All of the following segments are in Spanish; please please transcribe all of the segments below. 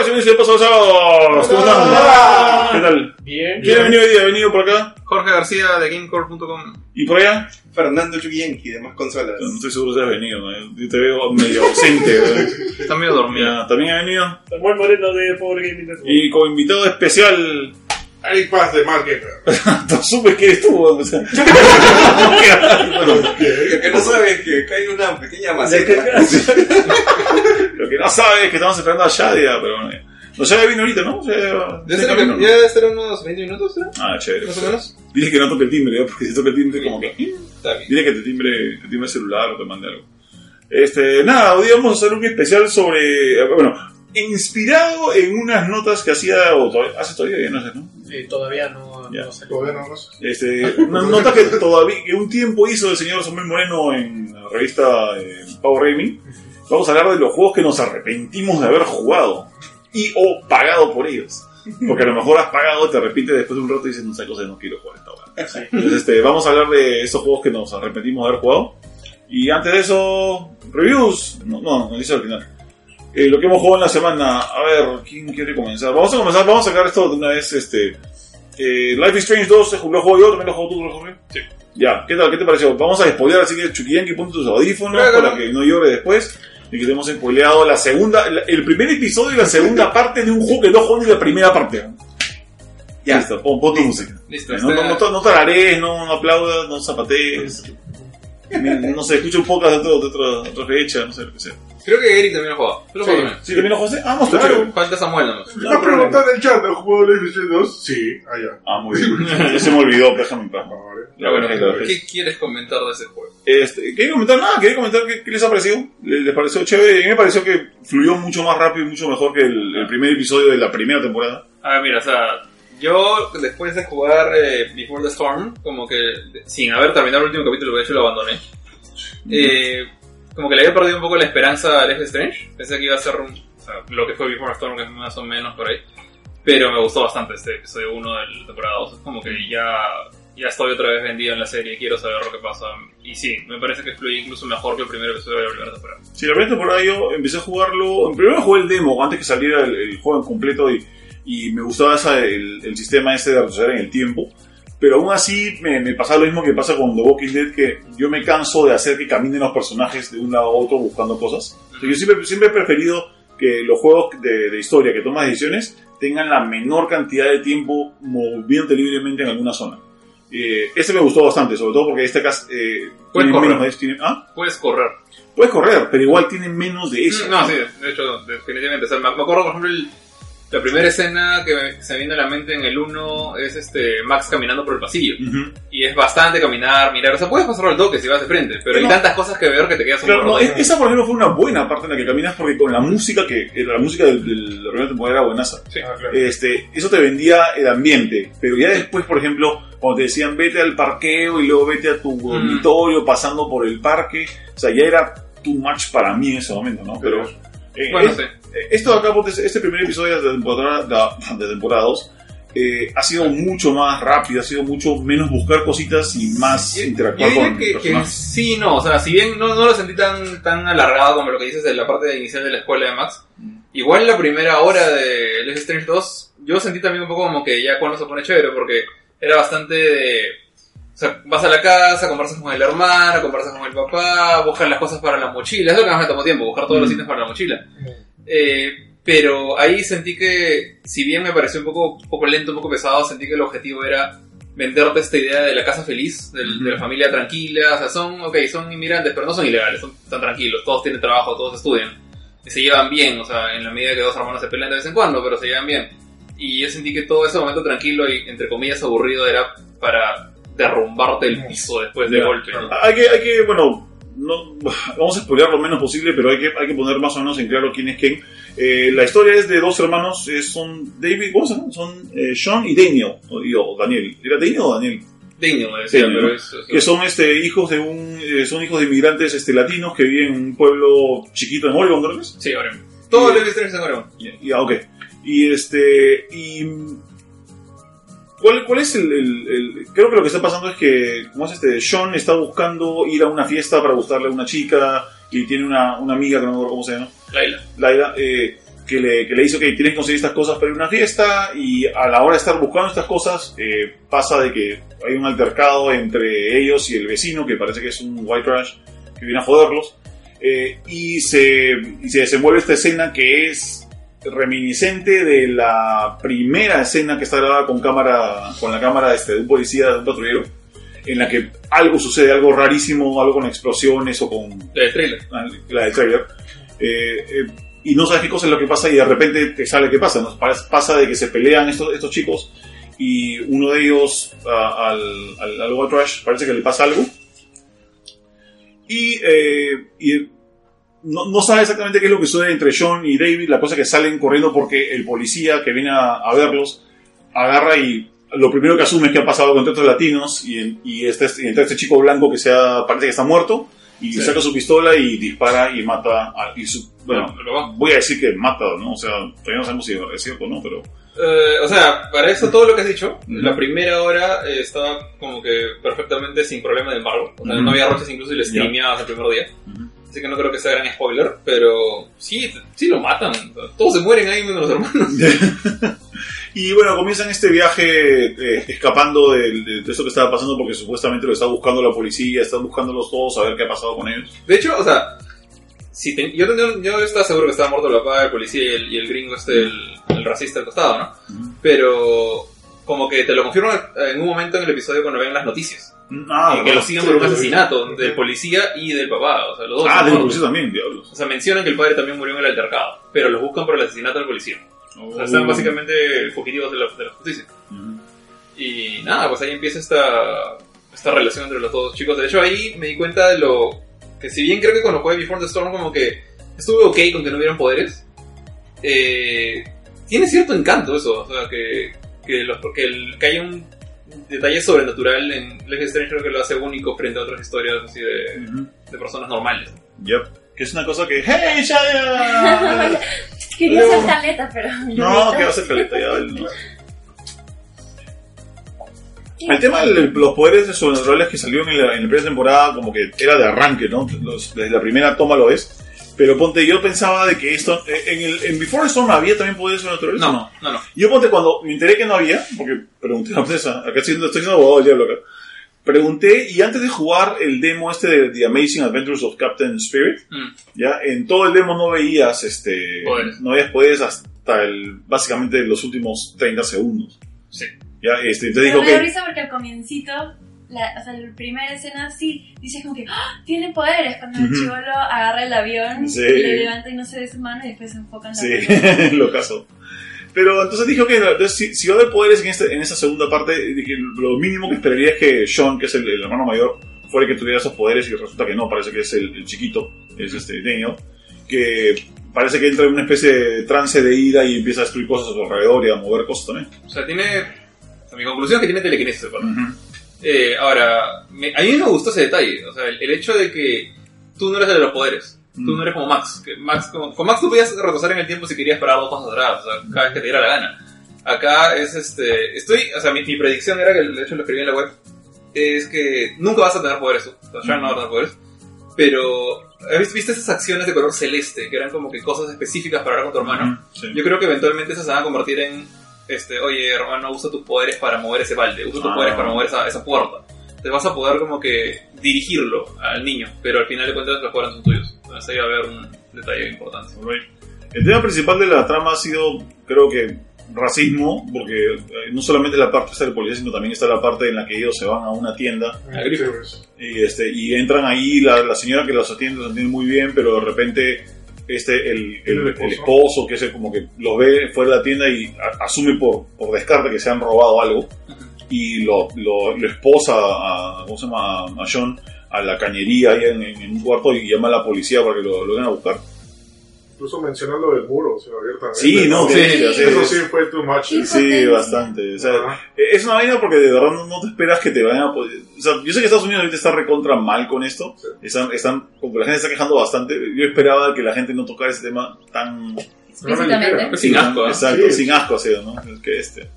Hola, señores, ¿qué pasó sábado? ¿Cómo están? ¿Qué tal? Bien. ¿Quién ha venido hoy día? ¿Ha venido por acá? Jorge García de GameCore.com. ¿Y por allá? Fernando Chuyenki, de más consolas. No estoy seguro si has venido, ¿no? Yo te veo medio ausente. ¿verdad? Está medio dormido. Ya, ¿También ha venido? Samuel Moreno de Power Gaming Network. Y como invitado especial, Eric Paz de Mark Gamer. no supe que eres tú, o sea. bueno, Lo que no sabes es que cae una pequeña maceta. lo que no sabes es que estamos esperando a Shadia, pero bueno. ya. No, Shadia vino ahorita, ¿no? Ya, ya, ¿Ya, ya ya debe ser unos 20 minutos, ¿no? Ah, chévere. Más o menos. Dile que no toque el timbre, ¿ya? porque si toca el timbre, como que. Está bien. Dile que te timbre, te timbre el celular o te mande algo. Este, nada, hoy vamos a hacer un especial sobre. Bueno, inspirado en unas notas que hacía. O todavía, hace todavía, ya no sé, ¿no? Sí, todavía no, Ya. no salió. Todavía no lo sé. Este, una nota que todavía que un tiempo hizo el señor Samuel Moreno en la revista eh, Power Gaming. Vamos a hablar de los juegos que nos arrepentimos de haber jugado y o pagado por ellos. Porque a lo mejor has pagado, te arrepientes después de un rato y dices, no sé cosa, no quiero jugar esta hora. Entonces, este, vamos a hablar de estos juegos que nos arrepentimos de haber jugado. Y antes de eso, reviews. No, no, no dice al final. Eh, lo que hemos jugado en la semana. A ver, ¿quién quiere comenzar? Vamos a comenzar, vamos a sacar esto de una vez. Este, eh, Life is Strange 2, ¿lo juego yo? ¿También lo juego tú, Jorge? Sí. Ya, ¿qué tal? ¿Qué te pareció? Vamos a spoilear, así que Chukiyanki, ponte tus audífonos Claro. para que no llore después. Y que te hemos spoileado la segunda, el primer episodio y la segunda parte de un juego que no juego ni la primera parte. Ya. Listo, pon, pon tu música. Listo, no, este- no, no, no tararees, no, no aplaudas, no zapatees. No sé, escucha un podcast de, otro, de otra, de otra fecha, no sé lo que sea. Creo que Eric también lo jugó. ¿Tú lo Sí, jugó también? ¿Sí también lo jugaste? Ah. Claro, falta Samuel nomás. Me ha preguntado en el chat, ¿has jugado Life is Strange 2? Sí, allá. Ah, muy bien. Se me olvidó, déjame en paz. Vale. Verdad es que- ¿Qué quieres comentar de ese juego? Este, quería comentar nada, quería comentar qué, qué les ha parecido. ¿Les, les pareció chévere? A mí me pareció que fluyó mucho más rápido y mucho mejor que el, el primer episodio de la primera temporada. A ver, mira, o sea, yo después de jugar eh, Before the Storm, como que sin haber terminado el último capítulo, de hecho lo abandoné. Eh, como que le había perdido un poco la esperanza a Life Strange. Pensé que iba a ser un- o sea, lo que fue Before Storm, que es más o menos por ahí. Pero me gustó bastante este episodio 1 de la temporada 2. Es como que ya, ya estoy otra vez vendido en la serie, quiero saber lo que pasa. Y sí, me parece que fluye incluso mejor que el primer episodio de la primera temporada. Sí, la primera temporada yo empecé a jugarlo. Primero jugué el demo antes que saliera el, el juego en completo y, y me gustaba esa- el, el sistema ese de retroceder en el tiempo. Pero aún así me, me pasa lo mismo que pasa con The Walking Dead, que yo me canso de hacer que caminen los personajes de un lado a otro buscando cosas. Entonces, yo siempre, siempre he preferido que los juegos de, de historia que tomas decisiones tengan la menor cantidad de tiempo moviéndote libremente en alguna zona. Eh, este me gustó bastante, sobre todo porque este caso eh, Puedes correr. menos de- tiene- ¿ah? Puedes correr. Puedes correr, pero igual tiene menos de eso. No, sí, de hecho, definitivamente. O sea, me acuerdo, por ejemplo, el- la primera escena que me- se me viene a la mente en el 1 es este Max caminando por el pasillo. Ujú. Y es bastante caminar, mirar. O sea, puedes pasar al toque si vas de frente, pero hay No. tantas cosas que ver que te quedas un Claro, no, es- esa por ejemplo fue una buena parte en la que caminas porque con la música que eh, la música de, de la primera temporada era buenaza. Sí. Ah, claro. Este, eso te vendía el ambiente, pero ya después, por ejemplo, cuando te decían vete al parqueo y luego vete a tu dormitorio pasando por el parque, o sea, ya era too much para mí en ese momento, ¿no? Pero eh, Bueno, es- sí. Esto de acá, este primer episodio de temporada, de, temporada 2, eh, ha sido mucho más rápido, ha sido mucho menos buscar cositas y más Yo- interactuar yo diría con que, que sí, no, o sea, si bien no, no lo sentí tan, tan alargado como lo que dices de la parte inicial de la escuela de Max, igual la primera hora de Life Strange 2, yo sentí también un poco como que ya cuando se pone chévere, porque era bastante de... O sea, vas a la casa, conversas con el hermano, conversas con el papá, buscas las cosas para la mochila, es lo que más me tomó tiempo, buscar todos los Mm. ítems para la mochila. Eh, pero ahí sentí que, si bien me pareció un poco, un poco lento, un poco pesado, sentí que el objetivo era venderte esta idea de la casa feliz, del- de la familia tranquila. O sea, son, ok, son inmigrantes, pero no son ilegales, son, están tranquilos, todos tienen trabajo, todos estudian. Y se llevan bien, o sea, en la medida que dos hermanos se pelean de vez en cuando, pero se llevan bien. Y yo sentí que todo ese momento tranquilo y, entre comillas, aburrido era para derrumbarte el piso después de golpe. ¿no? Hay que, hay que bueno, no, vamos a spoilear lo menos posible, pero hay que, hay que poner más o menos en claro quién es quién. Eh, la historia es de dos hermanos, eh, son David, ¿cómo se llama? Son eh, Sean y Daniel, o, Daniel. ¿Era Daniel o Daniel? Digno, me decía, Daniel, pero ¿no? es... es- Que son este, hijos de un, eh, son hijos de inmigrantes este, latinos que viven en un pueblo chiquito en Oregon, creo que es. Sí, Oregon. Todo Life is Strange en Oregon. Y, y- ah, ok. Y este, y ¿Cuál, cuál es el, el- el- Creo que lo que está pasando es que, ¿cómo es este? Sean está buscando ir a una fiesta para gustarle a una chica y tiene una, una amiga que no me acuerdo cómo se llama, Laila. Laila, eh, que le, que le dice, ok, tienes que conseguir estas cosas para ir a una fiesta, y a la hora de estar buscando estas cosas, eh, pasa de que hay un altercado entre ellos y el vecino, que parece que es un white trash, que viene a joderlos, eh, y, se, y se desenvuelve esta escena que es reminiscente de la primera escena que está grabada con cámara con la cámara este, de un policía de un patrullero en la que algo sucede algo rarísimo algo con explosiones o con La del trailer. la del trailer. Eh, eh, y no sabes qué cosa es lo que pasa y de repente te sale qué pasa pasa de que se pelean estos, estos chicos y uno de ellos a- al, al, al Trash parece que le pasa algo. Y, eh, y no, no sabe exactamente qué es lo que sucede entre John y David. La cosa es que salen corriendo porque el policía que viene a, a verlos agarra y lo primero que asume es que ha pasado con estos latinos y, y, este, y entra este chico blanco que sea, parece que está muerto y Sí. saca su pistola y dispara y mata a, y su, bueno, voy a decir que mata, ¿no? O sea, todavía no sabemos si es cierto o no, pero Eh, o sea, para eso todo lo que has dicho, la primera hora eh, estaba como que perfectamente sin problema de embargo. O sea, no había roches incluso y le streameabas el primer día. Así que no creo que sea gran spoiler, pero sí, sí lo matan. Todos se mueren ahí menos los hermanos. y bueno, comienzan este viaje eh, escapando de, de, de esto que estaba pasando porque supuestamente lo está buscando la policía, están buscándolos todos a ver qué ha pasado con ellos. De hecho, o sea, si te- yo, estaba seguro que estaba muerto el papá, el policía y el, y el gringo este, el, el racista al costado, ¿no? Pero como que te lo confirman en un momento en el episodio cuando ven las noticias. Ah, y que lo siguen por un asesinato del policía y del papá. O sea, los dos. Ah, están de la muertos. policía también, diablos. O sea, mencionan que el padre también murió en el altercado, pero los buscan por el asesinato del policía. O sea, están básicamente fugitivos de la, de la justicia. Ujú. Y nada, pues ahí empieza esta, esta relación entre los dos chicos. De hecho, ahí me di cuenta de lo que si bien creo que cuando jugué Before the Storm como que estuve ok con que no hubieran poderes, eh, tiene cierto encanto eso. O sea, que, que, los, que, el, que haya un detalle sobrenatural en Life is Strange creo que lo hace único frente a otras historias así de, personas normales. Yep. Que es una cosa que. ¡Hey, Shaya! Quería ser caleta, pero. no, que va a ser caleta ya. El tema de los poderes sobrenaturales que salió en la, en la primera temporada, como que era de arranque, ¿no? Los- desde la primera toma lo es. Pero ponte, yo pensaba de que esto. eh, En, el, en Before the Storm había también poderes sobrenaturales. o No, no, no. Yo ponte cuando me enteré que no había, porque pregunté a la empresa, acá estoy, estoy siendo abogado del diablo acá. Pregunté y antes de jugar el demo este de The Amazing Adventures of Captain Spirit, Mm. ya en todo el demo no veías este Poderes. no veías poderes hasta el básicamente los últimos 30 segundos. Sí. Ya este Pero me da que risa porque al comiencito, la, o sea, la primera escena sí, dices como que ¡Ah! tiene poderes cuando el chivolo agarra el avión, Sí. le levanta y no se ve su mano y después se enfoca en la sí, lo caso. Pero entonces dije, ok, entonces, si, si va a haber poderes en, este, en esa segunda parte, dije, lo mínimo que esperaría es que Sean, que es el, el hermano mayor, fuera el que tuviera esos poderes y resulta que no, parece que es el, el chiquito, es este Daniel, que parece que entra en una especie de trance de ira y empieza a destruir cosas a su alrededor y a mover cosas también. O sea, tiene... o sea, mi conclusión es que tiene telequinesis, el pata. Eh, ahora, me- a mí me gustó ese detalle. O sea, el, el hecho de que tú no eres de los poderes. Tú Mm. no eres como Max. Que Max como- con Max tú podías retroceder en el tiempo si querías parar dos pasos atrás. O sea, cada vez que te diera la gana. Acá es este. Estoy. O sea, mi, mi predicción era que, de hecho lo escribí en la web. Es que nunca vas a tener poderes tú. O sea, Sean no va a tener poderes. Pero. ¿has visto- ¿Viste esas acciones de color celeste? Que eran como que cosas específicas para hablar con tu hermano. Sí. Yo creo que eventualmente esas se van a convertir en, este, oye hermano, usa tus poderes para mover ese balde, usa tus Ah. poderes para mover esa, esa puerta. Te vas a poder como que dirigirlo al niño, pero al final de cuentas los poderes son tuyos. Entonces ahí va a haber un detalle importante. El tema principal de la trama ha sido, creo que, racismo, porque eh, no solamente la parte esta del policía, sino también está la parte en la que ellos se van a una tienda A grifo. y, este, y entran ahí, la, la señora que los atiende los atiende muy bien, pero de repente este, el, el, esposo. esposo, que es el- como que los ve fuera de la tienda y a- asume por, por descarte que se han robado algo y lo, lo, lo esposa a, ¿cómo se llama? a John a la cañería ahí en, en un cuarto y llama a la policía para que lo, lo vengan a buscar. Incluso mencionan lo del muro, o sea, abiertamente. Sí, no, sí, Sí, sí, Eso sí. fue too much. Sí. Bastante. O sea, Ajá. es una vaina porque de verdad no, no te esperas que te vayan a poder... O sea, yo sé que Estados Unidos ahorita está recontra mal con esto. Sí. Están, están, como que la gente está quejando bastante. Yo esperaba que la gente no tocara ese tema tan... Explícitamente. Sin asco, ¿eh? Exacto, Sí. sin asco, así, ¿no? Es que este.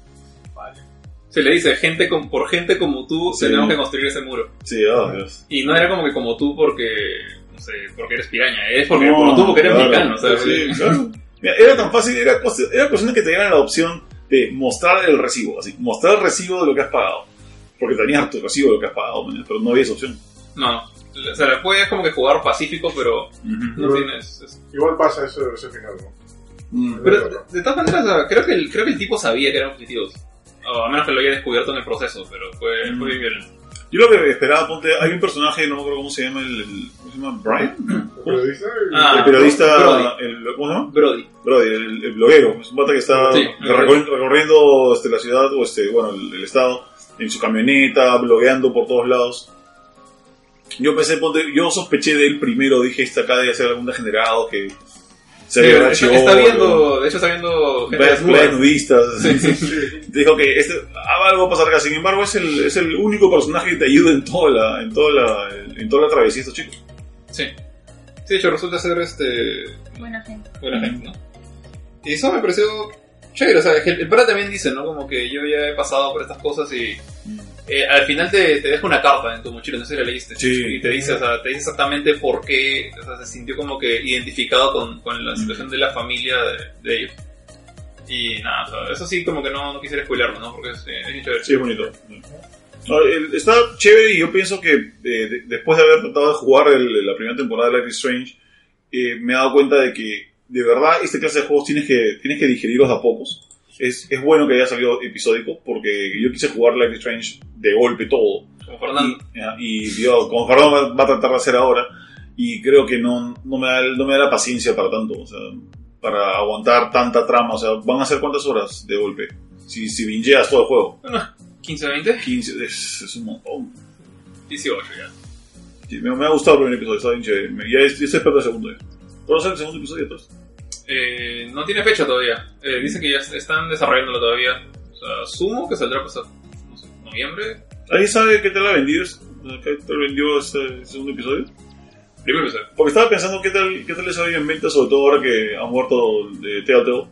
Se le dice, gente con, por gente como tú Sí. tenemos que construir ese muro. Sí, oh, Dios. Y no era como que como tú porque, no sé, porque eres piraña, es porque No, como tú porque eres claro, mexicano, ¿sabes? Sí, claro. Mira, era tan fácil, era, era cuestión de que te dieran la opción de mostrar el recibo, así, mostrar el recibo de lo que has pagado. Porque tenías tu recibo de lo que has pagado, man, pero no había esa opción. No, no. O sea, puedes como que jugar pacífico, pero no Pero- tienes... es- Igual pasa eso ese final, ¿no? Mm. Pero de, de todas maneras, o sea, creo que, el, creo que el tipo sabía que eran objetivos. O a menos que lo haya descubierto en el proceso, pero fue, Mm. fue bien violento. Yo lo que esperaba, ponte, hay un personaje, no me acuerdo cómo se llama, el, el- ¿cómo se llama? Brian. El periodista y- Ah, el periodista, Brody. el, ¿cómo se llama? Brody. Brody, el, el bloguero, es un pata que está Sí, recorri- recorriendo este, la ciudad o este, bueno, el, el estado en su camioneta, blogueando por todos lados. Yo pensé, ponte, yo sospeché de él primero, dije, esta acá debe ser algún degenerado que se Sí, había está, está viendo, de hecho está viendo gente nudistas. Sí, sí. Dijo que este, ah, algo va a pasar acá. Sin embargo, es el, es el único personaje que te ayuda en toda la, en toda la, en toda la travesía estos chicos. Sí. Sí, de hecho resulta ser este Buena gente. buena gente, ¿no? Y eso me pareció chévere, o sea, que el, el pata también dice, ¿no? Como que yo ya he pasado por estas cosas y eh, al final te, te deja una carta en tu mochila, no sé si la leíste. Sí. Y te dice, o sea, te dice exactamente por qué, o sea, se sintió como que identificado con, con la situación de la familia de, de ellos. Y nada, o sea, eso sí como que no, no quisiera spoilerlo, ¿no? Porque es, es chévere. Sí, es bonito. No, el- está chévere y yo pienso que eh, de- después de haber tratado de jugar el- la primera temporada de Life is Strange, eh, me he dado cuenta de que de verdad este clase de juegos tienes que, tienes que digerirlos a pocos. Es, es bueno que haya salido episódico porque yo quise jugar Life is Strange de golpe todo. Como Fernando. Y, ya, y yo, como Fernando va, a tratar de hacer ahora, y creo que no, no, me da, no me da la paciencia para tanto, o sea, para aguantar tanta trama, o sea, van a ser cuántas horas de golpe, si, si bingeas todo el juego. 15, 20, 15, es, es un montón. 18 ya. Me, me ha gustado el primer episodio, está bien chévere. Me- Ya es- ya estoy esperando el segundo. ¿Cuándo sale el segundo episodio entonces? Eh, no tiene fecha todavía. Eh, dicen que ya están desarrollándolo todavía. O sea, sumo que saldrá sé, noviembre. ¿Alguien sabe qué tal ha vendido? ¿Qué tal vendió este segundo episodio? Primero episodio. Porque estaba pensando qué tal, qué tal les ha ido en venta, sobre todo ahora que han muerto de Telltale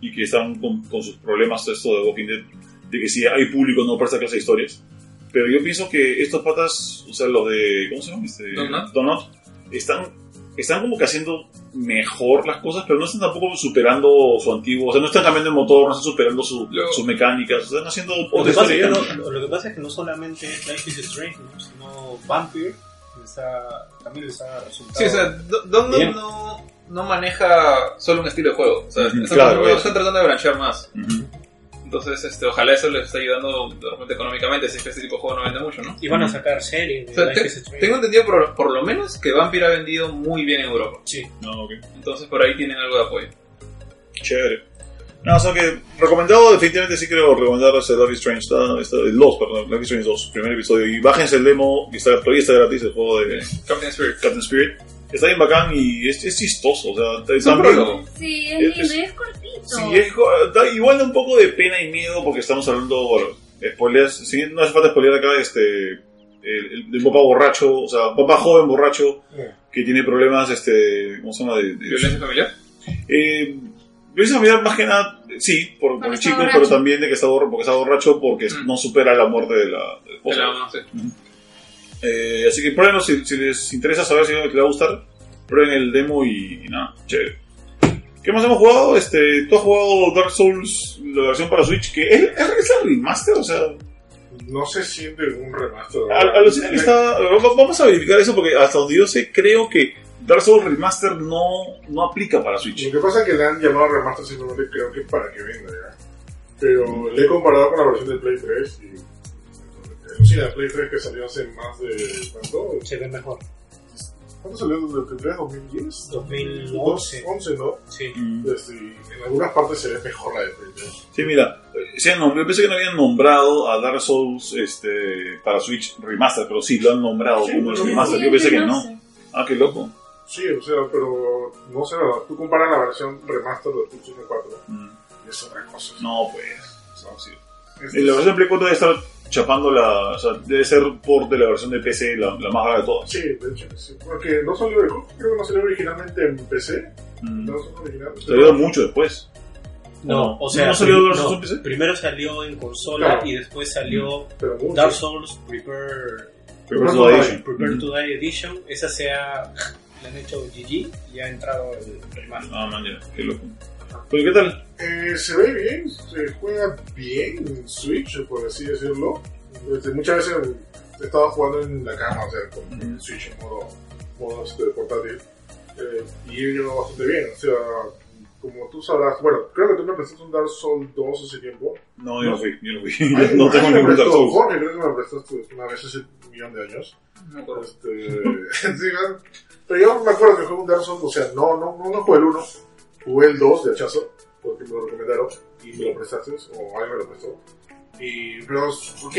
y que están con, con sus problemas esto de Walking Dead, de que si hay público no para esta clase de historias. Pero yo pienso que estos patas, o sea, los de, ¿cómo se llama? Este, Donut. Donut, están, están como que haciendo mejor las cosas, pero no están tampoco superando su antiguo, o sea, no están cambiando el motor, no están superando su- Lo- sus mecánicas, están haciendo Lo que, pasa es que no, lo- que pasa es que no solamente Life is Strange, ¿no? sino Vampire le está- también les ha resultado. Sí, o sea, Do- Donut Bien. no, no maneja solo un estilo de juego. O sea, están, claro, tratando, están tratando de branchear más. Ujú. Entonces, este, ojalá eso les esté ayudando de repente económicamente, si es que este tipo de juego no vende mucho, ¿no? y van a sacar series O sea, te- tengo entendido por, por lo menos que Vampire ha vendido muy bien en Europa. Sí. No. Entonces, por ahí tienen algo de apoyo. Chévere. No, o sea que recomendado, definitivamente sí creo recomendar ese Life is Strange, está, está, el 2, perdón, Life is Strange 2, primer episodio. Y bájense el demo, que está, todavía está gratis, el juego de Captain Spirit. Captain Spirit. Está bien bacán y es, es chistoso, o sea, Es un también- prólogo. Sí, Es- es es- es cortito. Sí, es, da- igual da un poco de pena y miedo porque estamos hablando, bueno, spoilers, sí, no hace falta spoiler acá, este, el, el, del papá borracho, o sea, papá joven borracho que tiene problemas, este, ¿cómo se llama? De, de- Violencia familiar. eh, violencia familiar más que nada, sí, por, el chico, borracho. pero también de que está, borracho, porque está borracho porque Mm. no supera la muerte de la, de la esposa. De la mamá, sí. Eh, así que prueben, si, si les interesa saber si les va a gustar, prueben el demo y, y nada, chévere. ¿Qué más hemos jugado? Este, tú has jugado Dark Souls, la versión para Switch, que es, es, es el remaster, o sea, No se siente un remaster. al- alucina que está, vamos a verificar eso porque hasta donde yo sé, creo que Dark Souls Remaster no, no aplica para Switch. Lo que pasa es que le han llamado remaster simplemente creo que para que venda ya. Pero le he comparado con la versión de Play 3 y... Sí, la Play 3 que salió hace más de... ¿Cuánto? Se ve mejor. ¿Cuánto salió el 3? ¿2010? 2011. 11, ¿no? Sí. Este, en algunas partes se ve mejor la de Play 3. Sí, mira, eh, sí, no, yo pensé que no habían nombrado a Dark Souls este, para Switch Remaster, pero sí lo han nombrado Sí, como el Remaster. Sí, Yo pensé que no. Ah, qué loco. Sí, o sea, pero no sé, tú comparas la versión remaster de PlayStation 4 Mm, y es otra cosa. No, pues. No, sí. Este En la versión Play 4 debe estar chapando la. O sea, debe ser por de la versión de PC la, la más grave de todas. Sí, de hecho, sí. Porque no salió, creo que no salió originalmente en PC. Mm. No son originales. Salió mucho después. No, o sea, ¿No salió Dark no, Souls en PC? primero salió en consola Claro. y después salió mucho. Dark Souls Prepare, Prepare to Die Edition. Prepare Mm. to Die Edition. Esa se ha le han hecho GG y ha entrado el remaster. Ah, man, ya, qué loco. Pero ¿qué tal? Eh, se ve bien, se juega bien en Switch, por así decirlo. Este, muchas veces he estado jugando en la cama, o sea, con el Switch en modo, modo este, portátil. Eh, y he ido bastante bien, o sea, como tú sabrás, bueno, creo que tú me prestaste un Dark Souls 2 hace tiempo. No, yo no fui, yo no fui. Ay, no tengo ningún Dark Souls. Jorge creo que me prestaste una vez hace un millón de años. No acuerdo. Este, pero yo me acuerdo que jugué un Dark Souls, o sea, no, no, no, no jugué el 1, jugué el 2 de hachazo, porque me lo recomendaron y me lo prestaste, o alguien me lo prestó. Y, pero, ok,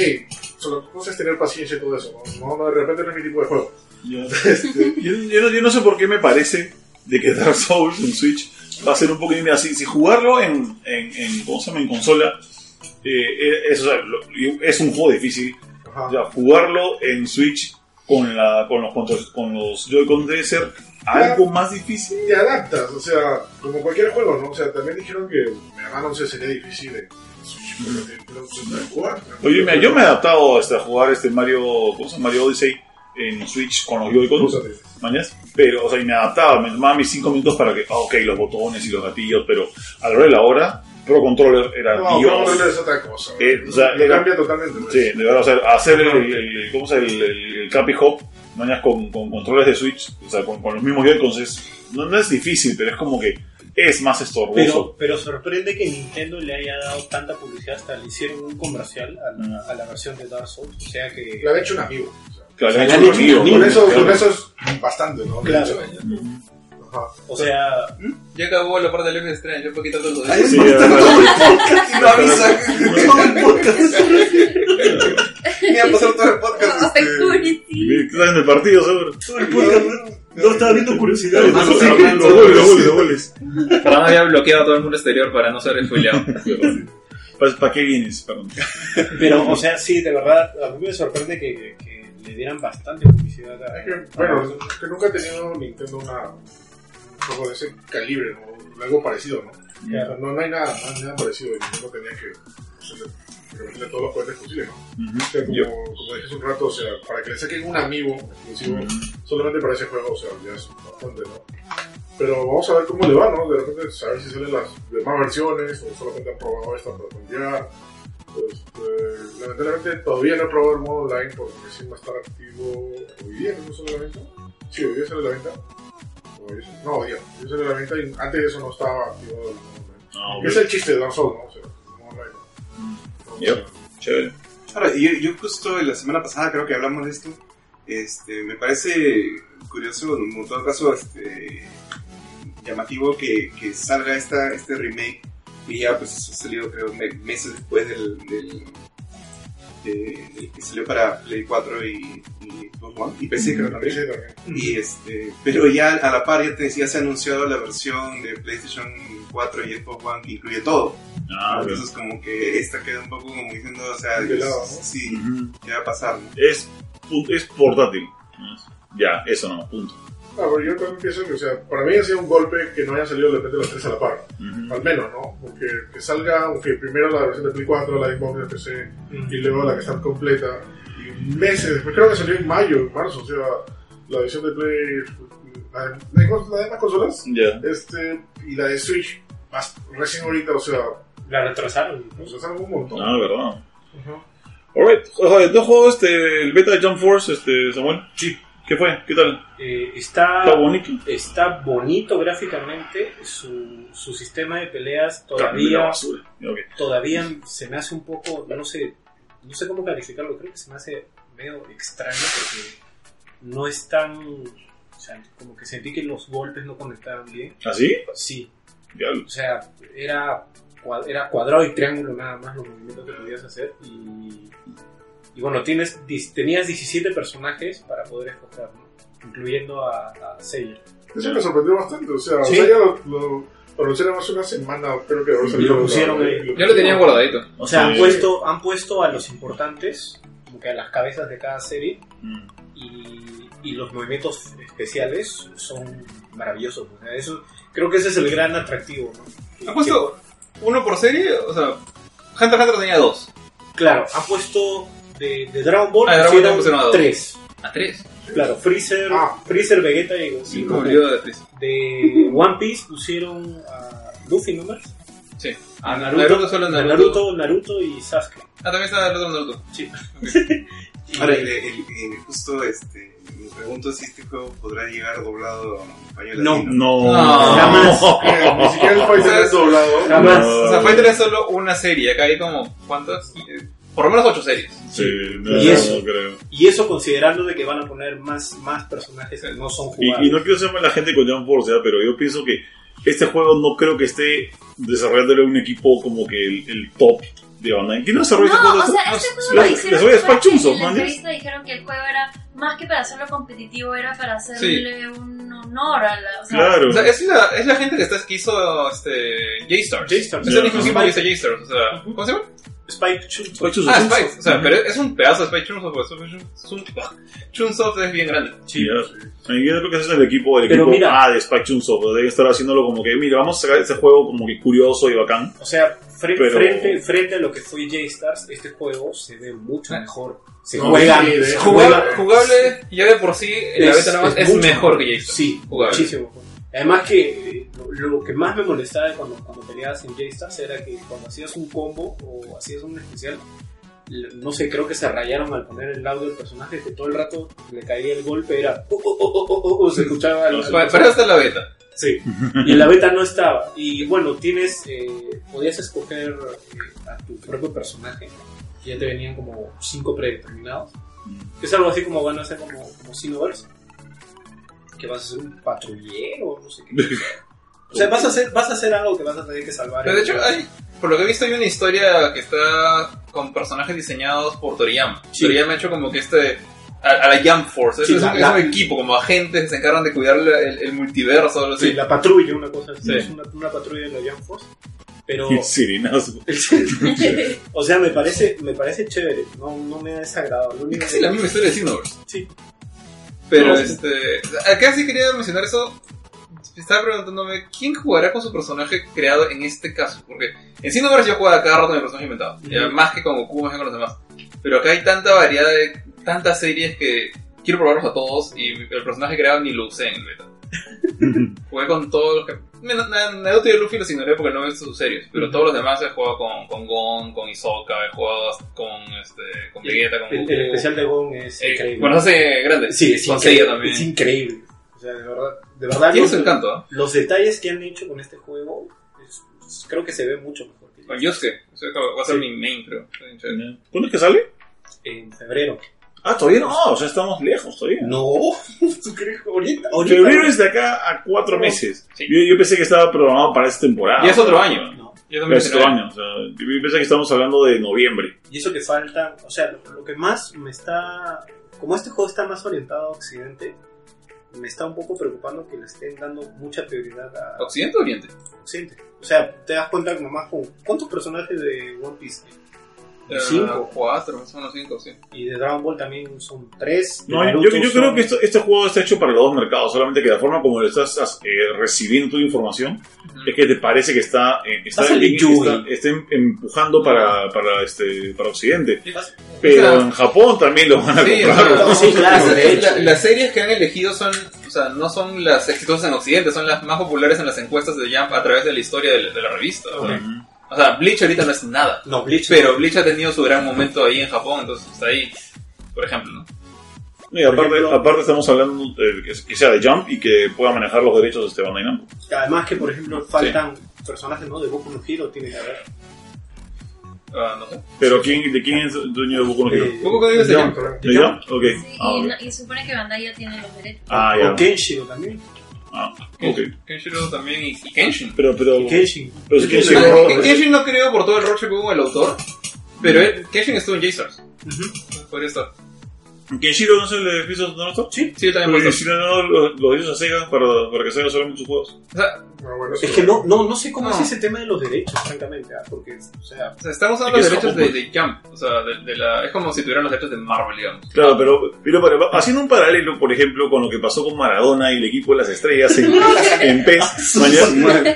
solo la cosa es tener paciencia y todo eso, ¿no? No, no, de repente no es mi tipo de juego. Yo, yo, yo no, yo no sé por qué me parece de que Dark Souls en Switch va a ser un poquito así. Si jugarlo en, en, en, ¿cómo se llama? en consola eh, es, o sea, lo- es un juego difícil. O sea, jugarlo en Switch con, la, con los, con los Joy-Con debe ser algo más difícil. te adaptas, o sea, como cualquier juego, ¿no? O sea, también dijeron que Mega Man 11 sería difícil en Switch, pero. Oye, mira, yo me he adaptado hasta a jugar este Mario, ¿cómo se llama? Mario Odyssey en Switch con los Joy-Con. Úsate. mañas, pero, o sea, y me adaptaba, me tomaba mis 5 minutos para que, ah, ok, los botones y los gatillos, pero a hora de la hora, Pro Controller era No, Dios. no, no es otra cosa. Eh, o sea, Lo era- cambia totalmente. ¿no? Sí, de verdad, o sea, hacer el, el- ¿cómo se llama? El, el, el Cappy Hop, mañas con, con controles de Switch, o sea, con, con los mismos Joy-Cons, es- no, no es difícil, pero es como que es más estorboso. Pero, pero sorprende que Nintendo le haya dado tanta publicidad, hasta le hicieron un comercial a la, a la versión de Dark Souls. O sea que. Le han hecho un amigo. Claro, o sea, han hecho un amigo, Con eso, claro. con eso es bastante, ¿no? Claro. Ajá. O sea, Ya acabó la parte del Life is Strange, un poquito todo eso. Ay, Sí, no, de está verdad. todo el podcast y no avisa todo el podcast. Me va a pasar todo el podcast. Ay, Este. Estás en el partido, seguro. Todo el podcast, ¿no? No, estaba viendo curiosidades. Más Los goles, los goles, los goles, los goles. Fernando había bloqueado a todo el mundo exterior para no ser spoileado. ¿Para, para qué vienes? Perdón. pero, o sea, sí, de verdad, a mí me sorprende que, que le dieran bastante publicidad a. Es que, bueno, que nunca ha tenido Nintendo una, un juego de ese calibre, ¿no? Algo parecido, ¿no? Claro. No, no hay nada, no hay nada parecido. Y Nintendo tenía que meterle todos los juguetes posibles, ¿no? O sea, como, como dije hace un rato, o sea, para que le saquen un amigo exclusivo solamente para ese juego, o sea, ya es bastante, ¿no? Pero vamos a ver cómo le va, ¿no? De repente saber si salen las demás versiones o solamente han probado esta para cambiar. Este, lamentablemente todavía no he probado el modo online porque recién va a estar activo hoy día, ¿no sale la venta? Sí, hoy día sale la venta. Hoy- No, hoy día. Hoy sale a la venta y antes de eso no estaba activo el modo online. Ah, Que es el chiste de Dark Souls, ¿no? O sea, Yep. Chévere. Ahora, yo, yo justo la semana pasada creo que hablamos de esto. Este, me parece curioso, en todo caso, este, llamativo que, que salga esta, este remake y ya pues eso ha salido creo me- meses después del, del, que salió para Play 4 y, y Xbox One y PC creo también. Y este, pero ya a la par ya, te- ya se ha anunciado la versión de PlayStation 4 y Xbox One que incluye todo. Ah. Entonces como que esta queda un poco como diciendo, o sea, De lado, ¿no? sí. ¿qué va a pasar? no? es, es portátil. Ya, eso no, punto. Ah, pero yo también pienso que, o sea, para mí ha sido un golpe que no hayan salido de repente los tres a la par. Al menos, ¿no? Porque que salga, aunque primero la versión de Play 4, la Xbox de PC, y luego la que está completa, y meses después, creo que salió en mayo, en marzo, o sea, la versión de Play, la de, la de la de consolas, Ya. este, y la de Switch, más, recién ahorita, o sea, La retrasaron. ¿no? nos retrasaron un montón. Ah, verdad. Ajá. Alright, ¿tú jugó este, el beta de Jump Force, este, Samuel? Sí. ¿Qué fue? ¿Qué tal? Eh, está, ¿Está bonito? está bonito gráficamente. Su, su sistema de peleas todavía, basura. Ok. todavía se me hace un poco, no sé, no sé cómo calificarlo. Creo que se me hace medio extraño porque no es tan, o sea, como que sentí que los golpes no conectaban bien. ¿Así? Sí, Diablo. o sea, era, era cuadrado y triángulo nada más los movimientos que podías hacer y, y bueno, tienes, tenías 17 personajes para poder escoger, ¿no? incluyendo a, a Seiya. Eso me sorprendió bastante, o sea, Sí. o sea ya lo, lo, lo anunciaron hace una semana, creo que ahora salió lo pusieron la- ahí. Yo lo tenía guardadito. O sea, han, puesto, han puesto a los importantes, como que a las cabezas de cada serie, Mm. y, y los movimientos especiales son maravillosos. O sea, eso, creo que ese es el gran atractivo. ¿no? ¿Han puesto uno por serie? O sea, Hunter x Hunter tenía dos. Claro, han puesto de, de Dragon Ball, Ah, de Dragon Ball pusieron pusieron a tres. A tres. Claro, Freezer, Ah. Freezer, Vegeta y, Goku. olvidó de. De One Piece pusieron a Luffy nomás. Sí. A Naruto, Naruto solo a Naruto. Naruto, Naruto y Sasuke. Ah, también está otro Naruto. Sí. Ahora, el, el- el- justo este, me pregunto si este juego podrá llegar doblado a español No. latino. No. No. Jamás. Eh, Ni siquiera el Fighter es doblado. Jamás. No. O sea, Fighter es solo una serie. Acá hay como, ¿cuántas? Eh, Por lo menos ocho series. Sí, no, Y eso. no creo. Y eso considerando de que van a poner más, más personajes que no son jugables. Y, y no quiero ser mala gente con Jump Force, ¿ya? pero yo pienso que este juego no creo que esté desarrollándole un equipo como que el, el top de Bandai. ¿Quién no desarrolla este No, juego? o sea, este juego lo- hicieron desarrolla Spike porque Chunsoft, en la entrevista dijeron que el juego era más que para hacerlo competitivo, era para hacerle un honor a la... O sea, Claro. O sea, es la, es la gente que, está, que hizo este, J-Stars. J-Stars. Es Ya. el mismo equipo que hizo. J-Stars. O sea, ¿cómo se llama? Spike Chunsoft. Spike Chunsoft. Ah, Spike. O sea, pero es un pedazo de Spike Chunsoft. es un- Chunsoft es bien grande. Sí. Yo creo que ese es el equipo, el Pero equipo mira- A de Spike Chunsoft. Deben estar haciéndolo como que, mira, vamos a sacar este juego como que curioso y bacán. O sea, fre- Pero- frente, frente a lo que fue J-Stars, este juego se ve mucho Ah. mejor. Se No, juega, sí, se Jugable, juega- jugable ya de por sí, la beta nada más es, mejor que J-Stars. Sí, Jugable. muchísimo mejor. Además que eh, lo, que más me molestaba cuando, cuando peleabas en J-Stars era que cuando hacías un combo o hacías un especial, no sé, creo que se rayaron al poner el audio del personaje, que todo el rato le caía el golpe, era... "Oh, oh, oh, oh, oh", o se escuchaba... Pero está la beta. Sí, y en la beta no estaba. Y bueno, tienes, eh, podías escoger eh, a tu propio personaje, que ya te venían como cinco predeterminados. Es algo así como van a ser como, como Xenoverse, que vas a ser un patrullero, no sé qué. O sea, vas a hacer, vas a hacer algo que vas a tener que salvar. Pero de hecho, hay, por lo que he visto, hay una historia que está con personajes diseñados por Toriyama. Sí. Toriyama ha hecho como que este. A, a la Jump Force. Sí, es, la- un, es la- un equipo, como agentes que se encargan de cuidar la- el, el multiverso. algo así. Sí, la patrulla, una cosa así. Sí. Es una, una patrulla de la Jump Force. Pero, Sirinazo. o sea, me parece, me parece chévere. No, no me ha desagradado. Es casi la misma historia de Xenoverse. Sí. Pero No. este. Acá sí quería mencionar eso. Estaba preguntándome quién jugará con su personaje creado en este caso. Porque en Xenoverse yo jugaba cada rato mi personaje inventado. Más que con Goku, más que con los demás. Pero acá hay tanta variedad de. tantas series que quiero probarlos a todos. Y el personaje creado ni lo usé en el beta. Jugué con todos los que. Naruto y Luffy los ignoré porque no he visto sus series. Pero todos los demás he jugado con, con Gon, con Hisoka, he jugado con, este, con Vegeta, con El, Goku. el especial de Gon es Eh, increíble. bueno, hace grande. Sí, es Con increíble, es increíble. O sea, de verdad, de verdad Tiene los, su encanto, ¿ah? los detalles que han hecho con este juego, es- es- creo que se ve mucho mejor Con Yosuke. Va a ser Sí. mi main, creo. ¿Cuándo es que sale? en febrero. Ah, todavía no, o sea, estamos lejos todavía. No, ¿tú crees que ahorita? ahorita Febrero es de acá a cuatro meses. Sí. Yo, yo pensé que estaba programado para esta temporada. Y es otro año. No. Yo también es otro año. O sea, yo pensé que estábamos hablando de noviembre. Y eso que falta, o sea, lo, lo que más me está, como este juego está más orientado a Occidente, me está un poco preocupando que le estén dando mucha prioridad a ¿Occidente o Oriente? Occidente. O sea, te das cuenta nomás con cuántos personajes de One Piece hay? Eh, Cinco. Cuatro, más o menos cinco, sí. y de Dragon Ball también son tres. de No, yo, son- creo que esto- este juego está hecho para los dos mercados, solamente que la forma como lo estás as- eh, recibiendo tu información es que te parece que está, eh, está, está em- empujando para, para, este, para Occidente. Pero O sea, en Japón también lo van a Sí, comprar. Sí, claro, la- las series que han elegido son, o sea, no son las exitosas en Occidente, son las más populares en las encuestas de Jump a través de la historia de la, de la revista. O sea, Ujú. O sea, Bleach ahorita no es nada. No, Bleach. Pero Bleach ha tenido su gran momento ahí en Japón, entonces está ahí, por ejemplo, ¿no? Y aparte, Por ejemplo- aparte estamos hablando eh, que, sea de Jump y que pueda manejar los derechos de este Bandai Namco. Además que, por ejemplo, faltan personajes, ¿no? De Boku no Hero tiene que haber. Ah, no sé. Pero ¿quién, ¿de quién es el dueño de Boku no Hero? Eh, Boku no Hero es de Jump. ¿De Jump? Ok. Sí, Ah, y, ok. no- y supone que Bandai ya tiene los derechos. Ah, O ya. Kenshiro también. Ah, ok. Kenshiro también y, y Kenshin. Pero, pero, Y Kenshin. pero es sí, Ah, no, Ken- Kenshin no creo por todo el roche que hubo el autor, pero él- Kenshin estuvo en J-Stars. Podría estar. ¿Kenshiro no es el de Fist of Naruto? Sí, sí, yo también puedo estar. Kenshiro no lo, lo hizo a Sega para, para que Sega solamente sus juegos. O sea, Ah, bueno, eso Es que no, no, no sé cómo No. es ese tema de los derechos, francamente, ¿ah? porque, o sea, o sea, estamos hablando de que derechos de, de Jump. O sea, de, de la, es como si tuvieran los derechos de Marvel, digamos. Claro, pero, pero, pero haciendo un paralelo, por ejemplo, con lo que pasó con Maradona y el equipo de las estrellas en, en PES, mañana,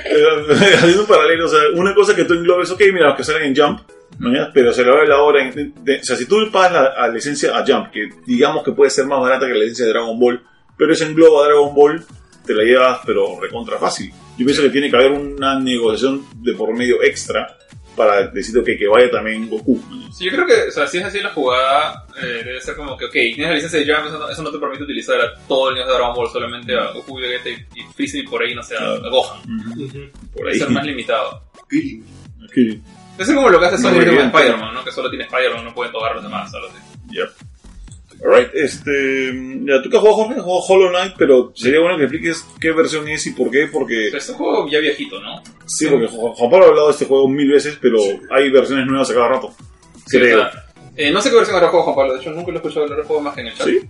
haciendo un paralelo, o sea, una cosa que tú englobes, ok, mira, los que salen en Jump, ¿no? pero se le va la en- de- o sea, si tú pagas la, licencia a Jump, que digamos que puede ser más barata que la licencia de Dragon Ball, pero ese engloba a Dragon Ball, te la llevas, pero recontra fácil. Yo pienso que tiene que haber una negociación de por medio extra para decirte que, que vaya también Goku. ¿no? Sí, yo creo que, o sea, si es así la jugada, eh, debe ser como que, ok, tienes la licencia de Jump, eso no, eso no te permite utilizar a todo el niño de Dragon Ball, solamente a Goku, Vegeta y, y Freezer y por ahí, no sé, a, a Gohan. Por Debe ahí. ser más limitado. Debe ser como lo que hace con bien. Spider-Man, ¿no? Que solo tiene Spider-Man, no pueden tocar los demás, algo así. ya. Alright, este. Ya, tú que has jugado Jorge, has jugado Hollow Knight, pero sería bueno que expliques qué versión es y por qué, porque. Pero es un juego ya viejito, ¿no? Sí, porque Juan Pablo ha hablado de este juego mil veces, pero hay versiones nuevas a cada rato. Sí, Creo. o sea, eh, no sé qué versión habrá juego Juan Pablo, de hecho nunca lo he escuchado hablar de juego más que en el chat. ¿Sí?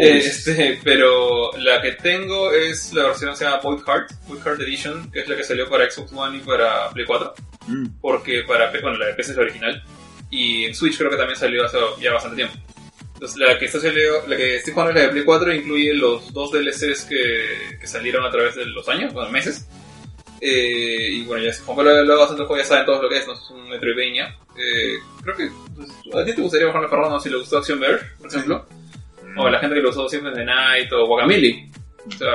Este, pero la que tengo es la versión que se llama Void Heart, Void Heart Edition, que es la que salió para Xbox One y para Play 4, Mm. porque para, bueno, la de PC es la original, y en Switch creo que también salió hace ya bastante tiempo. Entonces la que, está salió, la que estoy jugando es la de Play 4, incluye los dos DLCs que, que salieron a través de los años, bueno, meses. Eh, y bueno, ya si Juan Pablo lo ya saben todos lo que es, ¿no? Es un Metroidvania. Eh, creo que pues, a ti te gustaría bajarle Fernando si le gustó Action Bear, por ejemplo. O la gente que lo usó siempre de Night o Guacamole. O sea,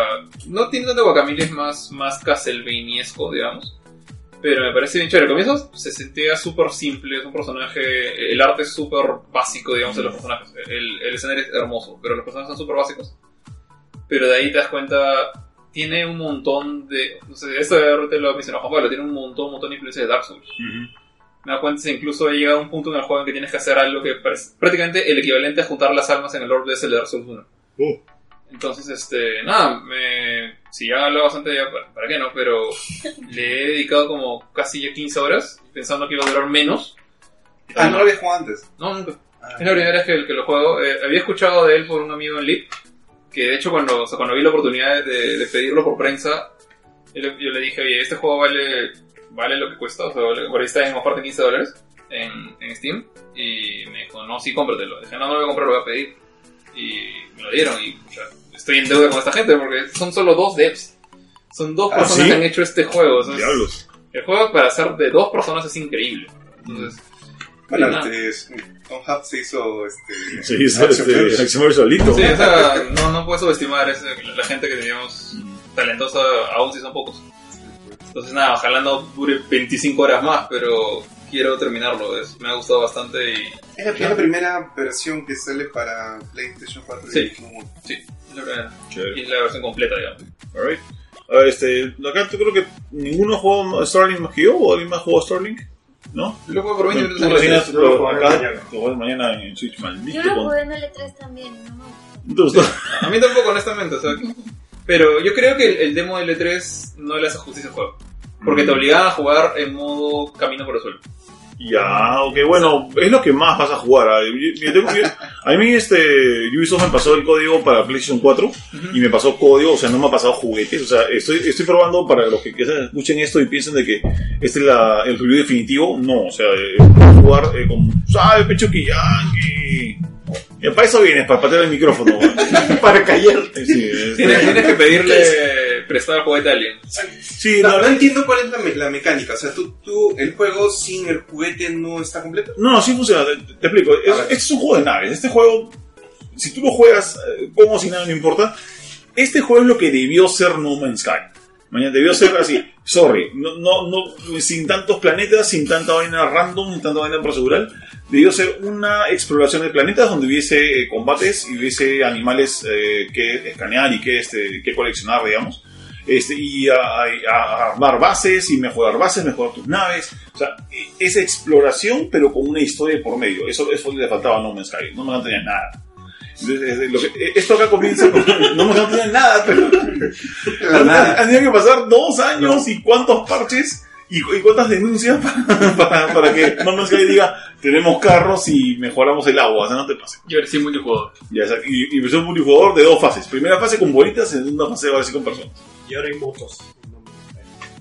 no tiene tanto Guacamole, es más, más Castlevaniesco, digamos. Pero me parece bien chévere. Al comienzo se sentía súper simple, es un personaje. El arte es súper básico, digamos, de los personajes. El, el escenario es hermoso, pero los personajes son súper básicos. Pero de ahí te das cuenta, tiene un montón de. No sé, esto ahorita lo mencionó Juan Pablo, tiene un montón, un montón de influencias de Dark Souls. Me da cuenta que incluso ha llegado un punto en el juego en que tienes que hacer algo que parece prácticamente el equivalente a juntar las almas en el orbe de Dark Souls 1. Oh. Entonces, este, nada, me, sí, ya hablado bastante, ya, para, para qué no, pero le he dedicado como casi ya 15 horas pensando que iba a durar menos. Ah, no lo había jugado antes. No, nunca. Ah. Es la primera vez que, que lo juego. Eh, había escuchado de él por un amigo en Leap, que de hecho cuando, o sea, cuando vi la oportunidad de, de pedirlo por prensa, yo le, yo le dije, oye, este juego vale, vale lo que cuesta, o sea, vale- por ahí está en oferta 15 dólares en, en Steam, y me dijo, no, sí, cómpratelo. Dije, no, no lo voy a comprar, lo voy a pedir. Y me lo dieron, y o sea, estoy en deuda con esta gente, porque son solo dos devs. Son dos ¿Ah, personas sí? que han hecho este juego. o sea, es- Diablos. el juego para ser de dos personas es increíble. Entonces, Bueno, nada. este, Tom Hub se hizo este. Sí, eso Action este. Action solito. Sí, o sea, no, no puedes subestimar ese- la gente que digamos talentosa, aún si son pocos. Entonces nada, ojalá no dure 25 horas más, pero quiero terminarlo, es- me ha gustado bastante y Es la, es la primera versión que sale para PlayStation 4 Sí. Xbox sí, es la, primera. Chévere. Y es la versión completa, digamos. Alright. A ver, este, acá yo creo que ninguno ha jugado Starlink más que yo, o alguien más jugó Starlink, ¿no? Yo lo juego por 20 Tú minutos. yo lo acá, mañana. lo juegas mañana en Switch, Yo maldito. lo con- jugué en L3 también, no me gustó. ¿No te gustó? A mí tampoco, honestamente, o sea, pero yo creo que el, el demo de L3 no le hace justicia al juego. Porque te obligaba a jugar en modo camino por el suelo. Ya, ok, bueno, es lo que más vas a jugar. Yo- yo tengo- yo- a mí este Ubisoft me pasó el código para PlayStation 4 y me pasó código, o sea, no me ha pasado juguetes. O sea, estoy, estoy probando para los que quizás escuchen esto y piensen de que este es la, el review definitivo. No, o sea, eh, voy a jugar eh, con, ¿sabe, pecho que Ya, para eso vienes, para patear el micrófono. Para callarte. Sí, Tienes, tienes que pedirle prestar el juguete a alguien. sí, No, no, no entiendo cuál es la, me- la mecánica. O sea, tú, tú, el juego sin el juguete no está completo. No, no, sí funciona. Te, te explico. Es- este es un juego de naves. Este juego, si tú lo juegas eh, como si nada, no importa. Este juego es lo que debió ser No Man's Sky. Mañana debió ser así. Sorry, no, no, no, sin tantos planetas, sin tanta vaina random, sin tanta vaina procedural. Debió ser una exploración de planetas donde hubiese eh, combates y hubiese animales eh, que escanear y que, este, que coleccionar, digamos. Este, y a, a- armar bases y mejorar bases, mejorar tus naves. O sea, e- esa exploración, pero con una historia por medio. Eso, eso le faltaba a No Man's Sky. No no tenía nada. Entonces, es- lo que- esto acá comienza con. No no tenía nada, pero. Han, tenido que pasar dos años y cuántos parches y, y cuántas denuncias para, para, para que No Man's Sky diga: Tenemos carros y mejoramos el agua. O sea, no te pases. Yo sí multijugador. Ya, o sea, y, y versión multijugador de dos fases. Primera fase con bolitas, segunda fase ahora sí con personas. Y ahora hay motos.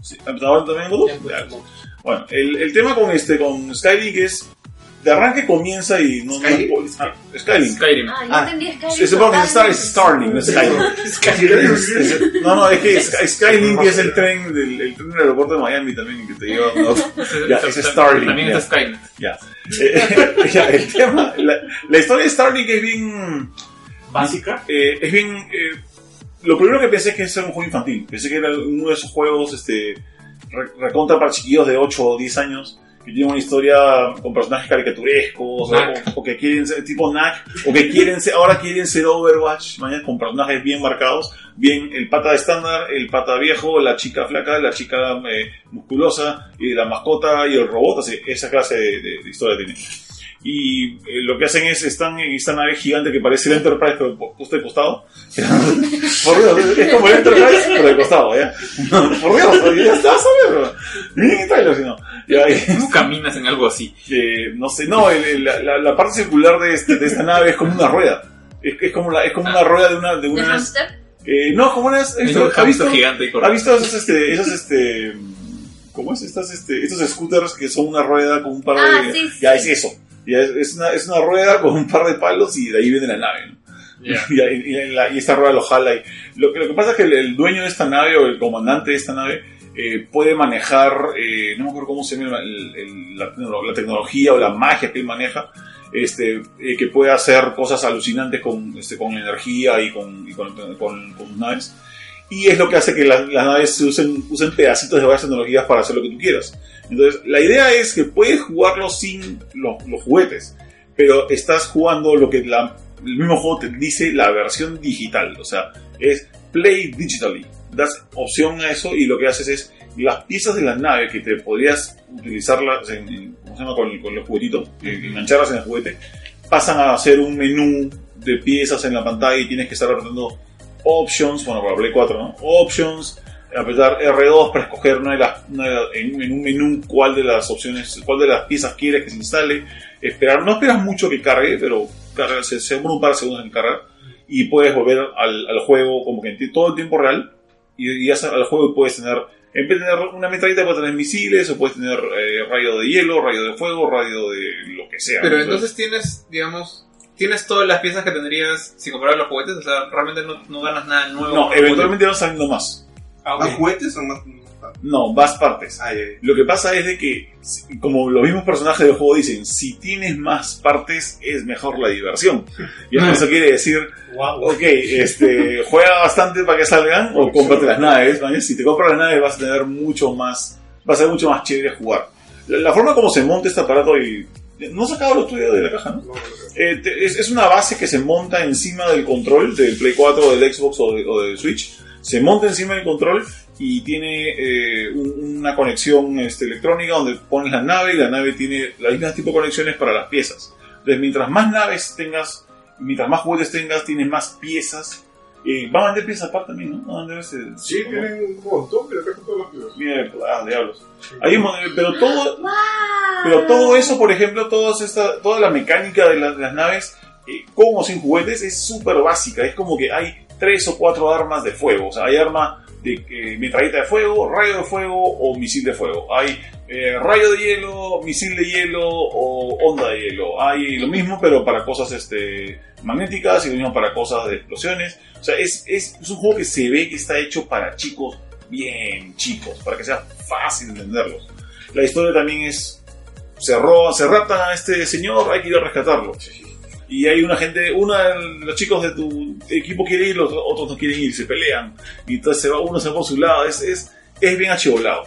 Sí, ¿ahora también en motos? Motos. Bueno, el, el tema con este con Skylink es de arranque comienza y no... no- Skyrim. ah, Skyrim. Skyrim. Ah, yo Ah, entendí Skyrim. Sí, supongo que es Star- es Starlink, no es Skyrim. Es- no, no, es que Sky- Skylink es el tren del, el tren del aeropuerto de Miami también que te lleva a otro. Ya, es Starlink, También es Skynet. Ya. Eh, ya, el tema, la, la historia de Starlink es bien, Básica. eh, es bien, eh, lo primero que pensé es que era un juego infantil. Pensé que era uno de esos juegos, este, re- recontra para chiquillos de 8 o 10 años que tienen una historia con personajes caricaturescos o, que quieren ser tipo Knack o que quieren ser, ahora quieren ser Overwatch, mañana con personajes bien marcados, bien el pata estándar, el pata viejo, la chica flaca, la chica eh, musculosa y la mascota y el robot, así, esa clase de, de- de historia tiene. Y eh, lo que hacen es, están en esta nave gigante que parece el Enterprise, pero puesto de costado. Por Dios, es como el Enterprise, pero de costado, ¿ya? Por Dios, ya está, ¿sabes? Miren el trailer, si no. Ya, y- ¿Cómo caminas en algo así? eh, no sé, no, el- el- la, parte circular de, este- de esta nave es como una rueda. Es, es como, la, es como una rueda de una... De ¿De unas, hamster? eh, no, como unas... Hay esto- un ¿Ha visto? gigante y ¿Ha visto esos, este, esos, este, ¿cómo es? Estas, este, estos scooters que son una rueda con un par Ah, de... sí, sí. Ya es eso. Ya es, es una, es una rueda con un par de palos y de ahí viene la nave. ¿no? Ya. Y, y- la- y esta rueda lo jala. Y lo, que, lo que pasa es que el, el dueño de esta nave o el comandante de esta nave eh, puede manejar, eh, no me acuerdo cómo se llama el- el- la, la tecnología o la magia que él maneja, este, eh, que puede hacer cosas alucinantes con, este, con energía y con, y con, con- con naves. Y es lo que hace que las, las naves se usen, usen pedacitos de varias tecnologías para hacer lo que tú quieras. Entonces, la idea es que puedes jugarlo sin los, los juguetes, pero estás jugando lo que la- el mismo juego te dice la versión digital. O sea, es play digitally. Das opción a eso y lo que haces es las piezas de la nave que te podrías utilizarlas en, en- ¿cómo se llama? Con, con los juguetitos, eh, engancharlas en el juguete, pasan a ser un menú de piezas en la pantalla y tienes que estar apretando options, bueno, para Play 4, ¿no? Options, apretar R2 para escoger una de las, una de las- en, en un menú cuál de las opciones, cuál de las piezas quieres que se instale, esperar, no esperas mucho que cargue, pero carga, se, se demora un par de segundos en cargar y puedes volver al, al juego como que en todo el tiempo real y, y al juego puedes tener, en vez de tener una metralleta puedes tener misiles o puedes tener eh, rayo de hielo, rayo de fuego, rayo de lo que sea. Pero ¿no? entonces tienes, digamos, tienes todas las piezas que tendrías si compraras los juguetes, o sea, realmente no, no ganas nada nuevo. no, eventualmente van saliendo más. Ah, ¿Más ok. juguetes o más.? No, más partes. Ah. Lo que pasa es de que, como los mismos personajes del juego dicen, si tienes más partes es mejor la diversión. Y eso quiere decir, Guau. ok, este, juega bastante para que salgan o cómprate las naves. ¿vale? Si te compras las naves vas a tener mucho más, va a ser mucho más chévere jugar. La, la forma como se monta este aparato y... No sacado lo tuyo de la caja, ¿no? No, no, no. Eh, te- es, es una base que se monta encima del control del Play 4, del Xbox o, de- o del Switch. Se monta encima del control y tiene eh, un- una conexión este, electrónica donde pones la nave y la nave tiene las mismas tipo de conexiones para las piezas. Entonces, mientras más naves tengas, mientras más juguetes tengas, tienes más piezas. Eh, va a vender piezas aparte también, ¿no? A vender ese- Sí, ¿no? tienen un montón de acá todas las piezas. Mira, ah, diablos. Hay un mon- pero todo, ¡Wow! pero todo eso, por ejemplo, todas esta, toda la mecánica de, la- de las naves, eh, con o sin juguetes, es súper básica. Es como que hay tres o cuatro armas de fuego. O sea, hay arma de eh, metralleta de fuego, rayo de fuego o misil de fuego. Hay eh, rayo de hielo, misil de hielo o onda de hielo. Hay lo mismo, pero para cosas este, magnéticas y lo mismo para cosas de explosiones. O sea, es, es, un juego que se ve que está hecho para chicos bien chicos, para que sea fácil entenderlos. La historia también es se roban, se raptan a este señor, hay que ir a rescatarlo. Y hay una gente, una de los chicos de tu equipo quiere ir, los otros no quieren ir, se pelean. Y entonces se va, uno se va por su lado, es, es, es bien achivolado.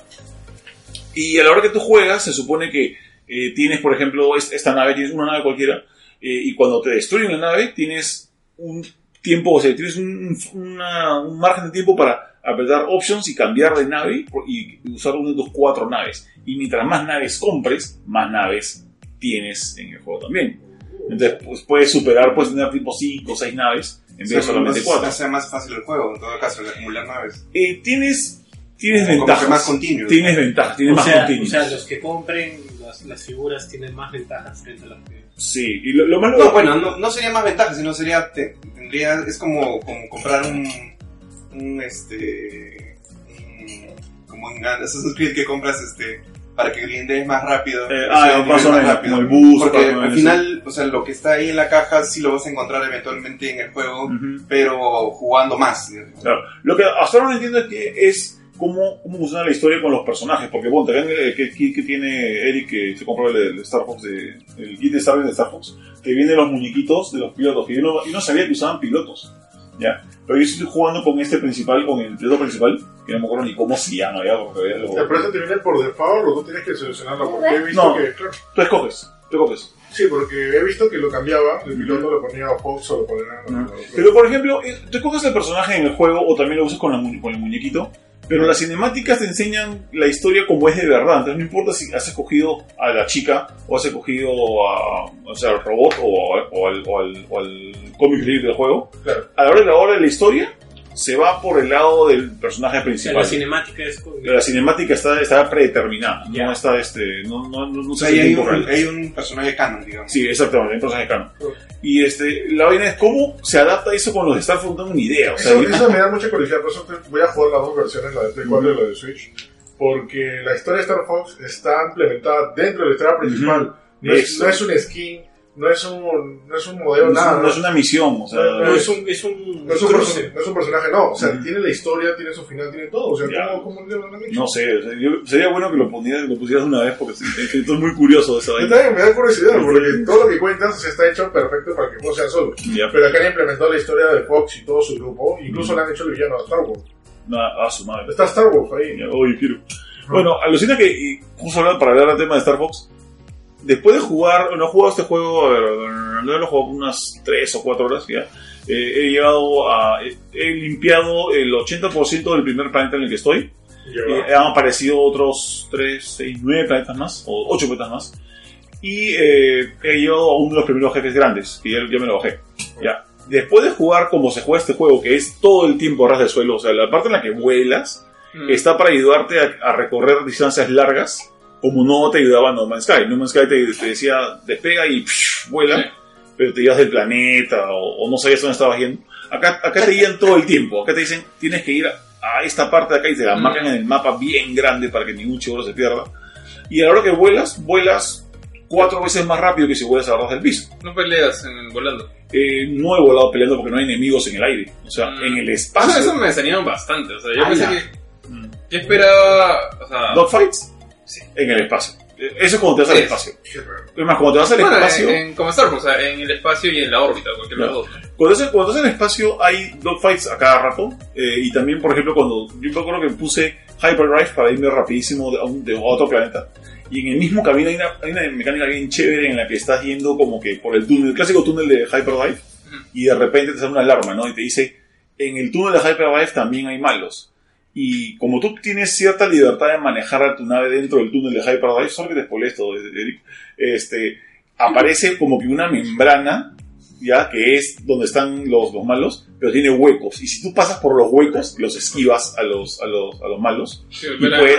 Y a la hora que tú juegas, se supone que eh, tienes, por ejemplo, es- esta nave, tienes una nave cualquiera, eh, y cuando te destruyen la nave, tienes un tiempo, o sea, tienes un, un margen de tiempo para apretar options y cambiar de nave y usar una de tus cuatro naves. Y mientras más naves compres, más naves tienes en el juego también. Entonces, pues puedes superar, puedes tener tipo 5 o 6 naves en vez de solamente 4. Hace más fácil el juego, en todo caso, el acumular naves. Eh, tienes tienes Como que ventajas. más continuo. Tienes ventajas, tienes O más sea, o sea, los que compren las, las figuras tienen más ventajas frente a los que... Sí, y lo, lo más No, bueno, no, no sería más ventaja, sino sería, te- tendría, es como, como comprar un, un este, un- como en Assassin's Creed que compras este, para que grindees más rápido. Eh, ah, más rápido. como el bus, Porque al final, o sea, lo que está ahí en la caja sí lo vas a encontrar eventualmente en el juego, pero jugando más. Claro. Lo que hasta ahora no entiendo es que es cómo, cómo funciona la historia con los personajes. Porque, bueno, también el que, que, que tiene Eric, que se compró el, el Star Fox, de, el kit de Star de Star Fox, que viene los muñequitos de los pilotos. Que yo no, yo no sabía que usaban pilotos. ¿Ya? Pero yo estoy jugando con este principal, con el piloto principal, que no me acuerdo ni cómo se llama, ¿ya? Porque ya lo- ¿El precio te viene por default o tú tienes que seleccionarlo? Porque he visto No. que, claro, Tú escoges, tú escoges. sí, porque he visto que lo cambiaba, el piloto lo ponía a Fox o lo ponía a... Ujú. Pero, por ejemplo, eh, tú escoges el personaje en el juego o también lo usas con, mu- con el muñequito, pero las cinemáticas te enseñan la historia como es de verdad. Entonces, no importa si has escogido a la chica o has escogido a, o sea, al robot o, o al, o al, o al comic relief del juego. Claro. A la hora de la hora de la historia, se va por el lado del personaje O sea, principal. la cinemática es con... la cinemática está, está predeterminada, Ya. no está este, no, no, no, no O se sea, ahí hay un, hay un personaje canon, digamos. Sí, exactamente, hay un personaje canon. Y este, la vaina es cómo se adapta eso con los de Star Fox, no tengo ni idea. O sea, Eso, eso me da mucha curiosidad, por eso te- voy a jugar las dos versiones, la de Play 4 y la de Switch, porque la historia de Star Fox está implementada dentro de la historia principal. No, es, no es un skin, no es un, no es un modelo, no, nada. no es una misión, o sea, No, No, es un, es un, No es un, cruce. perso- no es un personaje, no. O sea, tiene la historia, tiene su final, tiene todo. O sea, Ya. ¿cómo, cómo lo han hecho? no sé, o sea, yo- sería bueno que lo, pondieras, lo pusieras una vez porque estoy muy curioso de esa Yo también me da curiosidad, porque todo lo que cuentas o sea, está hecho perfecto para que el juego sea solo. Ya, Pero acá han implementado la historia de Fox y todo su grupo, incluso le han hecho el villano a Star Wars. na- a su madre. Está Star Wars ahí. Ya, oye, quiero. Bueno, alucina que, y justo para hablar del tema de Star Fox, después de jugar, no he jugado este juego, a ver, no lo he jugado unas 3 o 4 horas ya. Eh, he llegado a. He, he limpiado el 80% del primer planeta en el que estoy. Ya Eh, han aparecido otros 3, 6, 9 planetas más, o 8 planetas más. Y eh, he llegado a uno de los primeros jefes grandes, que ya, ya me lo bajé. Ya. Después de jugar como se juega este juego, que es todo el tiempo a ras del suelo, o sea, la parte en la que vuelas, Mm. está para ayudarte a, a recorrer distancias largas, como no te ayudaba No Man's Sky. No Man's Sky te, te decía despega y psh, vuela, Sí. pero te ibas del planeta o, o no sabías dónde estabas yendo. Acá, acá te guían todo el tiempo. Acá te dicen tienes que ir a, esta parte de acá y te la Mm. marcan en el mapa bien grande para que ningún chivolo se pierda. Y a la hora que vuelas, vuelas cuatro veces más rápido que si vuelas a ras del piso. No peleas en, volando. Eh, no he volado peleando porque no hay enemigos en el aire. O sea, Mm. en el espacio. eso me desanimaron bastante. O sea, yo Ala. pensé que. Mm. Yo esperaba. O sea. Dogfights en el espacio. Eh, Eso es cuando te vas al Sí. espacio. Qué raro. Es más, cuando te vas al bueno, espacio, en, en- como Star Wars, o sea, en el espacio y en la órbita, cualquier dos. cuando, estás, cuando estás en el espacio hay dogfights a cada rato. eh, y también, por ejemplo, cuando yo me acuerdo que puse Hyperdrive para irme rapidísimo de, a un- de otro planeta. Y en el mismo camino hay una, hay una mecánica bien chévere en la que estás yendo como que por el túnel, el clásico túnel de Hyperdrive. Y de repente te sale una alarma, ¿no? Y te dice, en el túnel de Hyperdrive también hay malos. Y como tú tienes cierta libertad de manejar a tu nave dentro del túnel de Hyperdrive, solo que te spoilé esto, Eric, este, aparece como que una membrana, ya, que es donde están los, los malos, pero tiene huecos. Y si tú pasas por los huecos, los esquivas a los, a los, a los malos, Sí, Y puede-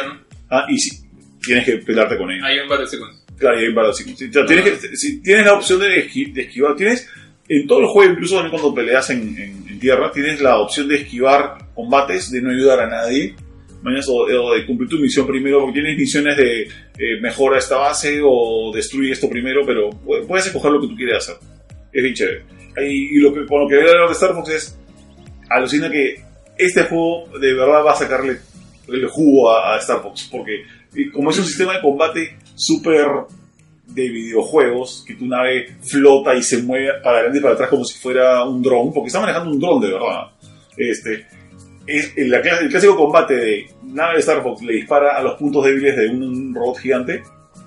ah, y si, tienes que pelearte con ellos. Hay un battle sequence. Claro, y hay varios sequences. O sea, tienes, que, si tienes la opción de, esqui- de esquivar, tienes en todo el juego, incluso también cuando peleas en- en tierra, tienes la opción de esquivar combates, de no ayudar a nadie, o, de cumplir tu misión primero, porque tienes misiones de eh, mejora esta base o destruir esto primero, pero pu- puedes escoger lo que tú quieras hacer. Es bien chévere. Y, lo que, con lo que hablar de Star Fox es, alucina que este juego de verdad va a sacarle el jugo a, a Star Fox, porque como es un sistema de combate súper de videojuegos, que tu nave flota y se mueve para adelante y para atrás como si fuera un dron, porque está manejando un dron de verdad. Este, es el, clásico combate de nave de Star Fox le dispara a los puntos débiles de un robot gigante,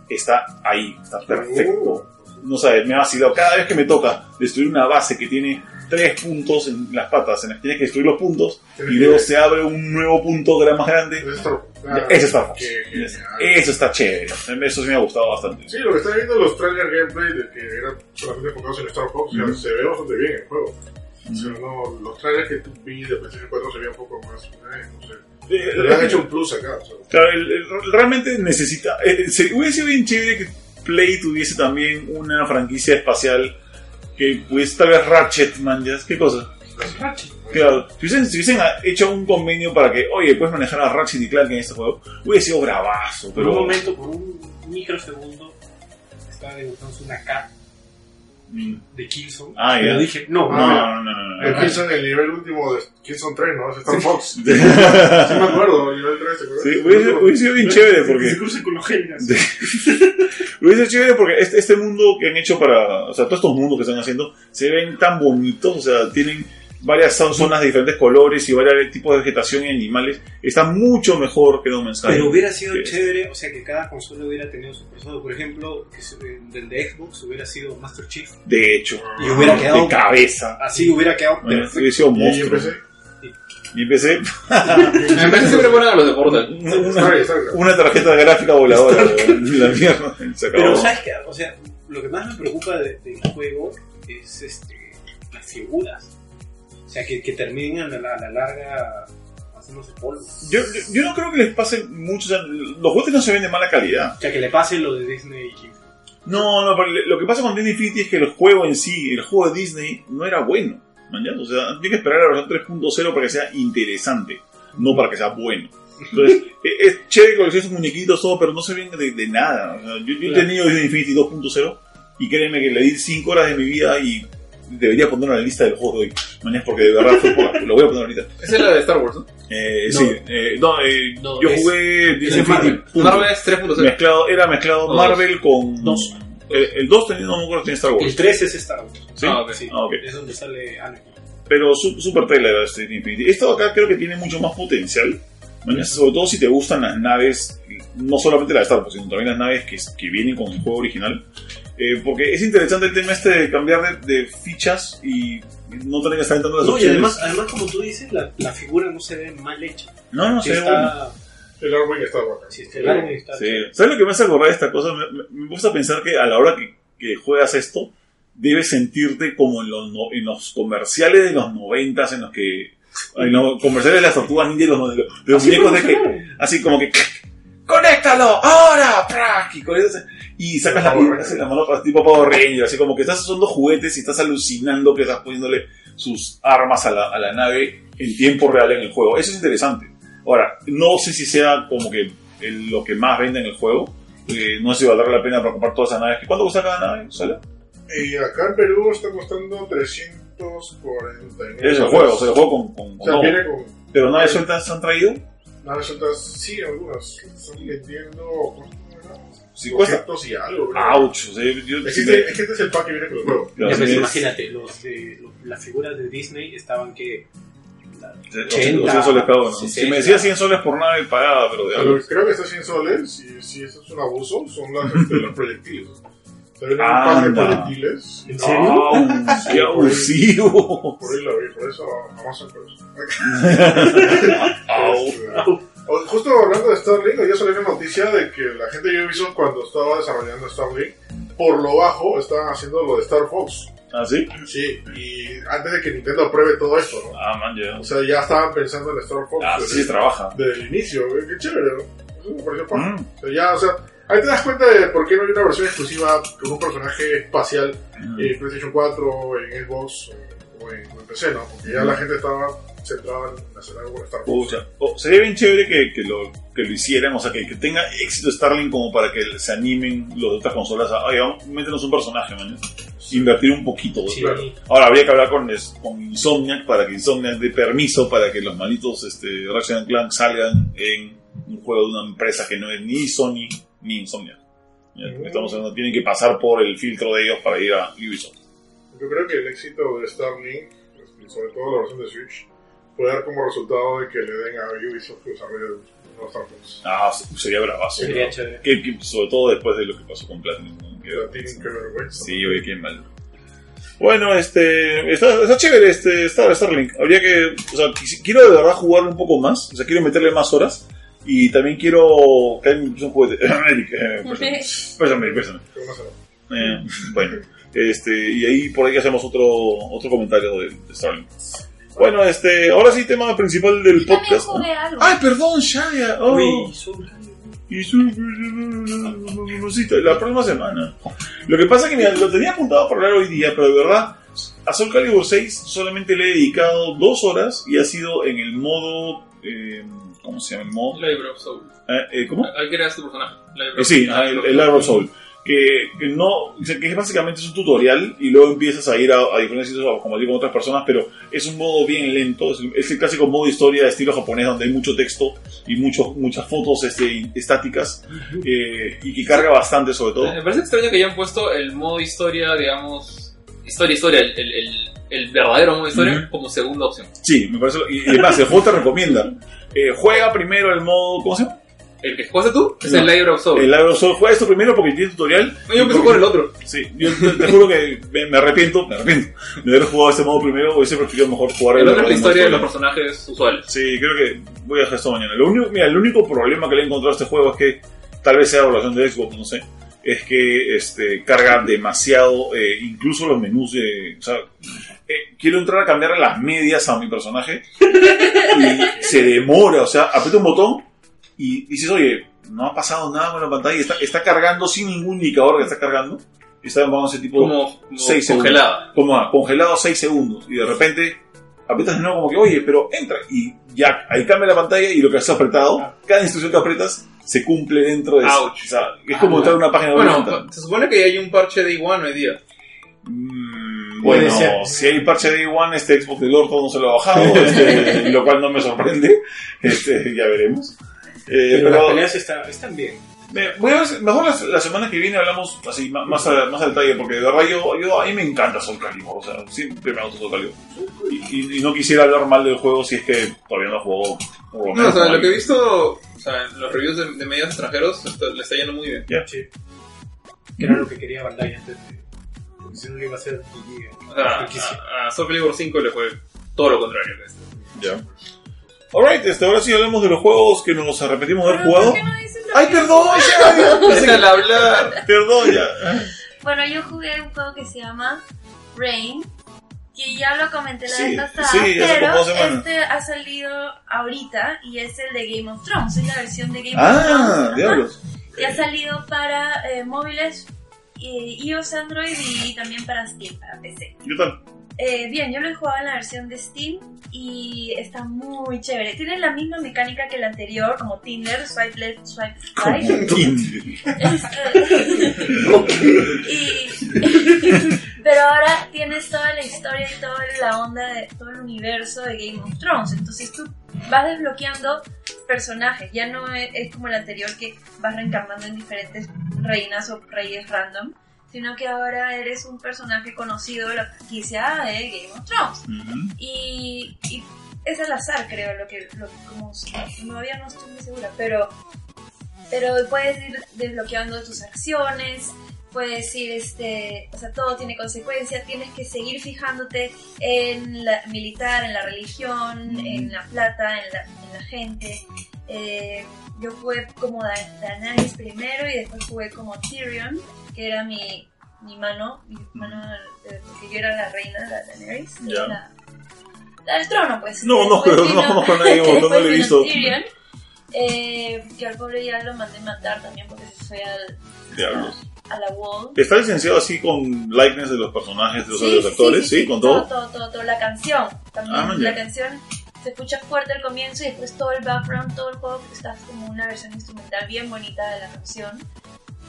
está ahí, está perfecto. No sabes, me ha vacilado. Cada vez que me toca destruir una base que tiene tres puntos en las patas, en las que tienes que destruir los puntos, y luego se abre un nuevo punto que era más grande, Es Star Wars. Ah, ese es Star Fox. qué genial. Eso está chévere. Eso sí me ha gustado bastante. Sí, lo que está viendo los trailers gameplay de que eran solamente enfocados en Star Fox, o sea, Ujú. se ve bastante bien el juego. O sea, no, los trailers que vi de PlayStation 4 se veían un poco más, eh, no sé. Eh, le han hecho un plus acá, o sea. Claro, el- el- realmente necesita. eh, se- hubiera sido bien chévere que Play tuviese también una franquicia espacial que pudiese tal vez Ratchet, man, ya, ¿qué cosa? Claro, si hubiesen, si hubiesen hecho un convenio para que, oye, puedes manejar a Ratchet y Clank en este juego, hubiese sido bravazo, Por un pero... momento, por un microsegundo, estaba dibujándose una K. de Killzone. Ah, ya. dije, no, No, no, no, no, no, no. El Killzone, el nivel último de Killzone 3, ¿no? Es Star Fox. Sí. Sí me acuerdo, el nivel 3, ¿te acuerdas? Sí, hubiese, sido bien chévere porque... Se cruza con los genios. Hubiese sido chévere porque este, este mundo que han hecho para. O sea, todos estos mundos que están haciendo se ven tan bonitos, o sea, tienen varias zo- zonas de diferentes colores y varios tipos de vegetación y animales. Está mucho mejor que No Man's Sky. Pero hubiera sido Sí. chévere, o sea, que cada consola hubiera tenido su personaje. Por ejemplo, que se- del de Xbox hubiera sido Master Chief. De hecho, Y hubiera quedado. de cabeza. Así hubiera quedado Bueno, perfecto. hubiese sido monstruo. Y empecé Me parece siempre ponen a los de Portal. una, una tarjeta gráfica voladora. la mierda. Se acabó. Pero, ¿sabes qué? O sea, lo que más me preocupa de- del juego es este, las figuras. O sea, que, que terminen a la, a la larga haciéndose polvo. yo, yo, yo no creo que les pase mucho. O sea, los juegos no se ven de mala calidad. O sea, que le pase lo de Disney y No, no, pero lo que pasa con Disney Infinity es que el juego en sí, el juego de Disney, no era bueno. ¿mañana? O sea, tiene que esperar a la versión 3.0 para que sea interesante, no para que sea bueno. Entonces, e- es chévere coleccionar esos muñequitos, todo, pero no se ven de, de nada. O sea, yo, yo he tenido Disney Infinity 2.0 y créeme que le di 5 horas de mi vida y debería ponerlo en la lista de los juegos de hoy. Mañana porque de verdad fue por- lo voy a poner ahorita. Esa es la de Star Wars, ¿no? Eh, No. Sí, eh, no, eh, No, yo es- jugué es Marvel. Marvel es 3.0. Mezclado, era mezclado Dos. Marvel con. Dos. El, el 2 tenía, no me acuerdo, tenía Star Wars. El 3 es Star Wars. ¿Sí? Ah, ok. Sí, Ah, ok. es donde sale Anakin. Pero su- Super Tela era este Infinity. Esto acá creo que tiene mucho más potencial. ¿no? Sobre todo si te gustan las naves, no solamente las de Star Wars, sino también las naves que, que vienen con el juego original. Eh, porque es interesante el tema este de cambiar de, de fichas y no tener que estar entrando las No, y opciones. además, además, como tú dices, la, la figura no se ve mal hecha. no, no, se ve está, El Arwing está bacán. sí está largo y está Sí. ¿Sabes lo que me hace acordar de esta cosa? Me, me- me gusta pensar que a la hora que, que juegas esto, debes sentirte como en los, no- en los comerciales de los noventas, en los que. En los comerciales de las tortugas ninja y los, de los, muñecos de que. Así como que. ¡Conéctalo! ¡Ahora! ¡Prac! Y, con eso y sacas la, la mano para tipo Power Ranger, así como que estás usando juguetes y estás alucinando que estás poniéndole sus armas a la, a la nave en tiempo real en el juego. Eso es interesante. Ahora, no sé si sea como que el- lo que más vende en el juego. Eh, no sé si valdrá la pena para comprar todas esas naves. ¿Cuánto cuesta cada nave? ¿Sale? Y acá en Perú está costando 349. Es el juego, o sea, el juego con, con, O con sea, todo. viene con Pero naves sueltas se han traído. naves sueltas, sí, algunas. Están vendiendo. ¿Cuánto era? Si cuesta. 200 y algo, me- este, es que este es el pack que viene con el juego. claro, Ya, pues, imagínate, los, de- los- las figuras de Disney estaban que. sí, 80, 100 soles cada uno. Si 60. me decía 100 soles por nave, pagaba, pero de algo. Pero creo que está 100 soles. Si, si eso es un abuso, son las, este, los proyectiles. Viene un pack de proyectiles. ¿En serio? ¡Au! ¡Qué abusivo! Por ahí la vi, por eso Amazon por eso. Justo hablando de Starlink, ayer salió una noticia de que la gente de Ubisoft cuando estaba desarrollando Starlink, por lo bajo estaban haciendo lo de Star Fox. ¿Ah, sí? Sí, y antes de que Nintendo apruebe todo esto, ¿no? Ah, man, ya. O sea, ya estaban pensando en Star Fox Ah, desde, sí, trabaja. desde el inicio, güey, qué chévere, ¿no? Eso me pareció. Mm. O sea, ya, o sea, ahí te das cuenta de por qué no hay una versión exclusiva con un personaje espacial Mm. en PlayStation 4, en Xbox o en, o en PC, ¿no? Porque ya la gente estaba centrada en hacer algo con Star. Pucha, o sería bien chévere que, que lo, que lo hicieran, o sea, que, que tenga éxito Starlink como para que se animen los de otras consolas a, oye, vamos, métenos un personaje, man. Invertir un poquito. Sí, Claro. Ahora habría que hablar con, Insomniac para que Insomniac dé permiso para que los malitos este, Ratchet Clank salgan en un juego de una empresa que no es ni Sony ni Insomniac. Mm. Estamos hablando, tienen que pasar por el filtro de ellos para ir a Ubisoft. Yo creo que el éxito de Starlink, y sobre todo la versión de Switch, puede dar como resultado de que le den a Ubisoft que desarrolle los Star Fox. Ah, sería bravazo. Sería chévere. Que- que sobre todo después de lo que pasó con Platinum. ¿no? Que- Que tienen que ver, güey. Sí, oye, qué mal. Bueno, este, está, está chévere este Star, Starlink. Habría que, o sea, quiero de verdad jugarlo un poco más, o sea, quiero meterle más horas y también quiero que hay un juguete. Una sola. Eh, bueno, este, y ahí por ahí hacemos otro, otro comentario de, de Starlink. Bueno, este, ahora sí, tema principal del podcast. ¿no? Ay, perdón, Shaya. Oh. Y su... sí, La próxima semana. Lo que pasa es que mira, lo tenía apuntado para hablar hoy día, pero de verdad a Soul Calibur 6 solamente le he dedicado dos horas y ha sido en el modo. eh, ¿Cómo se llama el modo? Library of Soul. Eh, eh, ¿Cómo? Ahí creas tu personaje. Library Eh, of- sí, ah, el, el Library of Soul. Que, que no, que es básicamente es un tutorial y luego empiezas a ir a, a diferentes sitios a combatir con otras personas, pero es un modo bien lento, es, es el clásico modo historia de estilo japonés donde hay mucho texto y mucho, muchas fotos este, estáticas eh, y que carga bastante sobre todo. Me parece extraño que hayan puesto el modo historia, digamos. Historia, historia, el, el, el- el verdadero modo historia como segunda opción. Sí, me parece. Y, y además, el juego te recomienda. eh, juega primero el modo. ¿Cómo se llama? El que juegas tú es No. el Library of Soul. El Library of Soul. Juega esto primero porque tiene tutorial. No, yo empecé por el otro. Sí, yo te, te juro que me, me arrepiento, me arrepiento de haber jugado este modo primero. Hubiese preferido mejor jugar El otro es la historia de los personajes usuales. Sí, creo que voy a dejar esto mañana. Lo único, mira, el único problema que le he encontrado a este juego es que, tal vez sea la relación de Xbox, no sé, es que este, carga demasiado, eh, incluso los menús de... O sea, eh, quiero entrar a cambiar las medias a mi personaje y se demora, o sea, aprieto un botón y dices, oye, no ha pasado nada con la pantalla, está, está cargando sin ningún indicador que está cargando. Está demorando ese tipo Como, como Seis congelada. como ah, congelado 6 segundos y de repente aprietas de nuevo como que, oye, pero entra y ya, ahí cambia la pantalla y lo que has apretado, cada instrucción que aprietas se cumple dentro de eso. Ouch. O sea, es como entrar a una página web. Bueno, se supone que hay un parche de igual hoy día. Mm, bueno, si hay parche de One, este Xbox del orto no se lo ha bajado, este, lo cual no me sorprende, este, ya veremos. Eh, Pero, las pero peleas está- están bien. me- a mejor la, la semana que viene hablamos así más, más, a, más a detalle, porque de verdad yo, yo a mí me encanta Soul Calibur, o sea, siempre me gusta Soul Calibur. Y, y- y no quisiera hablar mal del juego si es que todavía no lo jugó. lo No, o sea, lo que he visto, o sea, en los reviews de, de medios extranjeros, está- le está yendo muy bien. Sí. Que era lo que quería Bandai antes de. Porque si no le iba a hacer. O sea, a, a Soul Calibur 5 le fue todo lo contrario que este. Alright, este, ahora sí hablemos de los juegos que nos arrepentimos de haber Pero, jugado. ¿por qué no dices lo ¡Ay, perdón! Ya, hablar. perdón, ya. Bueno, yo jugué un juego que se llama Rain, que ya lo comenté la Sí, vez pasada, sí, hace pero como dos semanas. este ha salido ahorita y es el de Game of Thrones, es la versión de Game of Ah, Thrones. ajá, diablos. Y ha salido para eh, móviles, eh, iOS, Android y también para Steam, para PC. ¿Qué tal? Eh, bien, yo lo he jugado en la versión de Steam y está muy chévere. Tiene la misma mecánica que el anterior, como Tinder, swipe left, swipe right. Y, pero ahora tienes toda la historia y toda la onda de todo el universo de Game of Thrones. Entonces tú vas desbloqueando personajes. Ya no es, es como el anterior que vas reencarnando en diferentes reinas o reyes random. Sino que ahora eres un personaje conocido de la franquicia de Game of Thrones. Y, y es al azar, creo, lo que, lo que como todavía no estoy muy segura, pero, pero puedes ir desbloqueando tus acciones, puedes ir, este, o sea, todo tiene consecuencias, tienes que seguir fijándote en la militar, en la religión, en la plata, en la, en la gente. Eh, yo jugué como Da- Daenerys primero y después jugué como Tyrion, que era mi, mi mano, mi mano, eh, porque yo era la reina, la Daenerys, Ya. la, la del trono, pues. No conozco, Después no no después he vino visto. Tyrion, eh, que al pobre ya lo mandé matar también porque se fue al, Diablos. a la wall. ¿Está licenciado así con likeness de los personajes, de los, de los actores? sí, ¿Con todo, todo? todo, todo. La canción, también Ah, ya. la canción se escucha fuerte al comienzo y después todo el background, todo el juego está como una versión instrumental bien bonita de la canción.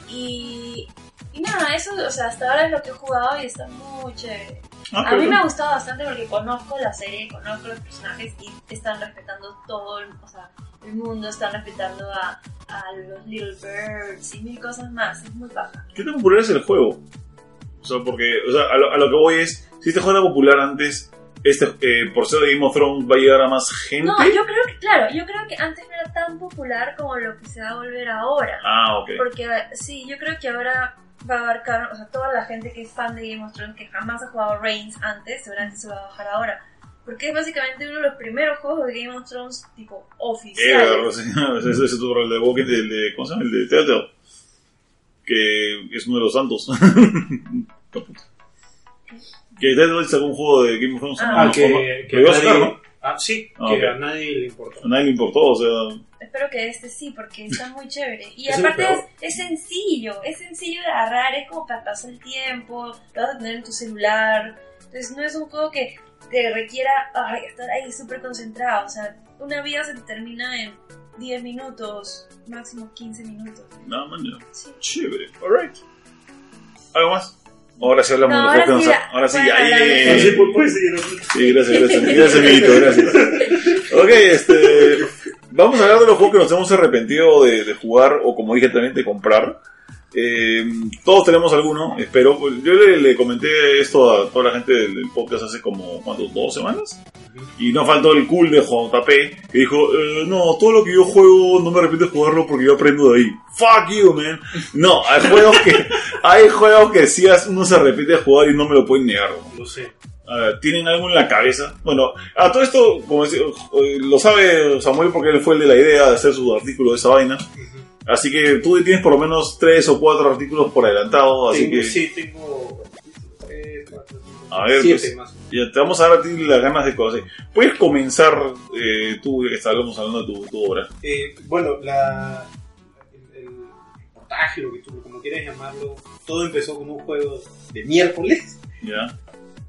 Y, y nada, eso, o sea, hasta ahora es lo que he jugado y está muy chévere. Ah, A mí me ha gustado bastante porque conozco la serie, conozco los personajes y están respetando todo, el, o sea, el mundo, están respetando a, a los Little Birds y mil cosas más. Es muy baja. ¿Qué tan popular es el juego? O sea, porque, o sea, a lo, a lo que voy es, si este juego era popular antes, este, eh, por ser de Game of Thrones, va a llegar a más gente. No, yo creo que, claro, yo creo que antes no era tan popular como lo que se va a volver ahora. Ah, ok. Porque sí, yo creo que ahora va a abarcar, o sea, toda la gente que es fan de Game of Thrones, que jamás ha jugado Reigns antes, seguramente se va a bajar ahora. Porque es básicamente uno de los primeros juegos de Game of Thrones, tipo, Eh, oficiales. ese ese es otro, el de Walking, el de, ¿cómo se llama? El de Telltale. Que es uno de los santos. que Telltale sacó un juego de Game of Thrones. Ah, ¿no? Ah, que, que Lo iba a sacar, ¿no? Ah, sí, Ah, que a nadie le importó. A nadie le importó, o sea... Espero que este sí, porque está muy chévere. Y Es aparte es, es sencillo, es sencillo de agarrar, es como para pasar el tiempo, lo vas a tener en tu celular. Entonces no es un juego que te requiera ay, estar ahí súper concentrado. O sea, una vida se termina en 10 minutos, máximo 15 minutos. No, man, ya. Sí. Chévere. Alright. ¿Algo más? Ahora sí hablamos No, de los ahora juegos que sí. Ahora sí, eh, Así pues, seguir. Sí, gracias, gracias. Gracias, amiguito, gracias. Ok, este. Vamos a hablar de los juegos que nos hemos arrepentido de, de jugar o, como dije también, de comprar. Eh, todos tenemos alguno, espero. Yo le, le comenté esto a toda la gente del, podcast hace como, ¿cuánto? ¿Dos semanas? Y no faltó el cool de JP que dijo: eh, No, todo lo que yo juego no me arrepiento de jugarlo porque yo aprendo de ahí. Fuck you, man. No, hay juegos que, hay juegos que sí uno se arrepiente de jugar y no me lo pueden negar. ¿no? Lo sé. A ver, ¿tienen algo en la cabeza? Bueno, a todo esto, como decía, eh, lo sabe Samuel porque él fue el de la idea de hacer su artículo de esa vaina. Así que tú tienes por lo menos tres o cuatro artículos por adelantado, así Tengo- que Sí, tengo A ver, siete pues. más. ya te vamos a dar a ti las ganas de cosas. Puedes comenzar eh, tú, que estábamos hablando de tu, tu obra. Eh, bueno, la, el, el reportaje, lo que tú como quieras llamarlo, todo empezó con un juego de miércoles ¿Ya?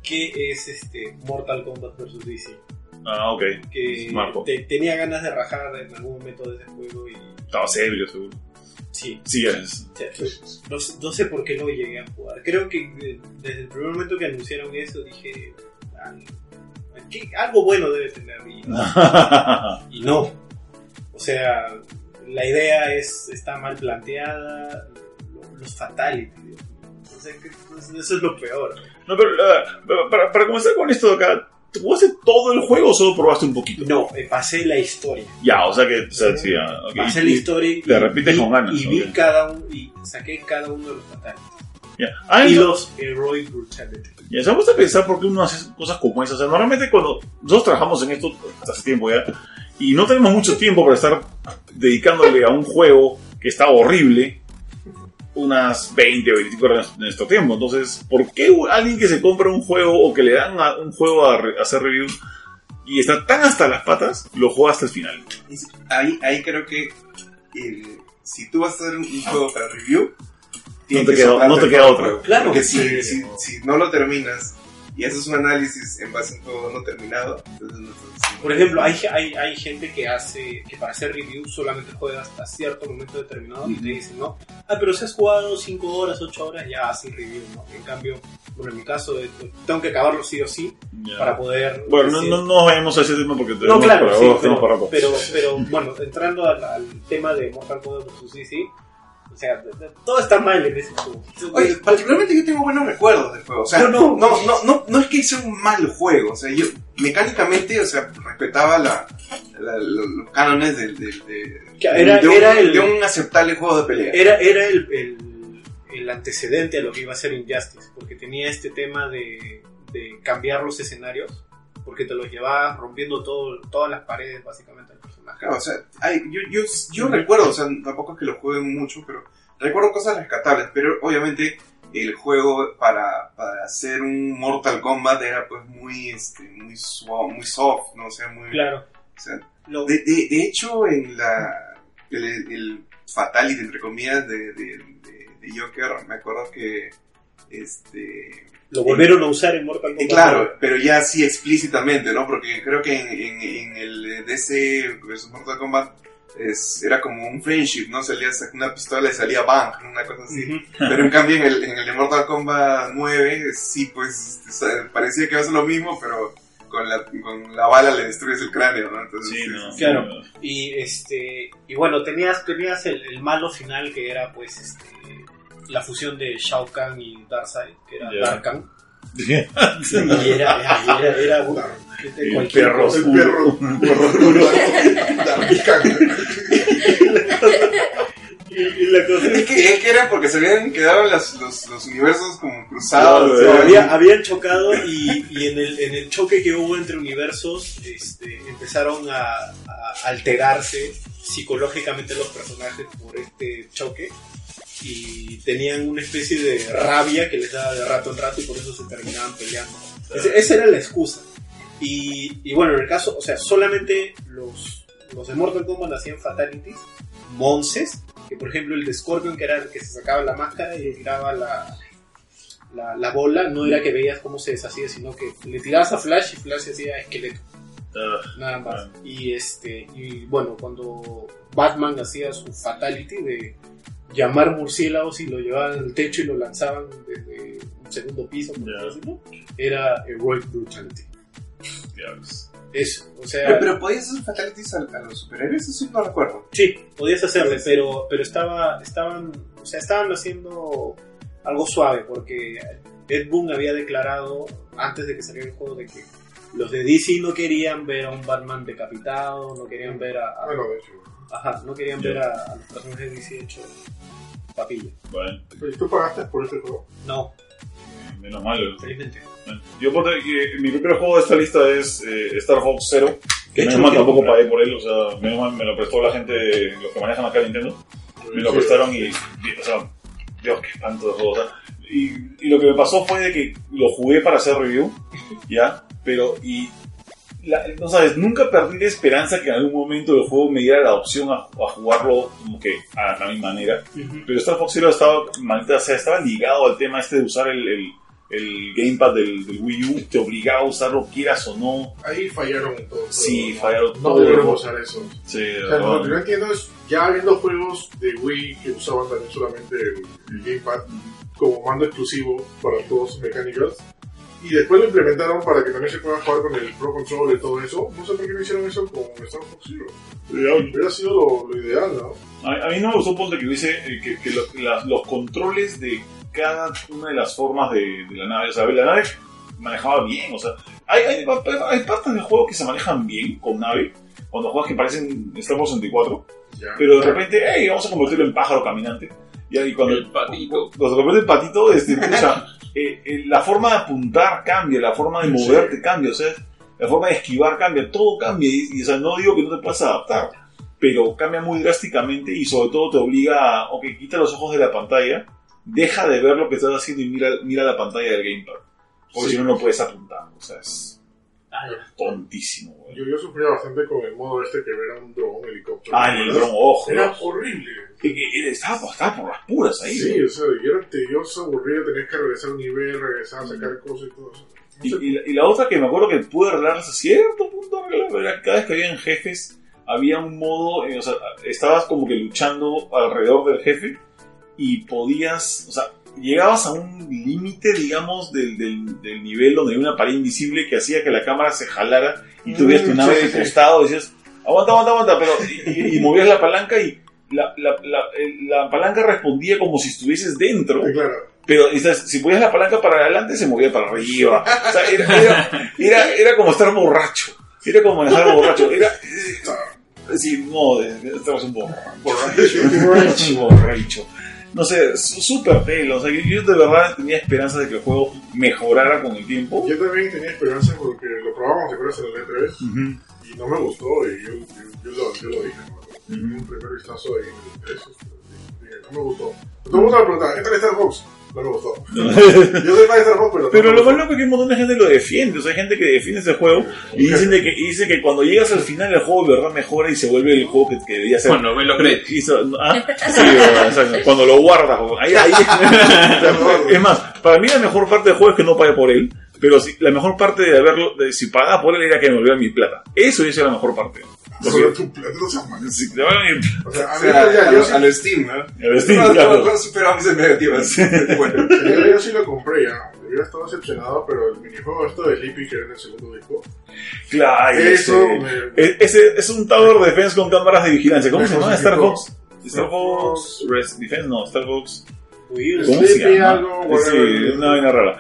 que es este Mortal Kombat vs. DC. Ah, ok. Que te- tenía ganas de rajar en algún momento de ese juego y Estaba serio, seguro. Sí, Sí, es. sea, no, sé- no sé por qué no llegué a jugar. Creo que eh, desde el primer momento que anunciaron eso dije, "Ah, ¿qué- algo bueno debe tener. Y, y no. O sea, la idea es está mal planteada, lo- los fatalities. Mío. O sea, eso es lo peor. no, pero ah, para, para comenzar con esto acá, ¿tú jugaste todo el juego o solo probaste un poquito? No, pasé la historia. Ya, o sea que, o sea, sí, ah. Pasé la historia y, te repites con ganas, y vi cada uno y saqué cada uno de los fatalities. ya. Ah, y eso- los heroic brutality. Ya, se me gusta pensar por qué uno hace cosas como esas. O sea, normalmente cuando nosotros trabajamos en esto hace tiempo ya, y no tenemos mucho tiempo para estar dedicándole a un juego que está horrible unas 20 o 25 horas de nuestro tiempo. Entonces, ¿por qué alguien que se compra un juego o que le dan a un juego a, re- a hacer review y está tan hasta las patas, lo juega hasta el final? Ahí, ahí creo que eh, si tú vas a hacer un, juego para review, tienes te que queda- no te queda otra. Claro. Porque si, si, si no lo terminas y haces un análisis en base a un juego no terminado, entonces no Por ejemplo, hay, hay, hay gente que hace que para hacer review solamente juega hasta cierto momento determinado y te dicen, ¿no? Ah, pero si has jugado 5 horas, 8 horas, ya haces review, ¿no? En cambio, bueno, en mi caso, eh, tengo que acabarlo sí o sí Ya. para poder... Bueno, no, decir- no, no vayamos a ese tema porque No, tenemos claro, para sí, vos, tenemos para pero, rato. pero, pero, bueno, entrando al, al tema de Mortal Kombat vs. DC, o sea, todo está mal en ese juego. Oye, particularmente yo tengo buenos recuerdos del juego. O sea, no. no, no, no, no es que hice un mal juego. O sea, yo mecánicamente, o sea, respetaba la, la- lo- los cánones del, del- era- de un, era el- de un aceptable juego de pelea. Era, era el, el, el antecedente a lo que iba a ser Injustice, porque tenía este tema de, de cambiar los escenarios, porque te los llevabas rompiendo todo, todas las paredes básicamente personaje. Claro, o sea, hay- yo, yo, yo recuerdo, o sea, tampoco es que lo juegue mucho, pero recuerdo cosas rescatables, pero obviamente el juego para, para hacer un Mortal Kombat era pues muy, este, muy, suave, muy soft, ¿no? O sea, muy... Claro. o sea, Lo- de, de, de hecho, en la, el, el Fatality, entre comillas, de- de Joker, me acuerdo que, este... lo volvieron a usar en Mortal Kombat. claro, pero ya sí explícitamente, ¿no? Porque creo que en, en, en el DC vs Mortal Kombat es, era como un friendship, ¿no? Salía una pistola y salía bang, una cosa así. Ujú. Pero en cambio en el, en el de Mortal Kombat 9, sí, pues o sea, parecía que iba a ser lo mismo, pero con la, con la bala le destruyes el cráneo, ¿no? Entonces, Sí, no. Claro. Y este y bueno, tenías, tenías el, el malo final que era pues este la fusión de Shao Kahn y Darkseid, que era Ya. Dark Kahn. Sí. Y era, era, era, era un- El cualquier perro cosa. El oscuro. perro. Dark Y, y la cosa Es que, es que era porque se habían quedado las- los, los universos como cruzados. Claro, ¿no? había, habían chocado y, y en, el, en el choque que hubo entre universos este, empezaron a, a alterarse psicológicamente los personajes por este choque y tenían una especie de rabia que les daba de rato en rato y por eso se terminaban peleando. Esa era la excusa. Y, y bueno, en el caso, o sea, solamente los, los de Mortal Kombat hacían fatalities, monces, que por ejemplo el de Scorpion, que era el que se sacaba la máscara y le tiraba la, la, la bola, no era que veías cómo se deshacía, sino que le tirabas a Flash y Flash se hacía esqueleto, Ah, nada más. Ah. Y este y bueno, cuando Batman hacía su fatality de llamar murciélagos y lo llevaban al techo y lo lanzaban desde un segundo piso, era Heroic Brutality. diablos. Eso, o Pero, sea, pero ¿podías hacer fatalities a, a los superhéroes? Eso sí no recuerdo. sí, podías hacerle, pero, pero estaba, estaban, o sea, estaban haciendo algo suave porque Ed Boon había declarado antes de que saliera el juego de que los de DC no querían ver a un Batman decapitado, no querían ver a, a- Bueno, de hecho. Ajá, no querían Ya. ver a, a los personajes de DC hecho papilla. Bueno, Oye, ¿Tú pagaste por este juego? No, menos mal. felizmente. Yo que mi primer juego de esta lista es eh, Star Fox Zero. Que hecho, menos mal quiero tampoco comprar. pagué por él, o sea, menos mal me lo prestó la gente, los que manejan acá Nintendo. Me lo Sí. prestaron y, y, o sea, Dios, qué espanto de juego. o sea, y, y lo que me pasó fue de que lo jugué para hacer review, ¿ya? Pero, y, la- no sabes, nunca perdí la esperanza que en algún momento el juego me diera la opción a, a jugarlo como que a, a mi manera. Pero Star Fox Zero estaba, maldita sea, estaba ligado al tema este de usar el, el, el gamepad del, del Wii U, te obligaba a usarlo quieras o no. Ahí fallaron todo. Sí, todo, fallaron No todo. debieron usar eso. Sí, O sea, lo que no entiendo es, ya habiendo juegos de Wii que usaban también solamente el, el Gamepad como mando exclusivo para todos mecánicos, y después lo implementaron para que también se pueda jugar con el Pro Controller y todo eso, no sé por qué no hicieron eso con Star Fox Zero. Hubiera sido lo, lo ideal, ¿no? A, a mí no me gustó ponte que hubiese eh, que, que lo- las- los controles de cada una de las formas de, de la nave, o sea, la nave manejaba bien, o sea, hay, hay, hay partes del juego que se manejan bien con nave, cuando juegas que parecen Star Wars 64, Ya. pero de repente, hey, vamos a convertirlo en pájaro caminante, y ahí cuando El patito. cuando se convierte en patito, este, pucha, eh, eh, la forma de apuntar cambia, la forma de moverte cambia, o sea, la forma de esquivar cambia, todo cambia, y, y, o sea, no digo que no te puedas adaptar, pero cambia muy drásticamente y sobre todo te obliga a, ok, quita los ojos de la pantalla, deja de ver lo que estás haciendo y mira, mira la pantalla del gamepad, porque Sí. si no, no puedes apuntar, o sea, es Ah, tontísimo. Yo, yo sufría bastante con el modo este que era un dron, un helicóptero. Ah, el dron, ojo, Era horrible. Eh, eh, estaba, estaba por las puras ahí, Sí, güey. o sea, y era tedioso, aburrido, tenías que regresar a un nivel, regresar a sacar cosas y todo eso. No Y, y la, y la otra que me acuerdo que pude arreglar hasta cierto punto, era que cada vez que habían jefes, había un modo, eh, o sea, estabas como que luchando alrededor del jefe y podías, o sea, llegabas a un límite, digamos, del, del, del nivel donde había una pared invisible que hacía que la cámara se jalara y tú veías tu Mm, nave sí, de sí, costado y decías, aguanta, aguanta, aguanta, pero, y, movías la palanca y la, la, la, la palanca respondía como si estuvieses dentro. sí, claro. Pero si ponías la palanca para adelante, se movía para arriba. O sea, era, era, era, era como estar borracho. Era como manejar borracho. Era. eh, Sí, no, eh, estabas un borracho. Borracho, borracho. No sé, súper telo. O sea, yo, yo de verdad tenía esperanza de que el juego mejorara con el tiempo. Yo también tenía esperanza porque lo probamos, ¿te acuerdas? En el E3 Ujú. y no me gustó y yo, yo, yo lo, yo lo dije. ¿no? Ujú. Un primer vistazo y el E3 este, dije, no me gustó. Todo el mundo me preguntaba, ¿qué tal Star Fox? No me gustó. Yo soy fan de Star Fox, pero lo más loco es que un montón de gente lo defiende. O sea, hay gente que defiende ese juego y dicen, de que, y dicen que cuando llegas al final el juego de verdad mejora y se vuelve el juego que, que debería ser. Bueno, ven los créditos. Ah, sí, cuando lo guardas. Ahí, ahí- es más, para mí la mejor parte del juego es que no pague por él, pero si- la mejor parte de haberlo, de, si pagaba por él era que me volviera mi plata. Eso es la mejor parte. Sobre tu plata, no seas mal. Si te van a O sea, a O sea, ya, a, yo, lo, sí, a lo Steam, ¿no? Steam, no, claro. no, no superamos en negativas. bueno, yo, yo sí lo compré ya. Yo estaba decepcionado, pero el minijuego esto de Lippy que era en el segundo disco, Claro, eso ese, me... ese es un Tower Defense con cámaras de vigilancia. ¿Cómo se llama? Star cosificó. Fox. Star Fox Res Defense, no, Star Fox. Wii U. ¿Cómo se llama? algo, Sí, una vaina rara.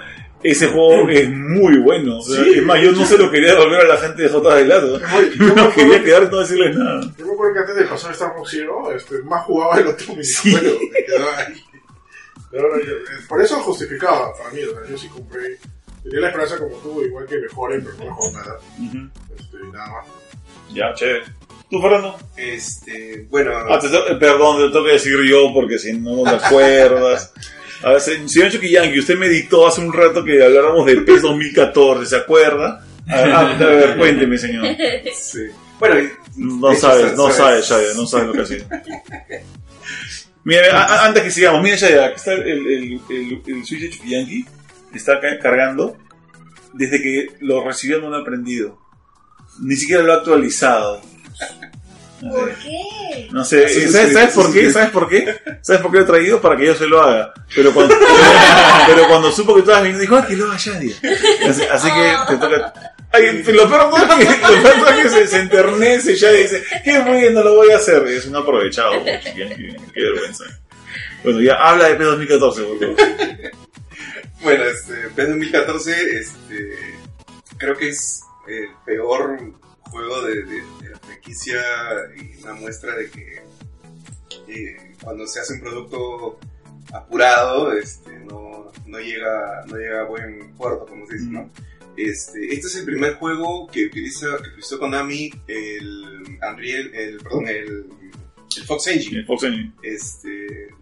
Ese juego es muy bueno. O sea, Sí. es más, yo no se lo quería devolver a la gente de J de Lato. Yo me No acuerdo- quería quedar y no decirles nada. Yo me acuerdo que antes de pasar Star Fox Zero, este, más jugaba el otro minijuego. Me quedaba ahí. Pero ahora yo- eh, por eso justificaba para mí. O sea, yo sí compré. Tenía la esperanza como tú, igual que mejoren, pero no mejoró nada. Ujú. Este, y nada más. Ya, chévere. ¿Tú, Fernando? este, bueno, Ah, te perdón, te tengo que decir yo porque si no, no te acuerdas. A ver, se- señor Chuquillanqui, usted me dictó hace un rato que habláramos de PES 2014, ¿se acuerda? A ver, ah, a ver, cuénteme, señor. sí. Bueno, No sabes, no sabes, Shaya, no sabes lo que ha sido. Mira, antes que sigamos, mira, Shaya, aquí está el, el, el, el Switch de Chuquillanqui. está ca- cargando desde que lo recibió no lo ha aprendido. Ni siquiera lo ha actualizado. ¿Por qué? No sé, ¿sabes, sabes por qué? ¿Sabes por qué? ¿Sabes por qué lo he traído? Para que yo se lo haga. Pero cuando, pero cuando supo que estabas viniendo, dijo, ah, que lo haga Shadia. Así, así que te toca. Ay, lo peor no es que, lo peor no es que se, se enternece ya y dice, qué bueno, lo voy a hacer. Es un aprovechado, chiquillo, qué, qué vergüenza. Bueno, ya habla de P2014, por favor. Bueno, este, PES 2014, este, creo que es el peor juego de, de- de la franquicia y una muestra de que eh, cuando se hace un producto apurado, este, no, no llega, no llega a buen puerto, como se dice, ¿no? Este, este es el primer juego que utiliza, que utilizó Konami el Unreal, el, perdón, el, el Fox Engine. Fox Engine. Este,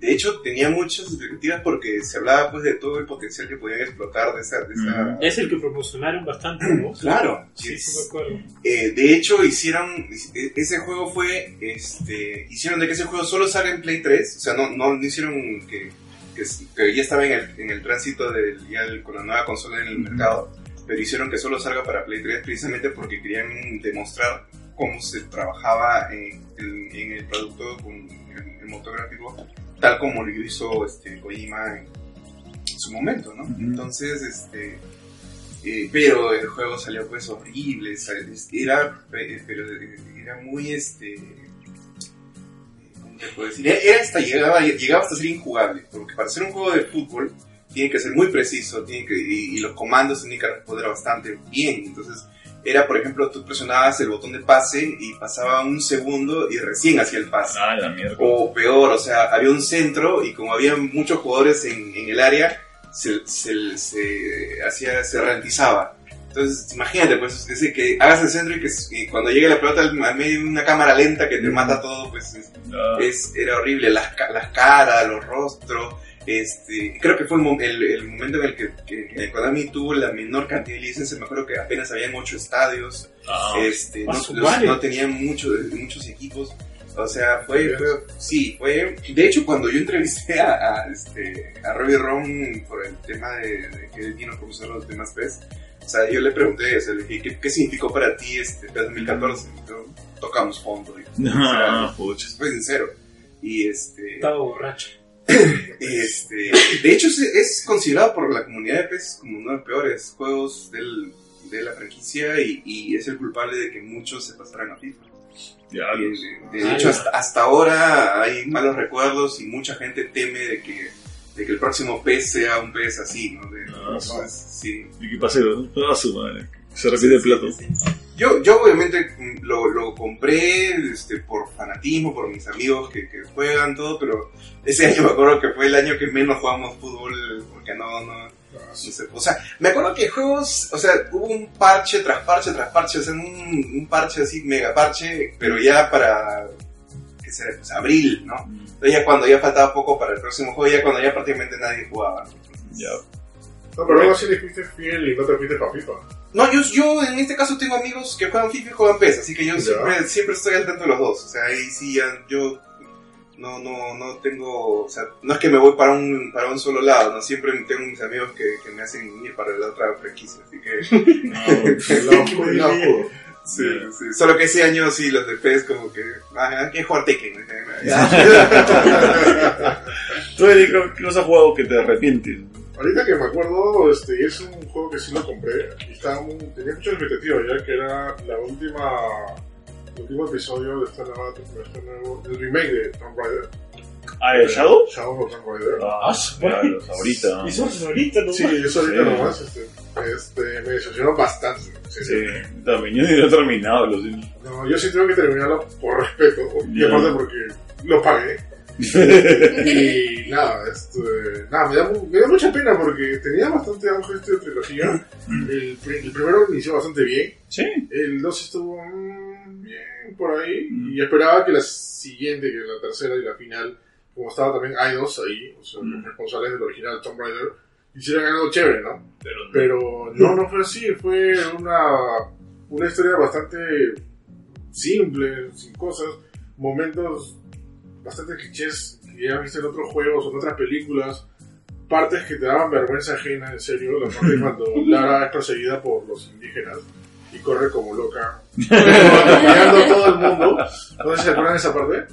de hecho, tenía muchas expectativas porque se hablaba pues de todo el potencial que podían explotar de esa... De esa Es el que promocionaron bastante, ¿no? Claro, Sí, es- sí, me acuerdo. eh, de hecho hicieron, ese juego fue, este, hicieron de que ese juego solo salga en Play 3, o sea, no, no, no hicieron que, que, que ya estaba en el, en el tránsito del, ya el- con la nueva consola en el mercado, pero hicieron que solo salga para Play 3 precisamente porque querían demostrar cómo se trabajaba en, en- en el producto con el, el motor gráfico, tal como lo hizo este, Kojima en su momento, ¿no? Entonces, este... Eh, pero el juego salió pues horrible, era, eh, pero era muy este... eh, ¿Cómo te puedo decir? Era hasta, llegaba, llegaba hasta ser injugable, porque para ser un juego de fútbol tiene que ser muy preciso, tiene que, y, y los comandos tienen que responder bastante bien, entonces era por ejemplo tú presionabas el botón de pase y pasaba un segundo y recién hacía el pase. Ah, la mierda. O peor, o sea, había un centro y como había muchos jugadores en, en el área, se, se, se hacía, se ralentizaba. Entonces, imagínate, pues, ese que hagas el centro y que y cuando llegue la pelota al, medio de una cámara lenta que te mata todo, pues es, Ah, es- era horrible. Las, las caras, los rostros. Este, creo que fue el, el- el momento en el que, que, Konami tuvo la menor cantidad de licencias. Me acuerdo que apenas habían ocho estadios. ah, Este, no, los- no tenían mucho, muchos equipos. O sea, fue, fue- sí, fue, de hecho cuando yo entrevisté a, a, este, a Robbie Ron por el tema de, de que él vino a conocer los temas PES, o sea, yo le pregunté, o sea, le dije, ¿qué, qué significó para ti este PES 2014? Y yo, tocamos fondo, y, ah, pucha. fue sincero. Y este, Estaba borracho. este, de hecho es, es considerado por la comunidad de PES como uno de los peores juegos del, de la franquicia y, y es el culpable de que muchos se pasaran a FIFA. Ya, de, de hecho, hasta, hasta ahora hay malos recuerdos y mucha gente teme de que, de que el próximo PES sea un PES así, ¿no? De- Ah, sí. ¿Y. Ah, su madre. Se repite el plato. Yo, yo obviamente mm, lo, lo compré este, por fanatismo, por mis amigos que, que juegan todo, pero ese año me acuerdo que fue el año que menos jugamos fútbol porque no, no, no sé, o sea, me acuerdo que juegos, o sea, hubo un parche tras parche tras parche, o sea, un, un parche así, mega parche, pero ya para, ¿qué será? Pues abril, ¿no? Entonces ya cuando ya faltaba poco para el próximo juego, ya cuando ya prácticamente nadie jugaba. ¿no? Ya. No, pero luego sí le fuiste fiel y no te fuiste para FIFA. No, yo, yo en este caso tengo amigos que juegan FIFA y juegan PES, así que yo siempre, siempre estoy al tanto de los dos. O sea, ahí sí ya yo no, no, no tengo, o sea, no es que me voy para un, para un solo lado, no siempre tengo mis amigos que, que me hacen ir para la otra franquicia, así que No, lado oscuro. sí, sí. Solo que ese año sí los de PES como que, ah, hay que jugar Tekken. Tú, Eric, ¿qué nos has jugado que te arrepientes? Ahorita que me acuerdo, este, es un juego que sí lo compré y estaba tenía mucha expectativa ya que era la última, el último episodio de esta nueva, de este nuevo, el remake de Tomb Raider, Ah, ¿el Shadow? Shadow of Tomb Raider. Ah, ya, los ahorita. Y son ahorita, ¿no? Sí, eso ahorita Sí. nomás, este, este, me decepcionó bastante. Sí, también. Yo ni lo he terminado, lo siento. No, yo sí tengo que terminarlo por respeto, y aparte porque lo pagué. y nada, este, nada, me da, me da mucha pena porque tenía bastante auge esta trilogía. El, el primero inició bastante bien, Sí. el 2 estuvo mm, bien por ahí, y esperaba que la siguiente, que la tercera y la final, como estaba también Eidos ahí, o sea, los responsables del original Tomb Raider, hicieran algo chévere, ¿no? Pero no, no fue así, fue una, una historia bastante simple, sin cosas, momentos bastante clichés que ya viste en otros juegos o en otras películas, partes que te daban vergüenza ajena, en serio. La parte cuando Lara es perseguida por los indígenas y corre como loca, atropellando a todo el mundo. No sé si se acuerdan de esa parte.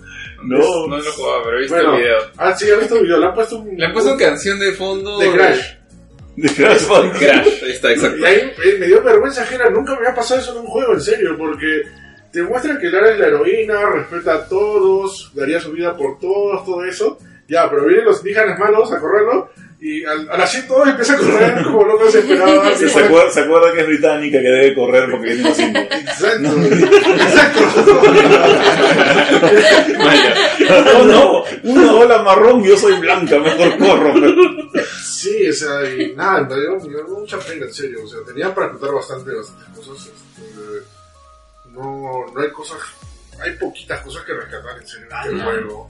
No, no lo jugaba, pero he visto Bueno, el video. Ah, sí, he visto el video. Le han puesto un. Le han puesto una canción de fondo. de Crash. De Crash Bandicoot. Crash, ahí está, exacto. Y ahí eh, me dio vergüenza ajena, nunca me había pasado eso en un juego, en serio, porque te muestran que Lara es la heroína, respeta a todos, daría su vida por todos, todo eso. Ya, pero vienen los indígenas malos a correrlo y al, al así todos empiezan a correr como locos desesperados. Se acuerda, se acuerda que es británica que debe correr porque tiene cinco. Exacto, exacto. No, no, una ola marrón yo soy blanca, mejor corro. pero- Sí, o sea, y nada, me dio, me dio mucha pena, en serio. O sea, tenían para explotar bastante, bastantes cosas. este, no, no hay cosas, hay poquitas cosas que rescatar, en serio, en el juego.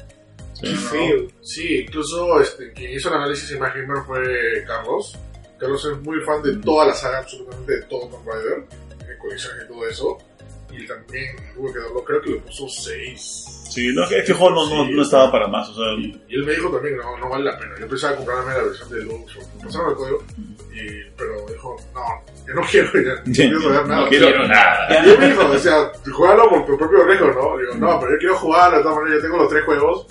Qué ¿no? feo. Sí, incluso este, quien hizo el análisis Imagen Gamer fue Carlos. Carlos es muy fan de toda la saga, absolutamente de todo Tomb Raider, de colecciones y todo eso. Y también tuve que darlo, creo que le puso 6. Sí, no, es que este juego no, no, no estaba para más. O sea, Y, y él me dijo también, no, no vale la pena. Yo pensaba comprarme la versión de Lux o pasaron el código, y, pero dijo, no, yo no quiero, ya, no quiero saber nada. no quiero nada. Y él me dijo, o sea, jugalo por tu propio riesgo, ¿no? Digo, no, pero yo quiero jugarlo, de todas maneras, yo tengo los tres juegos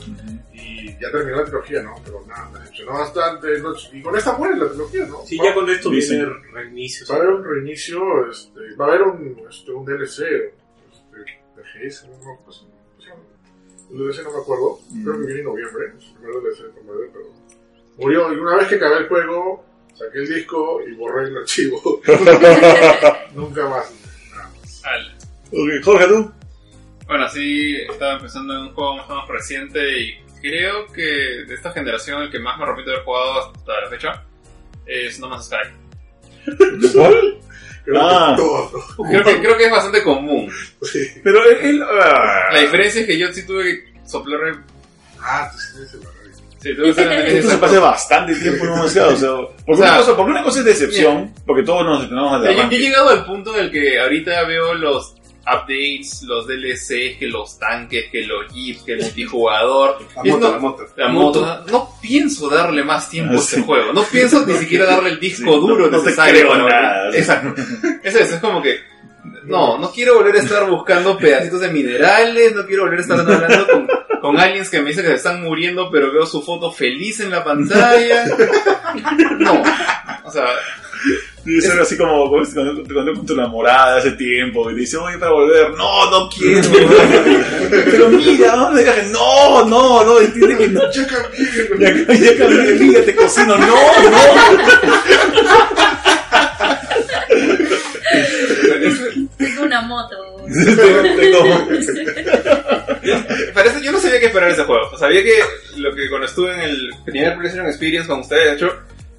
ya terminó la trilogía, ¿no? Pero nada, me decepcionó bastante. no- y con esta muere la trilogía, ¿no? Sí, va, ya con esto viene reinicio. va a haber un reinicio, este, va a haber un, este, un DLC, este, de GS, no, no, pues, pues, el DLC no me acuerdo, creo que viene en noviembre, es el primer DLC de Tomb Raider, pero murió. Y una vez que acabé el juego, saqué el disco y borré el archivo. Nunca más. Nada más. Al- Ok, Jorge, tú. Bueno, sí, estaba empezando en un juego más o menos reciente y creo que de esta generación el que más me repito haber jugado hasta la fecha es No Man's Sky. ¿Cuál? Creo Ah. que todo. Creo que, creo que es bastante común. Sí. Pero él. él, ah. La diferencia es que yo sí tuve que soplarme. Ah, tú sí tienes el. Sí, se pasa bastante tiempo en un mercado, o sea, porque, O sea, una cosa, porque una cosa es decepción, porque todos nos estrenamos O al sea, yo, yo he llegado al punto en el que ahorita veo los updates, los DLCs, que los tanques, que los jeeps, que el multijugador. La moto, no- la moto. la moto. No pienso darle más tiempo a Ah, este sí. juego. No pienso ni siquiera darle el disco Sí, duro no- no te necesario. creo nada. Exacto. Es eso, es como que. No, no quiero volver a estar buscando pedacitos de minerales, no quiero volver a estar hablando con, con aliens que me dicen que se están muriendo, pero veo su foto feliz en la pantalla. No. O sea, Debe ser así como cuando te conté con tu enamorada hace tiempo y te dice, oye, para volver, no, no quiero. Pero mira, ¿dónde viaje? No, no, no, entiende que no. Ya cambié. Ya, ya cambié de vida, te cocino, no, no. Tengo una moto. Tengo- Parece, yo no sabía qué esperar de ese juego. Sabía que lo que cuando estuve en el primer PlayStation Experience con ustedes, de hecho,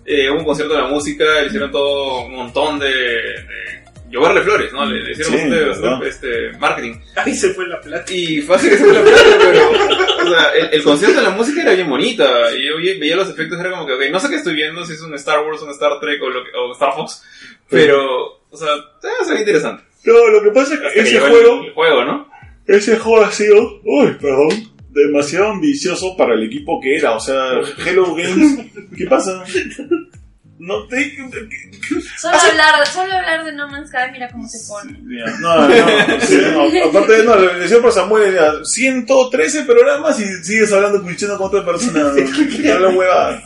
eh, hubo un concierto de la música, le hicieron todo un montón de, de lloverle flores, ¿no? Le, le hicieron Sí, bastante, este, marketing. Ahí se fue la plata. Y fácil que se fue la plata, pero, o sea, el, el concierto de la música era bien bonita. Y yo oye, veía los efectos, era como que, ok, no sé qué estoy viendo, si es un Star Wars, un Star Trek o, lo que- o Star Fox, pero, o sea, eh, se ve interesante. No, lo que pasa es Hasta que que ese el- juego, el juego, ¿no? ese juego ha sido, uy, perdón, demasiado ambicioso para el equipo que era. O sea, Hello Games, ¿qué pasa? No te. Solo hablar, solo hablar de No Man's Sky, mira cómo se pone. No, no, sí, no, aparte de no, la decisión por Samuel era 113 programas y sigues hablando, cuchicheando con otra persona. No, la hueva.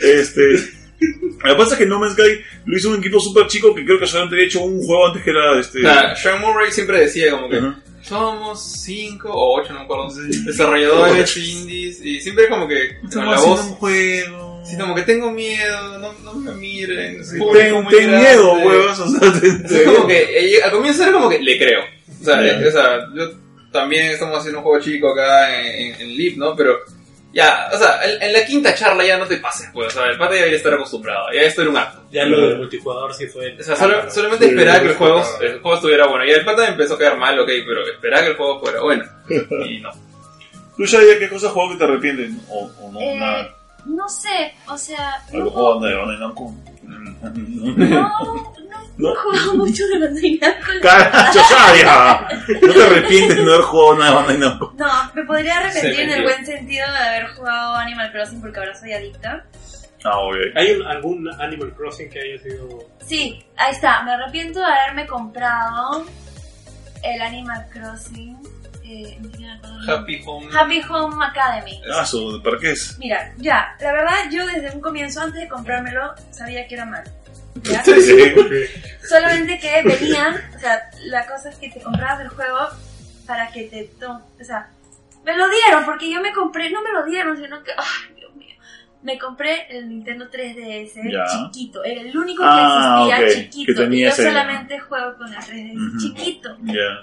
Este. Lo que pasa es que No Man's Sky lo hizo un equipo súper chico que creo que solamente había hecho un juego antes que era este. O sea, Sean Murray siempre decía como que Ajá. somos cinco o ocho, no me acuerdo, desarrolladores indies y siempre como que con la voz, un juego. sí, como que tengo miedo, no, no me miren, Sí, ten, ten grande". miedo, huevos. O sea, ten- Es como que al comienzo era como que le creo. O sea, Ya. eh, o sea, yo también estamos haciendo un juego chico acá en, en, en Leap, ¿no? Pero ya, o sea, en, en la quinta charla ya no te pases, pues. O sea, el pata ya debería estar acostumbrado. Ya esto era un acto. Ya lo del multijugador sí fue. O sea, solo- solamente Sí, esperaba que el juego, sí. el juego estuviera bueno. Y el pata me empezó a quedar mal, ok, pero esperaba que el juego fuera bueno. Y no. ¿Tú ya qué cosas jugado que te arrepienten? O, o no, Eh, nada. No sé, o sea, A no, los juegos de Namco. no, no, jugado mucho de Bandai Namco. ¡Caracho, Sharia! No te arrepientes de no haber jugado nada de Bandai Namco. No, me podría arrepentir Se en el metió. buen sentido de haber jugado Animal Crossing porque ahora soy adicta. Ah, ok. ¿Hay un- algún Animal Crossing que haya sido... Sí, ahí está. Me arrepiento de haberme comprado el Animal Crossing. Eh, no me acuerdo el nombre. Happy Home. Happy Home Academy. Ah, eso, ¿para qué es? Mira, ya, la verdad yo desde un comienzo, antes de comprármelo, sabía que era malo. ¿Ya? Solamente que venían, o sea, la cosa es que te comprabas el juego para que te... O sea, me lo dieron porque yo me compré, no me lo dieron, sino que... ¡Ay, Dios mío! Me compré el Nintendo 3DS Ya. chiquito, era el único Ah, que existía ok, chiquito. que tenía y yo ese- solamente juego con el 3DS Ujú. chiquito.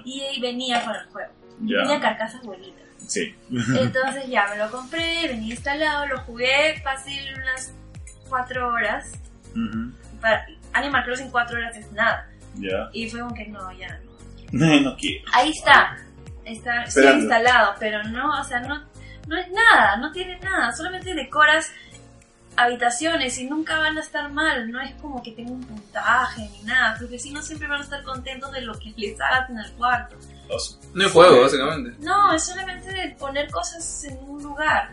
Y venía con el juego. Tenía ya. carcasas bonitas. Sí. Entonces ya me lo compré, venía instalado, lo jugué fácil unas 4 horas. Para, Animal Crossing 4 horas es nada. Ya. Y fue como que no, ya no. No, no quiero. Ahí está. Está instalado, pero no, o sea, no, no es nada, no tiene nada. Solamente decoras habitaciones y nunca van a estar mal. No es como que tenga un puntaje ni nada. Tus vecinos siempre van a estar contentos de lo que les hagas en el cuarto. No hay juego, básicamente. No, es solamente de poner cosas en un lugar.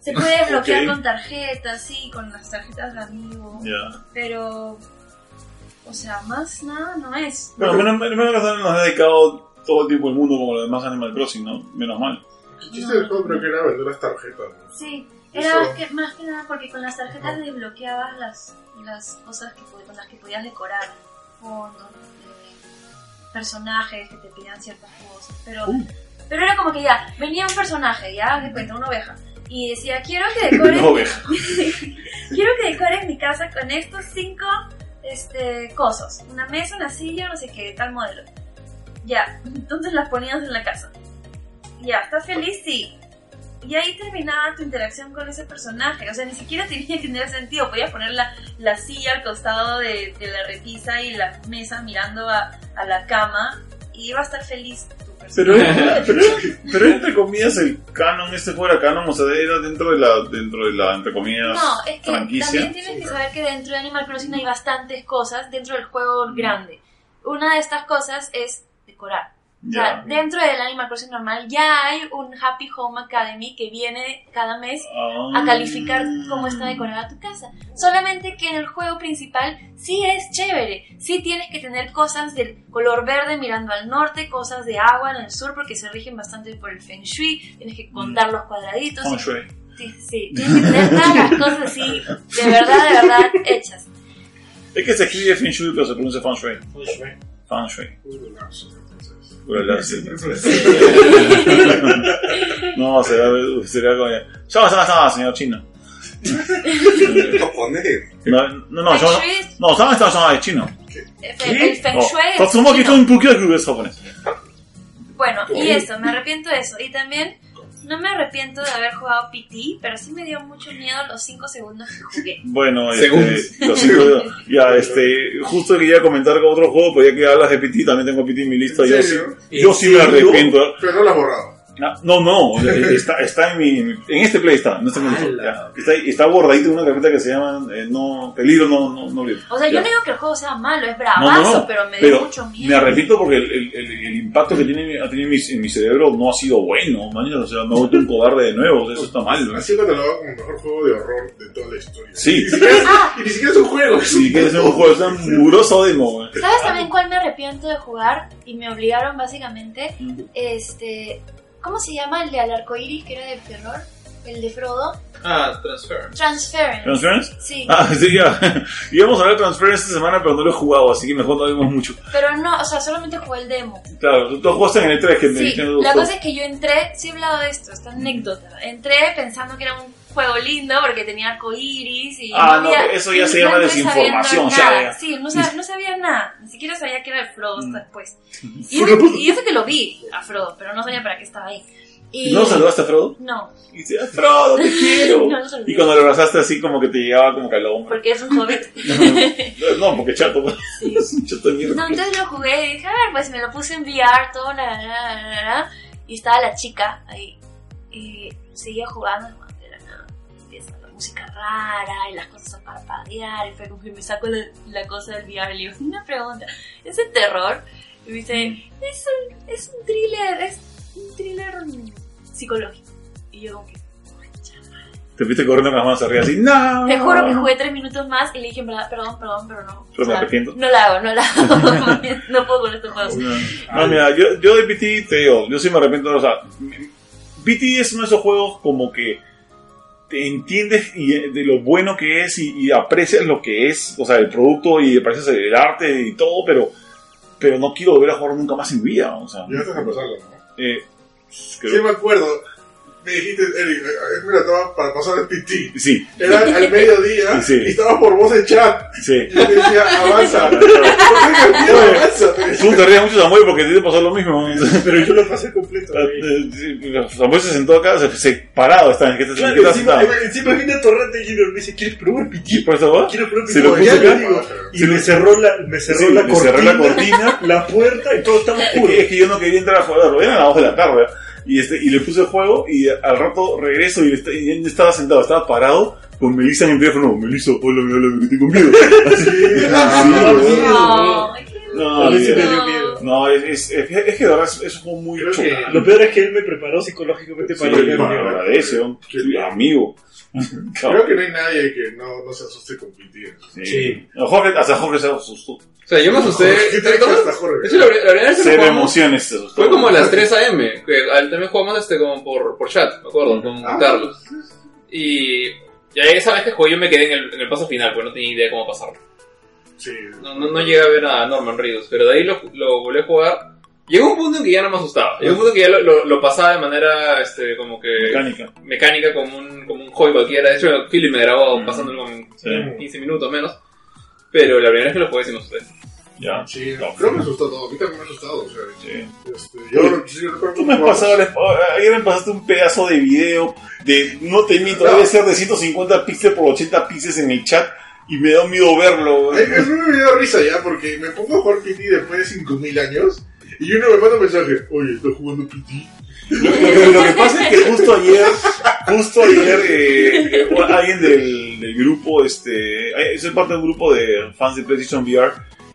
Se puede desbloquear Ok. con tarjetas, sí, con las tarjetas de amigos. Ya. Pero, o sea, más nada no es. Bueno, menos, menos que nos ha dedicado todo el tiempo el mundo como los demás Animal Crossing, ¿no? Menos mal. El chiste del juego creo que era vender las tarjetas. ¿no? Sí, era más que, más que nada porque con las tarjetas desbloqueabas las, las cosas que, con las que podías decorar. Fondos, eh, personajes que te pedían ciertas cosas. Pero, pero era como que ya, venía un personaje, ya, de cuenta, una oveja. Y decía, quiero que decores, Una oveja. quiero que decores mi casa con estos cinco este, cosas. Una mesa, una silla, no sé qué, tal modelo. Ya, entonces las ponías en la casa. Ya, ¿estás feliz? Sí. Y ahí terminaba tu interacción con ese personaje. O sea, ni siquiera tenía que tener sentido. Podías poner la, la silla al costado de, de la repisa y la mesa mirando a, a la cama. Y iba a estar feliz Pero, personaje. era- pero, pero entre comillas el canon, este fuera canon, o sea, era dentro de la, dentro de la, entre comillas, No, es que franquicia. también tienes que saber que dentro de Animal Crossing hay bastantes cosas dentro del juego grande. Una de estas cosas es decorar. O sea, dentro del Animal Crossing normal ya hay un Happy Home Academy que viene cada mes Ah. a calificar cómo está decorada tu casa. Solamente que en el juego principal sí es chévere. Sí tienes que tener cosas del color verde mirando al norte, cosas de agua en el sur porque se rigen bastante por el Feng Shui. Tienes que contar los cuadraditos. Feng Shui. Sí, sí, tienes que tener todas las cosas así, de verdad, de verdad, hechas. Es que se escribe Feng Shui, pero se pronuncia Feng Shui. Feng Shui. Uy, no, sí. No, será, será como. Ya, ya, ya, señor chino. Japonés. No, no, no, yo, no, ¿sabes? Está llamado de chino. El fe- el Feng Shui es Tatsumoki Guru es japonés. Bueno, y eso, me arrepiento de eso. Y también no me arrepiento de haber jugado PT, pero sí me dio mucho miedo los 5 segundos que jugué. Bueno, este, lo siento, ya, este, justo quería comentar con otro juego, pero ya que hablas de PT, también tengo PT en mi lista. ¿En Yo sí, yo sí me arrepiento. Pero no lo has borrado. No, no, eh, está, está en mi, en este play está, no está en está, está bordadito en una carpeta que se llama, eh, no, peligro, no, no, no. O sea, yo Ya. no digo que el juego sea malo, es No, bravazo, no, no, pero me dio pero mucho miedo. Me arrepiento porque el, el, el- el impacto que tiene, ha tenido en mi, en mi cerebro no ha sido bueno, man, o sea, me he vuelto un cobarde de nuevo, o sea, eso está mal. ¿no? Ha sido catalogado como el mejor juego de horror de toda la historia. Sí. Y ni siquiera es, Ah. y ni siquiera es un juego. Si quieres hacer un juego, es un mugroso demo. ¿Sabes también cuál me arrepiento de jugar? Y me obligaron básicamente, este... ¿Cómo se llama el de al arco iris que era de terror? El de Frodo. Ah, transfer. Transference. ¿Transference? Sí. Ah, sí, ya. Íbamos a hablar de Transference esta semana, pero no lo he jugado, así que mejor no hablemos mucho. Pero no, o sea, solamente jugué el demo. Claro, tú, jugaste en el 3 que me Sí, la cosa es que yo entré, sí he hablado de esto, esta anécdota. Entré pensando que era un juego lindo porque tenía arcoiris y Ah, no, había- eso ya se no llama desinformación, nada. ya. Sí, no, sab- no sabía nada, ni siquiera sabía que era el Frodo Mm. después. Y eso, y eso que lo vi a Frodo, pero no sabía para qué estaba ahí. Y... ¿No saludaste a Frodo? No, Y dice, Frodo, te quiero. No saludé. y cuando lo abrazaste así como que te llegaba como que al hombro. porque es un hobbit. No, porque chato, un chato mierda. No, entonces lo jugué y dije, a ver, pues me lo puse en VR, todo, la, la, la, la, la, y estaba la chica ahí. Y seguía jugando, música rara y las cosas a parpadear, y fue como que me saco la, la cosa del VR y le digo, una pregunta, ¿es el terror? Y me dice, es un, es un thriller, es un thriller psicológico. Y yo como que, Te fuiste corriendo las manos arriba así, ¡No! Te juro que jugué tres minutos más y le dije, perdón, perdón, pero no. Pero me arrepiento. No la hago, no la hago. no puedo con estos juegos. No, mira, yo, yo de PT te digo, yo sí me arrepiento, o sea, PT es uno de esos juegos como que entiendes y, eh, de lo bueno que es y, y aprecias lo que es, o sea, el producto y aprecias el arte y todo, pero, pero no quiero volver a jugar nunca más en mi vida, o sea, a empezarlo, ¿no? eh, creo- Sí me acuerdo. Me dijiste, Eric, eh, mira, estaba para pasar el PT. sí, Era al mediodía Sí. y estaba por voz en chat. sí. Y yo te decía, avanza. Miedo, avanza. Tú te ríes mucho, Samuel, porque a te pasó lo mismo. Pero yo lo pasé completo. güey. Eh, Samuel se sentó acá, se, se parado está, ¿qué Claro, qué encima, encima viene Torrente y me dice, ¿quieres probar ¿Y piti? por eso? Quiero probar Se piti. lo le acá. digo. Y me cerró la, me cerró Sí, la, me cortina, cerré la cortina. la puerta y todo estaba Es oscuro. es que yo no quería entrar a jugar, eran las 2 de la tarde. Y, este, y le puse el juego y al rato regreso y, est- y él estaba sentado, estaba parado con Melissa en el teléfono. Melissa, hola, hola, que tengo miedo. Así, No, no, sí me no, es, es, es, es que de verdad es, un juego muy chocante. Lo peor es que él me preparó psicológicamente Sí, para me al nivel. agradece, ¿no? Sí, amigo. Creo que no hay nadie que no, no se asuste con PT. Sí. Sí. A Jorge, hasta Jorge se asustó. O sea, yo me asusté. ¿Qué te. De hecho, la, la primera vez que Cero emociones se asustó. fue como a las 3 am. Que al- también jugamos este como por, por chat, me acuerdo, con Ah. Carlos. Y ya esa vez que jugué yo me quedé en el, en el paso final, porque no tenía idea de cómo pasarlo. Sí. No, no, no llegué a ver a Norman Reedus, pero de ahí lo, lo volví a jugar. Llegó un punto en que ya no me asustaba. Llegó un punto en que ya lo, lo, lo pasaba de manera, este, como que Mecánica. mecánica como un, como un hobby cualquiera. De hecho, Philip me grabó Mm. pasándolo en Sí. 15 minutos menos. Pero la primera vez que lo jugué sin usted. Ya. Sí, No. creo que me asustó todo. A mí también me ha asustado. O sea, Sí. este, yo, sí, yo recuerdo Tú me has pasado, ayer me pasaste un pedazo de video de, no te miento, debe ser de 150 píxeles por 80 píxeles en el chat y me da miedo verlo. A mí me dio risa ya porque me pongo a jugar PT después de 5000 años y uno me manda un mensaje, oye, ¿estás jugando PT? Lo, lo que, lo que pasa es que justo ayer, justo ayer, eh, eh, alguien del, del grupo, este, eh, soy parte de un grupo de fans de PlayStation VR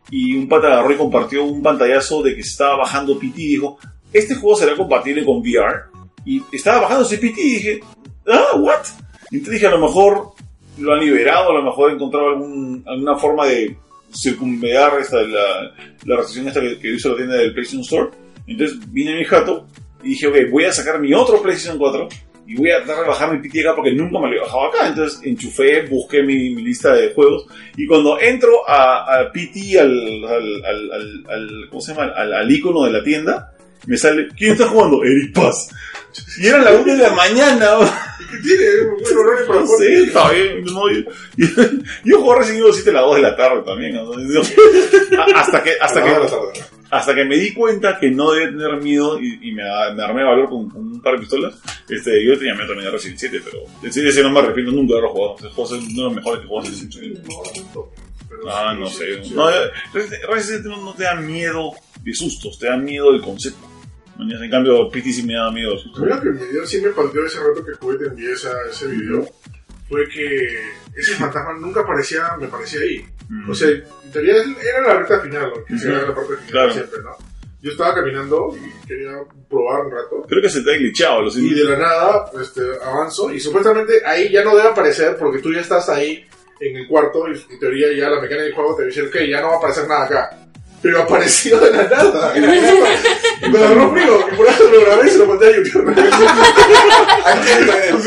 y un pata agarró y compartió un pantallazo de que se estaba bajando PT y dijo, este juego será compatible con VR y estaba bajando ese PT y dije, ah, what? Y entonces dije, a lo mejor lo han liberado, a lo mejor he encontrado alguna forma de circunvedar esta, la, la restricción esta que, que hizo la tienda del PlayStation Store. Entonces vine mi jato y dije, ok, voy a sacar mi otro PlayStation 4 y voy a tratar de bajar mi PT acá porque nunca me lo he bajado acá. Entonces enchufé, busqué mi, mi lista de juegos y cuando entro a, a PT, al, al, al, al, ¿cómo se llama? Al, icono de la tienda, me sale, ¿quién está jugando? Eric Paz. Y era la 1 de la mañana. ¿Y qué tiene? Un No sé, está bien. No, yo, yo, yo jugué Resident Evil 7 a las 2 de la tarde también. Hasta que, hasta que. Hasta que me di cuenta que no debía tener miedo y, y me, me armé valor con, con un par de pistolas, este, yo tenía miedo también de Resident 7, pero el 7 ese no me arrepiento nunca de haberlo jugado. Ese juego es uno de los mejores que jugamos en. Pero Ah, no sé. No, eh, Resident Resident 7 no, no te da miedo de sustos, te da miedo del concepto. En cambio, PT sí me da miedo de A sustos. mí lo que me dio, sí me partió ese rato que jugué, te envié ese video, fue que ese fantasma nunca aparecía, me parecía ahí. Mm. O sea, en teoría era la recta final, que se Ujú. era la parte final Claro. siempre, ¿no? Yo estaba caminando y quería probar un rato. Creo que se te ha glitchado, lo Y de la nada, este, avanzo y supuestamente ahí ya no debe aparecer porque tú ya estás ahí en el cuarto y en teoría ya la mecánica del juego te dice, ok, ya no va a aparecer nada acá. Pero apareció de la nada. Y me agarró frío y por eso lo grabé y se lo mandé a YouTube.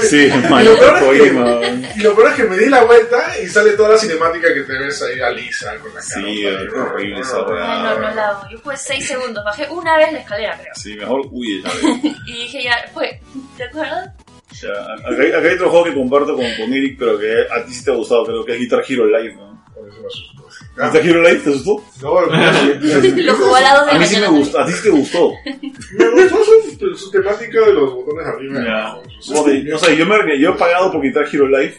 Sí, Y lo peor es que-. Y lo peor es que me di la vuelta y sale toda la cinemática que te ves ahí a Lisa con la cara. Sí, es horrible esa weá. No, no la hago. Yo jugué 6 segundos. Bajé una vez la escalera, creo. Sí, mejor huye, ¿sabes? Y dije ya, fue. ¿Te acuerdas? Ya, acá, hay- acá hay otro juego que comparto con, con Eric, pero que a ti sí te ha gustado, creo que es Guitar Hero Live, ¿no? Por eso me asustó. ¿Guitar Hero Live te asustó? No, me Lo jugó a las 2 de A mí sí me gustó, a ti sí te gustó. gustó su, su temática de los botones arriba y Ya. abajo. Como te- no sé, yo, me, yo he pagado por Guitar Hero Live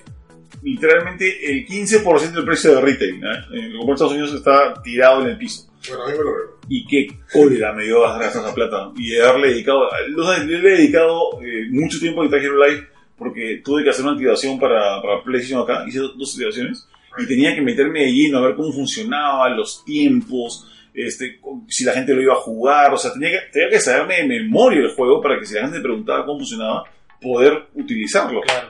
literalmente el 15% del precio de retail. ¿eh? En los Estados Unidos está tirado en el piso. Bueno, a mí me lo veo. Y qué cólera me dio gastar esa plata. Y de haberle dedicado, no sé, yo le he dedicado eh, mucho tiempo a Guitar Hero Live porque tuve que hacer una activación para, para PlayStation acá. Hice dos activaciones y tenía que meterme de lleno a ver cómo funcionaba, los tiempos, este, si la gente lo iba a jugar. O sea, tenía que, tenía que saberme de memoria el juego para que si la gente me preguntaba cómo funcionaba, poder utilizarlo. Claro.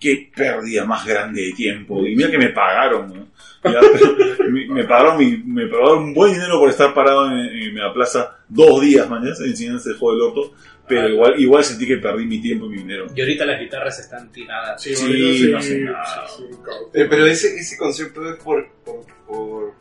qué pérdida más grande de tiempo. Y mira que me pagaron, ¿no? Ya, me, me pagaron mi- me pagaron un buen dinero por estar parado en, en la plaza dos días, mañana, enseñando este juego del orto. Pero igual, igual sentí que perdí mi tiempo y mi dinero. Y ahorita las guitarras están tiradas. Sí, Sí, no sé nada. sí, sí, cabrón. Eh, Pero ese, ese concepto es por, por, por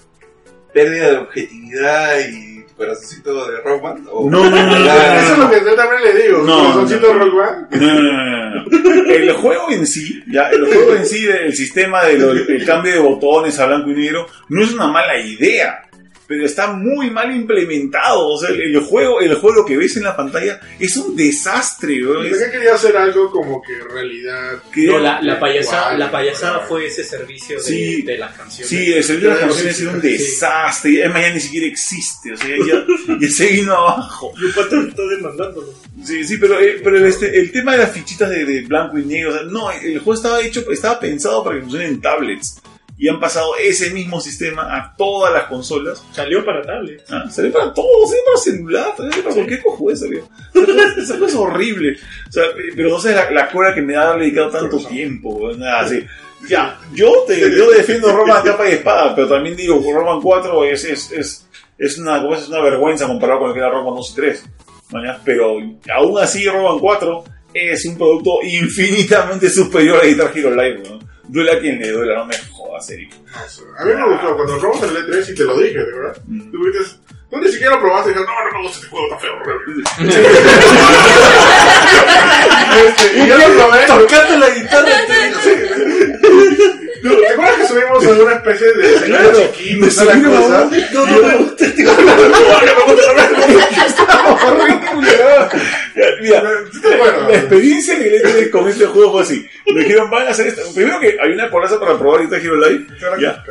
pérdida de objetividad y corazoncito de Rock Band. ¿o? No, no, no, no, no, Ah, Eso es lo que yo también le digo. No, corazoncito no. de Rock Band. No, no, no. El juego en sí, ya, el juego en sí, el sistema del cambio de botones a blanco y negro, no es una mala idea, pero está muy mal implementado. O sea, el, el juego, el juego que ves en la pantalla es un desastre, Es- que quería hacer algo como que en realidad. No, la, la payasada, Igual, la payasada fue ese servicio de, Sí. de las canciones. Sí, el servicio de las canciones sí, es un sí. desastre. Es más, ya ni siquiera existe. O sea, ya, ya se vino abajo. Y un pato está demandándolo. Sí, sí, pero, eh, pero el, este, el tema de las fichitas de, de blanco y negro, o sea, no, el juego estaba hecho, estaba pensado para que funcione en tablets. Y han pasado ese mismo sistema a todas las consolas. Salió para tablet. Ah, salió para todo, salió para celular, salió para cualquier cojude salió. Esa cosa- es horrible. O sea, pero no sé la, la cura que me ha dedicado tanto tiempo, nada así. Ya, yo te yo defiendo Roman capa y espada, pero también digo, Roman 4 es, es, es, es, una, es una vergüenza comparado con lo que era Roman 2 y 3. ¿mañas? Pero aún así Roman 4 es un producto infinitamente superior a Guitar Hero Live, ¿no? Duela a quien le duela, no me jodas, serio. A mí me gustó. Cuando lo probamos en el E3 y te lo dije, de verdad. Mm. Tú dices, tú ni siquiera lo probaste y dijiste, no, no me gusta este juego, está feo. Este, y yo lo probé. Tocando la guitarra. ¿Te acuerdas que subimos a una especie de y la subimos a cosa? No, no me gusta este. No, no no ¿no? Mira, la experiencia que le tuve con este juego fue así. Me dijeron, van a hacer esto. Primero que hay una coraza para probar Guitar Hero Live,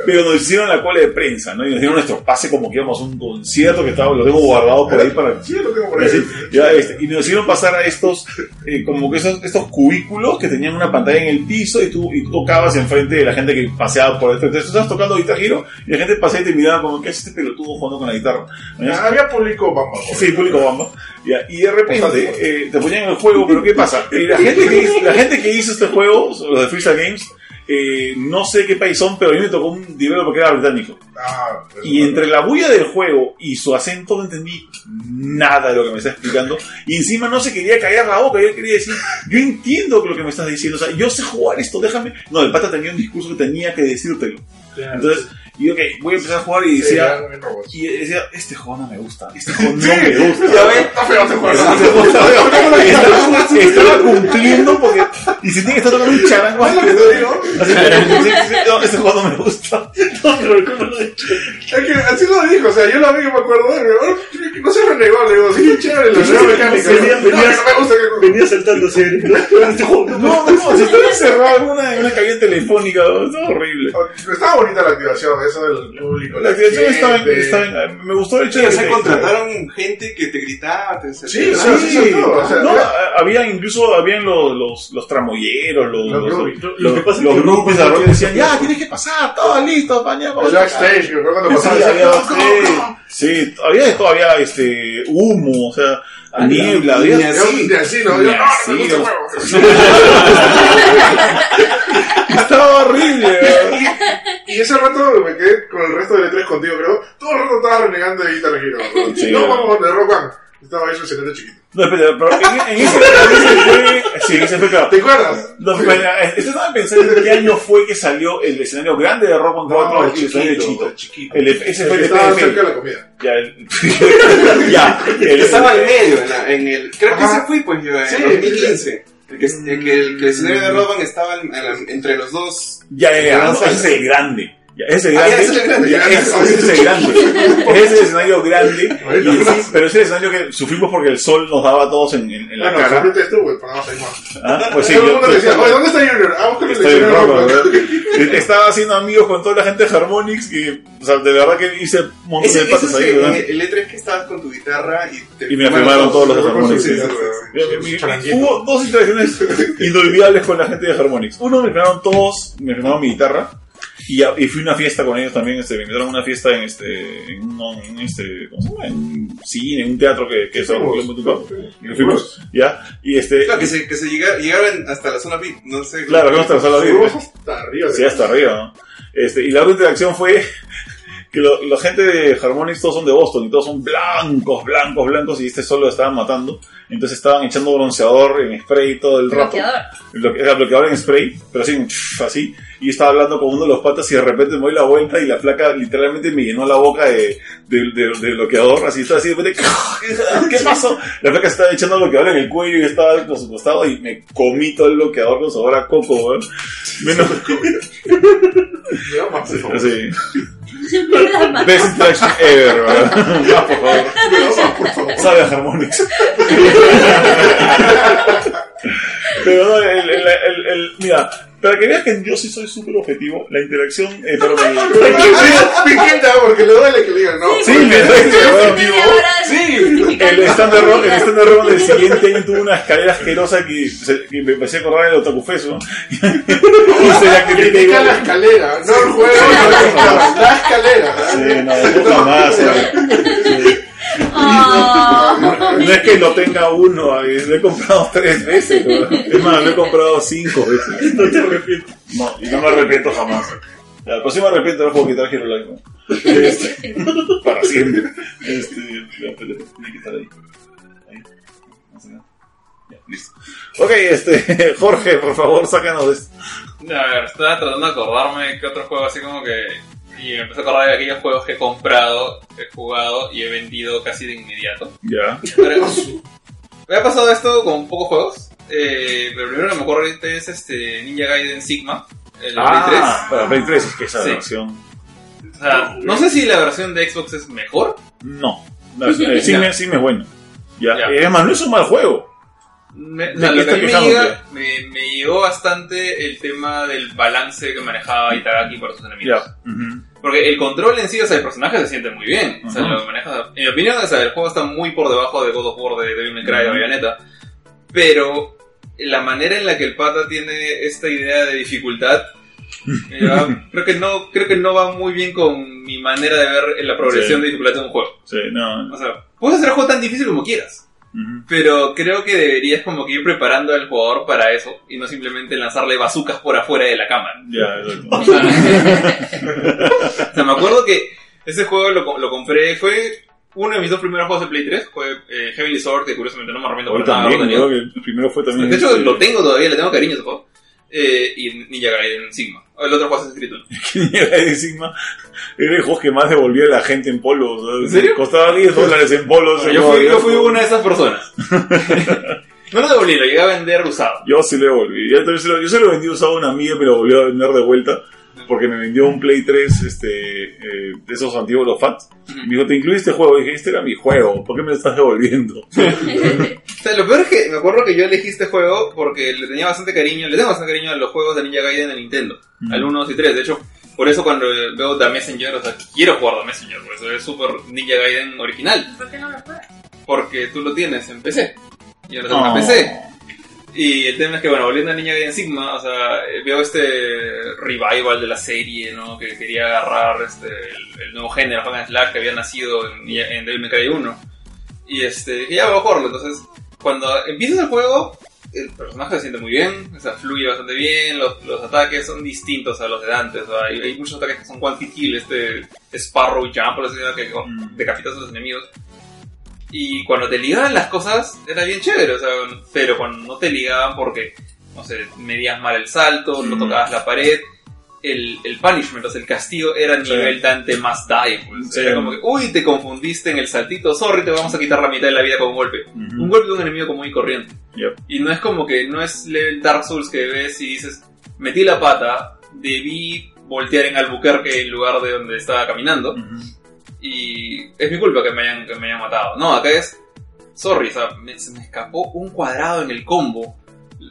pero nos hicieron la cola de prensa, ¿no? Y nos dieron nuestro pase como que íbamos a un concierto que estaba, lo tengo guardado por ahí para... Sí, lo tengo por ahí. Este, y nos hicieron pasar a estos, eh, como que esos, estos cubículos que tenían una pantalla en el piso y tú, y tú tocabas enfrente de la gente que paseaba por esto. Entonces tú estabas tocando Guitar Hero y la gente paseaba y te miraba como, ¿qué hace este pelotudo jugando con la guitarra? ¿Ya? Había público, vamos. Sí, público bamba. Ya, y de repente eh, te ponían el juego, pero ¿qué pasa? Eh, la, gente que, hizo- la gente que hizo este juego, los de Freestyle Games, eh, no sé qué país son, pero a mí me tocó un developer que era británico. Ah, Y entre la bulla del juego y su acento no entendí nada de lo que me está explicando. Y encima no se quería callar la boca. Yo quería decir, yo entiendo lo que me estás diciendo. O sea, yo sé jugar esto, déjame. No, el pata tenía un discurso que tenía que decírtelo. Entonces, y ok, voy a empezar a jugar y decía, y decía, este juego no me gusta, este juego no me gusta. Ya ves, está feo este juego. estaba, estaba cumpliendo porque y si tiene que estar tocando un charango no, este juego no me gusta No, pero ¿cómo lo he hecho? Es que así lo dijo, o sea, yo lo vi que me acuerdo, y digo, "Oh, no se renegó, le digo, sí, chévere, la nueva mecánica. Venía- no saltándose. ¿no? Este no no, si estaba encerrado en una, en una cabina telefónica estaba horrible Estaba bonita la activación, eso del público. la activación estaba, en- me gustó el hecho de o sea, contrataron gente que te gritaba, te Sí, sí, sí, sí, todo, o sea, no, era- a- había incluso habían los, los, los tramoyeros, los, Los que pasa es los que grupos de no- rock decían, ya, tienes que pasar, todo listo, mañana El backstage, que fue cuando Sí, pasaba. había, decía, "Go, go, sí, go". sí, había de todo, había este, humo, o sea, niebla, había... ni Yo, así. de así, ¿no? Yo, no, no así, me gusta el o- juego. Estaba horrible. Y ese rato me quedé con el resto del E3 contigo, creo. Todo el rato estaba renegando de Guitar Hero. ¿no? No, vamos de Rock Band. Estaba ahí su escenario chiquito. No, espera, pero en, en ese, ese fue... Sí, ese fue claro. ¿Te acuerdas? No, pero, eh, estaba pensando en qué año fue que salió el escenario grande de Rock 4 y el escenario chiquito. el chiquito. El, ese El fue que el estaba EPF. cerca de la comida. Ya, el, ya, el, El que estaba en medio, en, la- en el... Creo que ese fui, pues, yo, en Sí. 2015. El que, el que el, que el escenario de Roban estaba en- en entre los dos. ya, ya, ya, no, ese es el grande. Ese Ah, grande. ese es el grande, ese, grande. Ese es el escenario grande. y sí, pero ese es el escenario que sufrimos porque el sol nos daba a todos en, en, en la Bueno, cara. estuvo, el programa ahí más. Ah, Pues sí, Todo el yo- mundo le decía, oye, ¿dónde está Junior? Ah, busca el Estoy en. ¿verdad? Estaba haciendo amigos con toda la gente de Harmonix que, o sea, de verdad que hice un montón Ese, de patas ahí, el, ¿verdad? el E3 que estabas con tu guitarra y te Y me firmaron todos los de Harmonix. Hubo dos interacciones inolvidables con la gente de Harmonix. Uno, me firmaron todos, me firmaron mi guitarra. Y, a- y fui a una fiesta con ellos también, este, me invitaron a una fiesta en este, en, un- en este, ¿cómo se llama? En un cine, en un teatro que, que es algo Fuimos, muy. Y fuimos, ya, y este, Claro, que se, que se llega, llegaban hasta la zona VIP, no sé. claro, fuimos hasta la de- Fuimos hasta arriba. Sí, hasta arriba, ¿no? Este, y la otra interacción fue que lo- la gente de Harmonix todos son de Boston y todos son blancos, blancos, blancos y este solo estaban matando. Entonces estaban echando bronceador en spray todo el rato. Bloqueador. Bloque- Era bloqueador en spray, pero así, así. Y yo estaba hablando con uno de los patas y de repente me doy la vuelta y la placa literalmente me llenó la boca de, de, de- de bloqueador. Así estaba así de repente, ¿qué pasó? La placa estaba echando bloqueador en el cuello y estaba a su costado y me comí todo el bloqueador con sabor a coco. Menos Me Best interaction ever. Más, por favor. Más, por favor. Sabe a Harmonix. Pero no, el, el, el, el- mira, para que veas que yo sí soy súper objetivo, la interacción, eh, pero me, porque le duele que le digan no. Sí, me hora Sí, el stand de Ron, el stand de Ron del siguiente año tuvo una escalera asquerosa que, se- que me empecé a acordar del Otakufeso. Y se la Critica la escalera, no el juego, la escalera. Sí, no, nunca más. Oh. No es que lo tenga uno, eh, lo he comprado tres veces. weón. Es más, lo he comprado cinco veces. No te arrepientes. No, y no me arrepiento jamás. Sí me arrepiento del juego que traje Hero. ¿no? Este, para siempre. Este, tiene que estar ahí. Ahí. No sé nada. Ya, listo. Ok, este, Jorge, por favor, sácanos de esto. A ver, estaba tratando de acordarme que otro juego así como que... Y me empecé a acordar de aquellos juegos que he comprado, he jugado y he vendido casi de inmediato. Ya. Pero, me ha pasado esto con pocos juegos. Eh, pero primero que me acuerdo ahorita es este Ninja Gaiden Sigma, el Play 3. Ah, para Play 3 es que esa Sí. versión. O sea, no sé si la versión de Xbox es mejor. No. La- sí me es bueno. Ya. Ya. Eh, Además, no es un mal juego. Me, o ¿De sea, qué lo que a estás mí me, llega- me, me llegó bastante el tema del balance que manejaba Itagaki para sus enemigos. Ya. Ujú. Porque el control en sí, o sea, el personaje se siente muy bien. O sea, lo maneja. En mi opinión, o sea, el juego está muy por debajo de God of War, de Devil May Cry, de. Bayonetta. Pero la manera en la que el pata tiene esta idea de dificultad, me va- creo que no creo que no va muy bien con mi manera de ver la progresión Sí. de dificultad de un juego. Sí, no. O sea, puedes hacer el juego tan difícil como quieras. Pero creo que deberías como que ir preparando al jugador para eso y no simplemente lanzarle bazucas por afuera de la cámara. Ya, exacto. O sea, o sea, me acuerdo que ese juego lo, lo compré, fue uno de mis dos primeros juegos de Play 3, fue eh, Heavenly Sword, que curiosamente no me arrepiento por nada. también, creo que el primero fue también. De hecho, este, lo tengo todavía, le tengo cariño a ese juego. Eh, y Ninja Gaiden Sigma. El otro juego es escrito. de Sigma era el juego que más devolvía a la gente en polos. ¿En serio? Costaba 10 dólares en polos. Yo fui, yo fui una de esas personas. no lo devolví, lo llegué a vender usado. Yo sí le devolví. Yo, se lo, yo se lo vendí usado a una amiga, pero lo volvió a vender de vuelta. Porque me vendió un Play 3 este, eh, de esos antiguos, los FAT. Y me dijo, ¿te incluí este juego? Y dije, este era mi juego. ¿Por qué me lo estás devolviendo? O sea, lo peor es que me acuerdo que yo elegí este juego porque le tenía bastante cariño, le tengo bastante cariño a los juegos de Ninja Gaiden en Nintendo, Mm. al 1, 2 y 3. De hecho, por eso cuando veo The Messenger, o sea, quiero jugar The Messenger, por eso es Super Ninja Gaiden original, ¿Por qué no lo juegas? porque tú lo tienes en PC. Yo no tengo Oh. una PC. Y el tema es que, bueno, volviendo a Ninja Gaiden Sigma, o sea, eh, veo este revival de la serie, ¿no? Que quería agarrar este, el, el nuevo género, Hack and Slash, que había nacido en, en Devil May Cry 1. Y este, dije, ya a jugarlo. Entonces, cuando empiezas el juego, el personaje se siente muy bien, o sea, fluye bastante bien, los, los ataques son distintos a los de antes, o sea, hay, hay muchos ataques que son one hit kill, este Sparrow Jump, por así decirlo, que Mm. decapitas a los enemigos. Y cuando te ligaban las cosas, era bien chévere, o sea, pero cuando no te ligaban porque, no sé, medías mal el salto, no Mm. tocabas la pared, el, el punishment, o sea, el castigo era Sí. nivel Dante más die, pues. Sí. Era como que, uy, te confundiste en el saltito, sorry, te vamos a quitar la mitad de la vida con un golpe. Un golpe de un enemigo común y corriente. Yep. Y no es como que, no es level Dark Souls que ves y dices, metí la pata, debí voltear en Albuquerque en lugar de donde estaba caminando. Y es mi culpa que me hayan, que me hayan matado. No, acá es, sorry, o sea, me, se me escapó un cuadrado en el combo.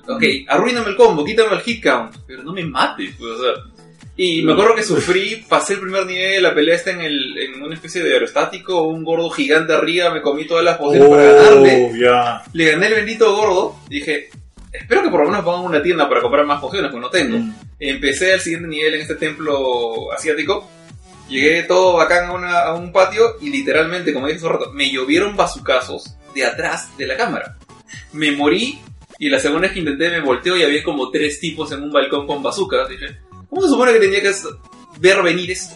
Ok, arruíname el combo, quítame el hit count, pero no me mates, pues, o sea. Y me acuerdo que sufrí, pasé el primer nivel, la pelea está en, el, en una especie de aerostático, un gordo gigante arriba, me comí todas las pociones para ganarle. Oh, ya. Le gané el bendito gordo, dije, espero que por lo menos pongan una tienda para comprar más pociones, porque no tengo. Mm. Empecé al siguiente nivel en este templo asiático. Llegué todo bacán a, una- a un patio y literalmente, como dije hace un rato, me llovieron bazucazos de atrás de la cámara. Me morí y la segunda vez que intenté me volteo y había como tres tipos en un balcón con bazucas. Dije, ¿cómo se supone que tenía que ver venir esto?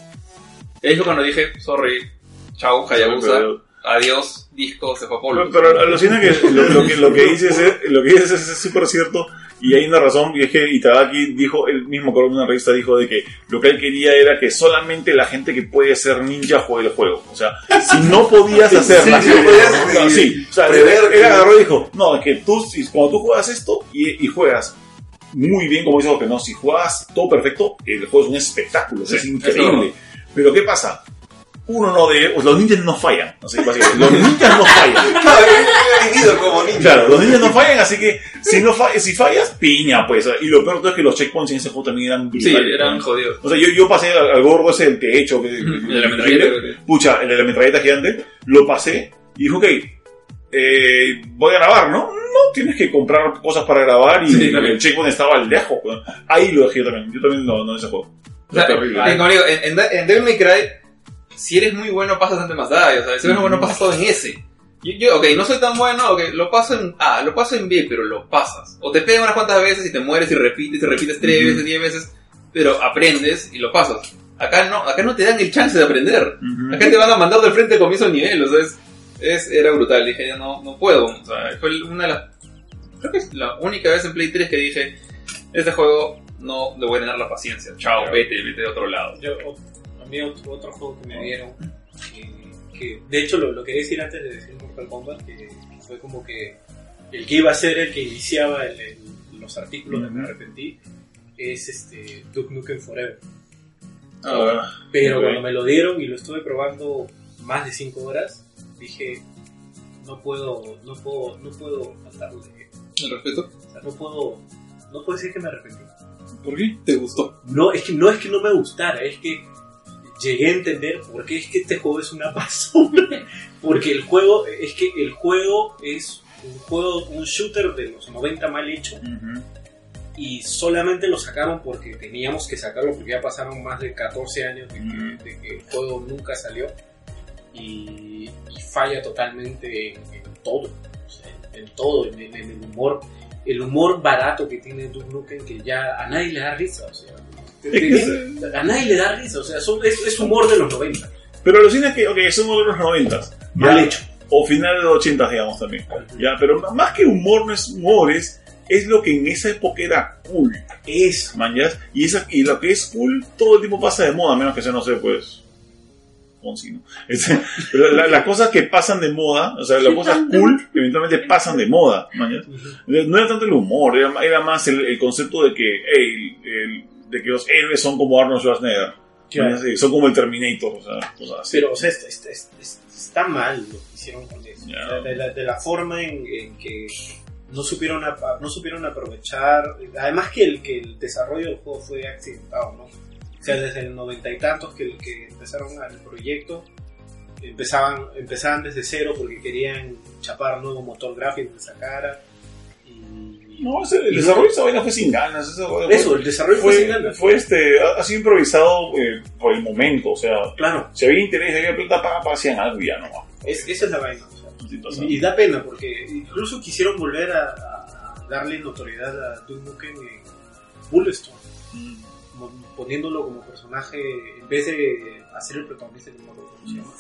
Y ahí fue cuando dije, sorry, chao, Hayabusa, adiós, disco, se fue a polvo. Pero, pero alucina que lo, lo que lo que dices es lo que dices es es súper cierto y hay una razón y es que Itagaki dijo él mismo con una revista dijo de que lo que él quería era que solamente la gente que puede ser ninja juegue el juego. O sea si no podías hacerla Sí, no podías, no, eh, sí o sea prever él agarró y dijo no es que tú si- cuando tú juegas esto y, y juegas muy bien como dice que no si juegas todo perfecto el juego es un espectáculo es Sí, increíble pero qué pasa uno no debe, pues, los ninjas no fallan, así, básicamente, los ninjas no fallan. Claro, como los niños no fallan, así que si no fa- si fallas, piña, pues. Y lo peor de todo es que los checkpoints en ese juego también eran Sí, eran jodidos. O sea, yo, yo pasé al, al gordo ese del techo, que, El de la metralleta, pucha, el de la metralleta gigante, lo pasé y dije, ok, eh, voy a grabar, ¿no? No, tienes que comprar cosas para grabar y Sí, también. el checkpoint estaba lejos. ¿no? Ahí lo dejé yo también, yo también no, no en ese juego. O sea, terrible. eh, en, en, Da- en Devil May Cry, si eres muy bueno pasas ante más daño, o sea, si eres muy bueno pasas todo en S. Yo, yo, ok, no soy tan bueno, ok, lo paso en A, lo paso en B, pero lo pasas. O te pegan unas cuantas veces y te mueres y repites y repites tres veces, diez veces, pero aprendes y lo pasas. Acá no, acá no te dan el chance de aprender. Ujú. Acá te van a mandar de frente al comienzo del nivel, o sea, es, es- era brutal. Dije, ya no, no puedo. O sea, fue una de las. Creo que es la única vez en Play 3 que dije, este juego no le voy a tener la paciencia. Chao, Claro. vete, vete de otro lado. Yo, mí otro, otro juego que me dieron, eh, que de hecho lo, lo quería decir antes de decir Mortal Kombat, que fue como que el que iba a ser el que iniciaba el- el- los artículos de Me Arrepentí, es este Duke Nukem Forever. Ah, Pero Ok. cuando me lo dieron y lo estuve probando más de 5 horas, dije, no puedo, no puedo, no puedo faltarle. ¿El respeto? O sea, no puedo, no puedo decir que me arrepentí. ¿Por qué? ¿Te gustó? No, es que no es que no me gustara, es que llegué a entender por qué es que este juego es una basura. Porque el juego, es que el juego es un juego, un shooter de los 90 mal hecho Ujú. y solamente lo sacaron porque teníamos que sacarlo porque ya pasaron más de 14 años de que, Mm. de que el juego nunca salió y, y falla totalmente en, en todo, o sea, en todo, en, en- en el humor, el humor barato que tiene Duke Nukem que ya a nadie le da risa, o sea, a nadie le da risa, o sea, son- es, es humor de los 90, Pero alucina que, ok, somos de los noventas. mal Ya, hecho. O finales de los ochentas, digamos también. Ya, pero más que humor no es humor, es, es lo que en esa época era cool. Es, Mañas. Y, esa, y lo que es cool todo el tiempo pasa de moda, a menos que sea, no sé, pues. Fonsi, ¿no? Este, la- las cosas que pasan de moda, o sea, las cosas cool, eventualmente pasan de moda, mañas. No era tanto el humor, era, era más el, el concepto de que, hey, el- de que los héroes son como Arnold Schwarzenegger. Claro. sí, son como el Terminator, o sea, cosas así. Pero, o sea, está, está- está- mal lo que hicieron con eso. Ya. De, la, de la forma en, en que no supieron, apa- no supieron aprovechar. Además que el, que el desarrollo del juego fue accidentado, ¿no? O sea, desde el noventa y tantos que, que empezaron el proyecto, empezaban, empezaban desde cero porque querían chapar nuevo motor gráfico que sacara. No, el desarrollo de esa vaina fue sin ganas. Eso, fue- eso, el desarrollo fue, sin ganas. fue este, ha ha sido improvisado eh, por el momento. O sea, Claro, si había interés, había plata, para, para hacían algo y ya no es, esa es la vaina. o sea. Y, y da pena porque incluso quisieron volver a, darle notoriedad a Duke Nukem en Bulletstorm, Mm. poniéndolo como personaje en vez de hacer el protagonista que no llama.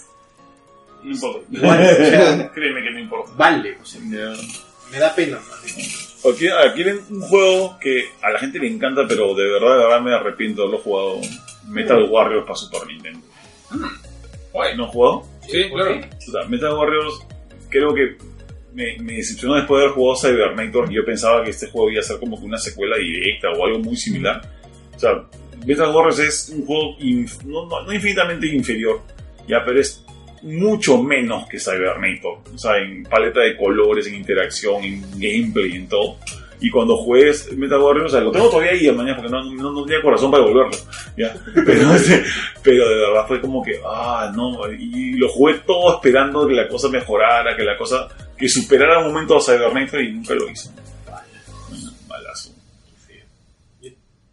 No importa. Igual, o sea, Créeme que no importa. Vale, o sea, me da pena. más. Aquí, aquí ven un juego que a la gente le encanta, pero de verdad, de verdad me arrepiento de haberlo jugado. Metal Warriors para Super Nintendo. ¿No has jugado? Sí, claro. O sea, Metal Warriors creo que me, me decepcionó después de haber jugado Cybernator y yo pensaba que este juego iba a ser como que una secuela directa o algo muy similar. O sea, Metal Warriors es un juego inf- no, no- no infinitamente inferior, ya, pero es mucho menos que Cybernator. O sea, en paleta de colores, en interacción, en gameplay, en todo. Y cuando juegues Metal Warriors, o sea, lo tengo todavía ahí, mañana, porque no, no, no tenía corazón para devolverlo. ¿ya? Pero, este, pero de verdad fue como que, ah, no, y lo jugué todo esperando que la cosa mejorara, que la cosa, que superara un momento a Cybernator y nunca lo hizo.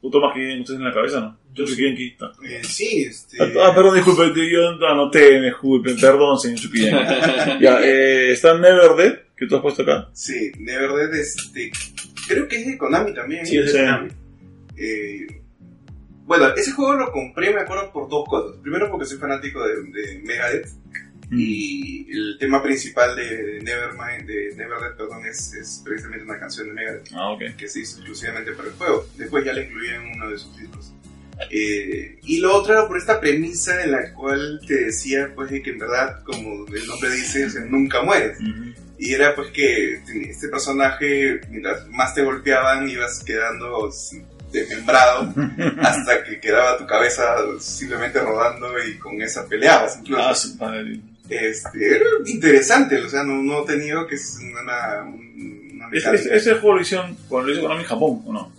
Otro más que ustedes en la cabeza, ¿no? Yo. Eh, sí, este... Ah, perdón, disculpe, yo anoté, disculpe, perdón, señor Chupienki. ya, eh, está Never Dead, que tú has puesto acá. Sí, Never Dead, este... Creo que es de Konami también. Sí, es de. Konami. Eh, bueno, ese juego lo compré, me acuerdo, por dos cosas. Primero porque soy fanático de, de Megadeth. Y el tema principal de Nevermind, de Never Dead, perdón, es, es precisamente una canción de Megadeth Ah, ok. que se hizo exclusivamente para el juego. Después ya la incluí en uno de sus discos. Eh, y lo otro era por esta premisa en la cual te decía pues de que en verdad, como el nombre dice, o sea, nunca mueres. Ujú. Y era pues que este personaje, mientras más te golpeaban, ibas quedando desmembrado hasta que quedaba tu cabeza simplemente rodando y con esa peleabas. Incluso. Ah, su madre. Este, era interesante, o sea, no, no he tenido que es una, una Ese, mecánica. ese- juego lo hicieron, cuando lo hizo Konami en Japón, ¿o no?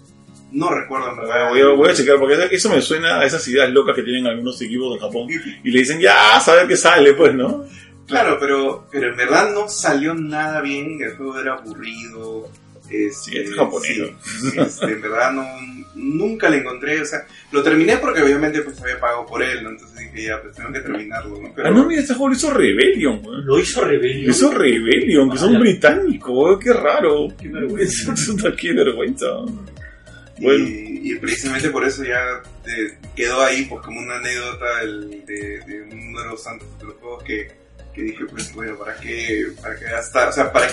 No recuerdo en verdad. Voy a, voy a checar, porque eso- me suena a esas ideas locas que tienen algunos equipos de Japón. Y le dicen, ya, saber que sale, pues, ¿no? Claro, pero, pero en verdad no salió nada bien, el juego era aburrido. Este, Sí, es japonés, sí, este, en verdad no, nunca le encontré, o sea, lo terminé porque obviamente pues había pagado por él, ¿no? Entonces dije, ya, pues tengo que terminarlo, ¿no? Pero, Ah, no, mira, este juego lo hizo Rebellion. Lo hizo Rebellion. Lo hizo Rebellion, que son británicos, weón, qué raro. Qué vergüenza. Qué vergüenza. Bueno. y, y precisamente por eso ya eh, quedó ahí pues como una anécdota del- de, de uno de los santos de los juegos que, que dije pues bueno para qué para qué gastar o sea para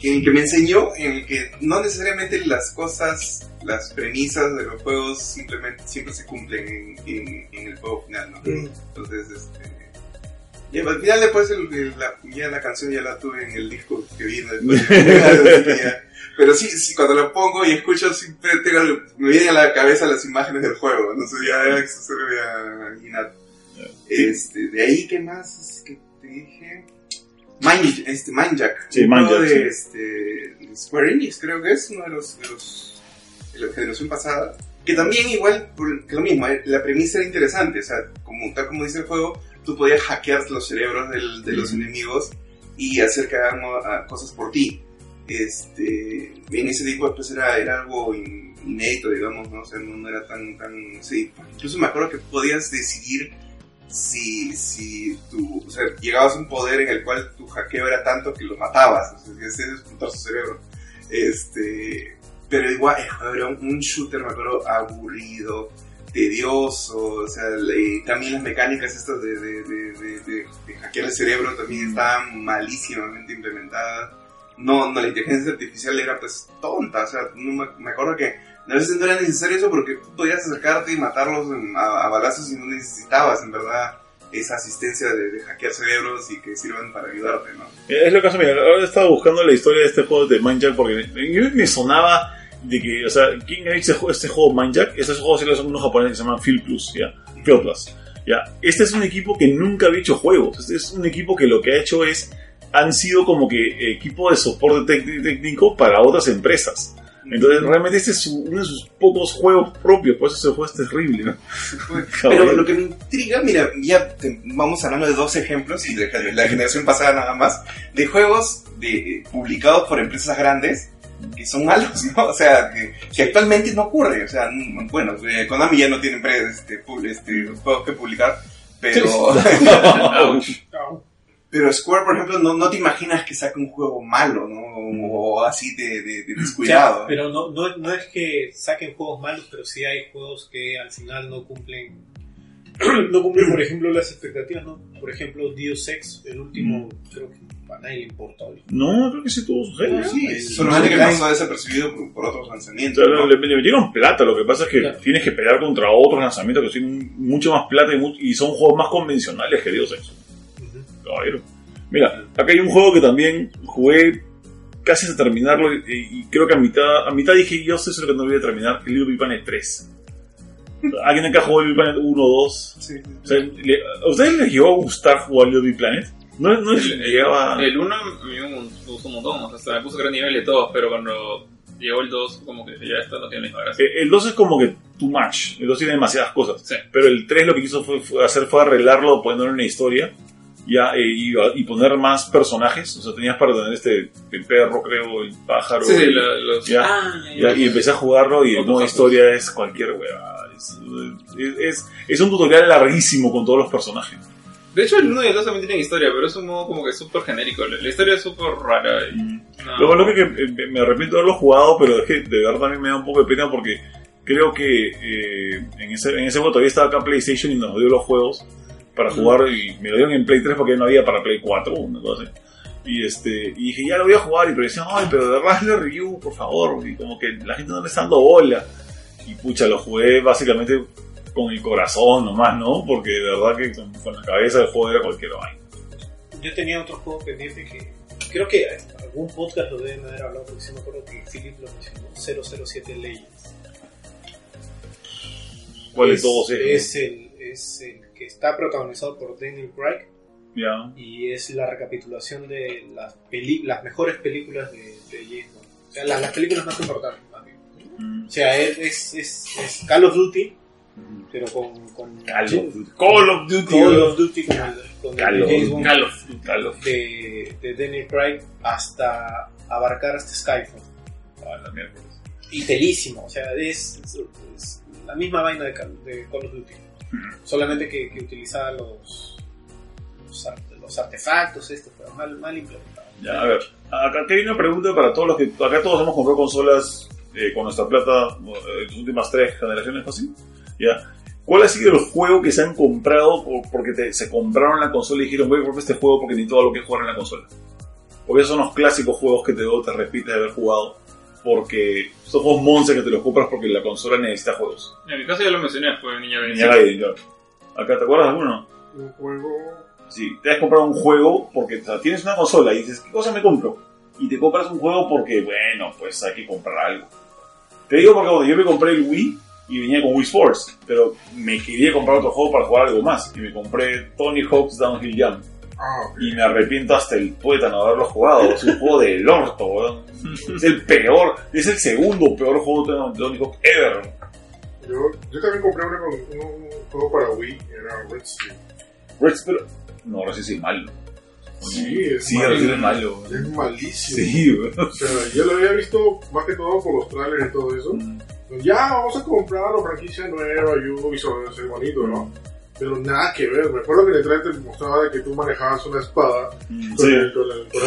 que, que me enseñó en el que no necesariamente las cosas las premisas de los juegos simplemente siempre se cumplen en, en- en el juego final ¿no? entonces este y al final después el- el- la, ya la canción ya la tuve en el disco que vino después ya. pero sí, sí, cuando la pongo y escucho siempre tengo- me vienen a la cabeza las imágenes del juego entonces ya eso se lo voy a imaginar este, de ahí qué más es que te dije Mind, este, Mindjack Sí, Mindjack, de, este, de Square Enix creo que es uno de los de los de la generación pasada que también igual por- que lo mismo eh, la premisa era interesante o sea como tal como dice el juego tú podías hackear los cerebros del- de los enemigos y hacer que hagan ah, cosas por ti. Este en ese tipo pues era, era algo in- inédito digamos no o sea no, no era tan tan sí. Incluso me acuerdo que podías decidir si si tú o sea llegabas a un poder en el cual tu hackeo era tanto que lo matabas o sea que hacías explotar su cerebro este pero igual era un shooter me acuerdo aburrido tedioso, o sea, le- también las mecánicas estas de, de, de, de- de- de hackear el cerebro también estaban malísimamente implementadas. No, no, la inteligencia artificial era pues tonta, o sea, no me, me acuerdo que a veces no era necesario eso porque tú podías acercarte y matarlos en- a, a balazos y no necesitabas en verdad esa asistencia de, de hackear cerebros y que sirvan para ayudarte, ¿no? Es lo que hace, mira, ahora he estado buscando la historia de este juego de Mindjack porque yo me sonaba de que, o sea, ¿quién ha hecho este juego, este juego Mindjack? Este juego sí lo son unos japoneses que se llaman Phil Plus, ¿ya? Phil Plus, ¿ya? Este es un equipo que nunca había hecho juegos, este es un equipo que lo que ha hecho es, han sido como que equipo de soporte técnico para otras empresas. Entonces, realmente este es su- uno de sus pocos juegos propios, por eso ese juego es terrible, ¿no? Pero lo que me intriga, mira, ya te- vamos hablando de dos ejemplos y de la generación pasada nada más, de juegos de, publicados por empresas grandes que son malos, ¿no? O sea, que, que actualmente no ocurre. O sea, mm, bueno, eh, Konami ya no tiene este, este, juegos que publicar, pero, pero Square, por ejemplo, no, no te imaginas que saque un juego malo, ¿no? O así de, de- de descuidado. Ya, pero no, no, no es que saquen juegos malos, pero sí hay juegos que al final no cumplen. no cumplen, por ejemplo, las expectativas, ¿no? Por ejemplo, Deus Ex, el último, creo que a nadie le importó. No, creo que sí tuvo su genio. Sí, solamente que pasó desapercibido por, por otros O lanzamientos. sea, ¿no? le, le metieron plata, lo que pasa es que Claro. tienes que pelear contra otros lanzamientos que tienen mucho más plata y, y son juegos más convencionales que Dios Ex. Caballero. Mira, acá hay un juego que también jugué casi hasta terminarlo y, y creo que a mitad, a mitad dije, yo sé eso que no voy a terminar, el Little Big Planet 3. ¿Alguien acá jugó Little Big Planet 1 o 2? Sí. O sea, le- ¿A ustedes les llegó a gustar jugar Little Big Planet? No, no les llegaba... El 1 a mí me gustó un montón, o sea, hasta me puso gran nivel de todos, pero cuando llegó el 2, como que ya está, no tiene la misma gracia. Eh, El 2 es como que too much, el 2 tiene demasiadas cosas. Sí. Pero el 3 lo que quiso fue, fue hacer fue arreglarlo, poniéndole una historia ya, eh, y, y poner más personajes. O sea, tenías para tener este, el perro, creo, el pájaro. Sí, el- los... ya, Ah, ya, y empecé a jugarlo y el modo historia es cualquier huevada. Es, es, es- es un tutorial larguísimo con todos los personajes. De hecho, el 1 y el 2 también tienen historia, pero es un modo como que súper genérico. La, historia es súper rara. Y, no. Lo malo es que eh, me arrepiento de haberlo jugado, pero es que de verdad también me da un poco de pena porque creo que eh, en ese en ese todavía estaba acá PlayStation y nos dio los juegos para jugar y me lo dieron en Play 3 porque no había para Play 4 una cosa así. Y este y dije, ya lo voy a jugar y pero decían, ay, pero de verdad hazle review, por favor. Y como que la gente no le está dando bola. Y pucha, lo jugué básicamente con el corazón nomás, ¿no? Porque de verdad que con, con la cabeza del juego era cualquier vaina. Yo tenía otro juego pendiente que creo que algún podcast lo deben haber hablado porque sí me acuerdo que Philip lo mencionó, 007 Legends. ¿Cuál es, de todos es? es el, es el que está protagonizado por Daniel Craig y es la recapitulación de las, peli las mejores películas de, de James Bond. O sea, las, las películas más importantes. bien. Mm. O sea, es, es, es, es Call of Duty, pero con, con Call of Duty. Call of Duty. Call of Duty con el, con Call James Duty. Bond Call of- Call of de, de Daniel Craig hasta abarcar hasta Skyfall. Ah, la mierda. Y telísimo, o sea, es, la misma vaina de Call of Duty. Solamente que, utilizaba los, los, arte- artefactos, estos, pero mal, mal implementados. Ya, a ver, acá hay una pregunta para todos los que. Acá todos hemos comprado consolas eh, con nuestra plata eh, las últimas tres generaciones, así. Ya. ¿Cuál ha sido el juego que se han comprado por- porque te- se compraron la consola y dijeron, voy a comprar este juego porque ni todo lo que jugar en la consola? Porque son los clásicos juegos que te, te repites de haber jugado. Porque son juegos monster que te los compras porque la consola necesita juegos. En mi caso ya lo mencioné, fue Niña Niña Gaiden. Gaiden, claro. Acá, ¿te acuerdas de alguno? Un juego. Sí, te has comprado un juego porque o sea, tienes una consola y dices, ¿qué cosa me compro? Y te compras un juego porque, bueno, pues hay que comprar algo. Te digo porque bueno, yo me compré el Wii y venía con Wii Sports, pero me quería comprar otro juego para jugar algo más. Y me compré Tony Hawk's Downhill Jump. Ah. Y me arrepiento hasta el tuétano de haberlo jugado. Es un juego del orto, weón. Es el peor, es el segundo peor juego de Tony Hawk ever. Yo, yo también compré una con- un, juego para Wii, era Red Steel. Red pero No, Resident es malo. Sí, es Sí, malo. Es malo. Es malísimo. Sí. O sea, yo lo había visto más que todo por los trailers y todo eso. Pues ya, vamos a comprar la franquicia nueva, Ubisoft, es bonito, ¿no? Pero nada que ver. Me acuerdo que en el trailer te mostraba de que tú manejabas una espada con, el, con, el, con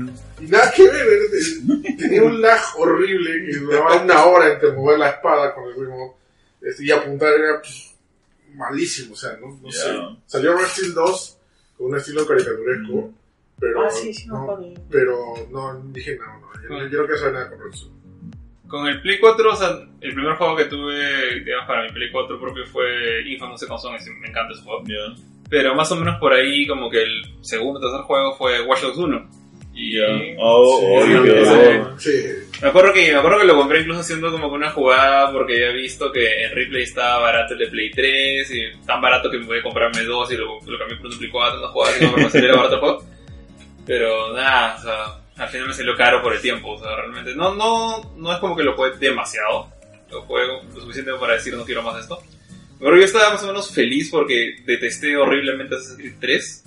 el. Y nada que ver, era- tenía un lag horrible que duraba una hora entre mover la espada con el Wiimote este, y apuntar era pues, malísimo, o sea, no, no sé. Salió Red Steel 2 con un estilo caricaturesco, pero, Ah, sí, sí, no, pero no, dije no, no, yo, no- yo no quiero saber nada con Red Steel. Con el Play 4, o sea, el primer juego que tuve, digamos, para mi Play 4 propio fue Infamous Second Son, y me encanta ese juego. Ya. Pero más o menos por ahí, como que el segundo o tercer juego fue Watch Dogs 1. Y Ya. Oh, Sí, oh, sí, qué sí. me acuerdo que me acuerdo que lo compré incluso haciendo como que una jugada porque había visto que en Replay estaba barato el de Play 3 y tan barato que me voy a comprarme dos y lo, lo cambié por un Play 4, una jugada así como para barato el juego. Pero nada, o sea, al final me salió caro por el tiempo, o sea, realmente no, no, no es como que lo juegue demasiado, lo juego lo suficiente para decir no quiero más esto. Pero yo estaba más o menos feliz porque detesté horriblemente Assassin's Creed 3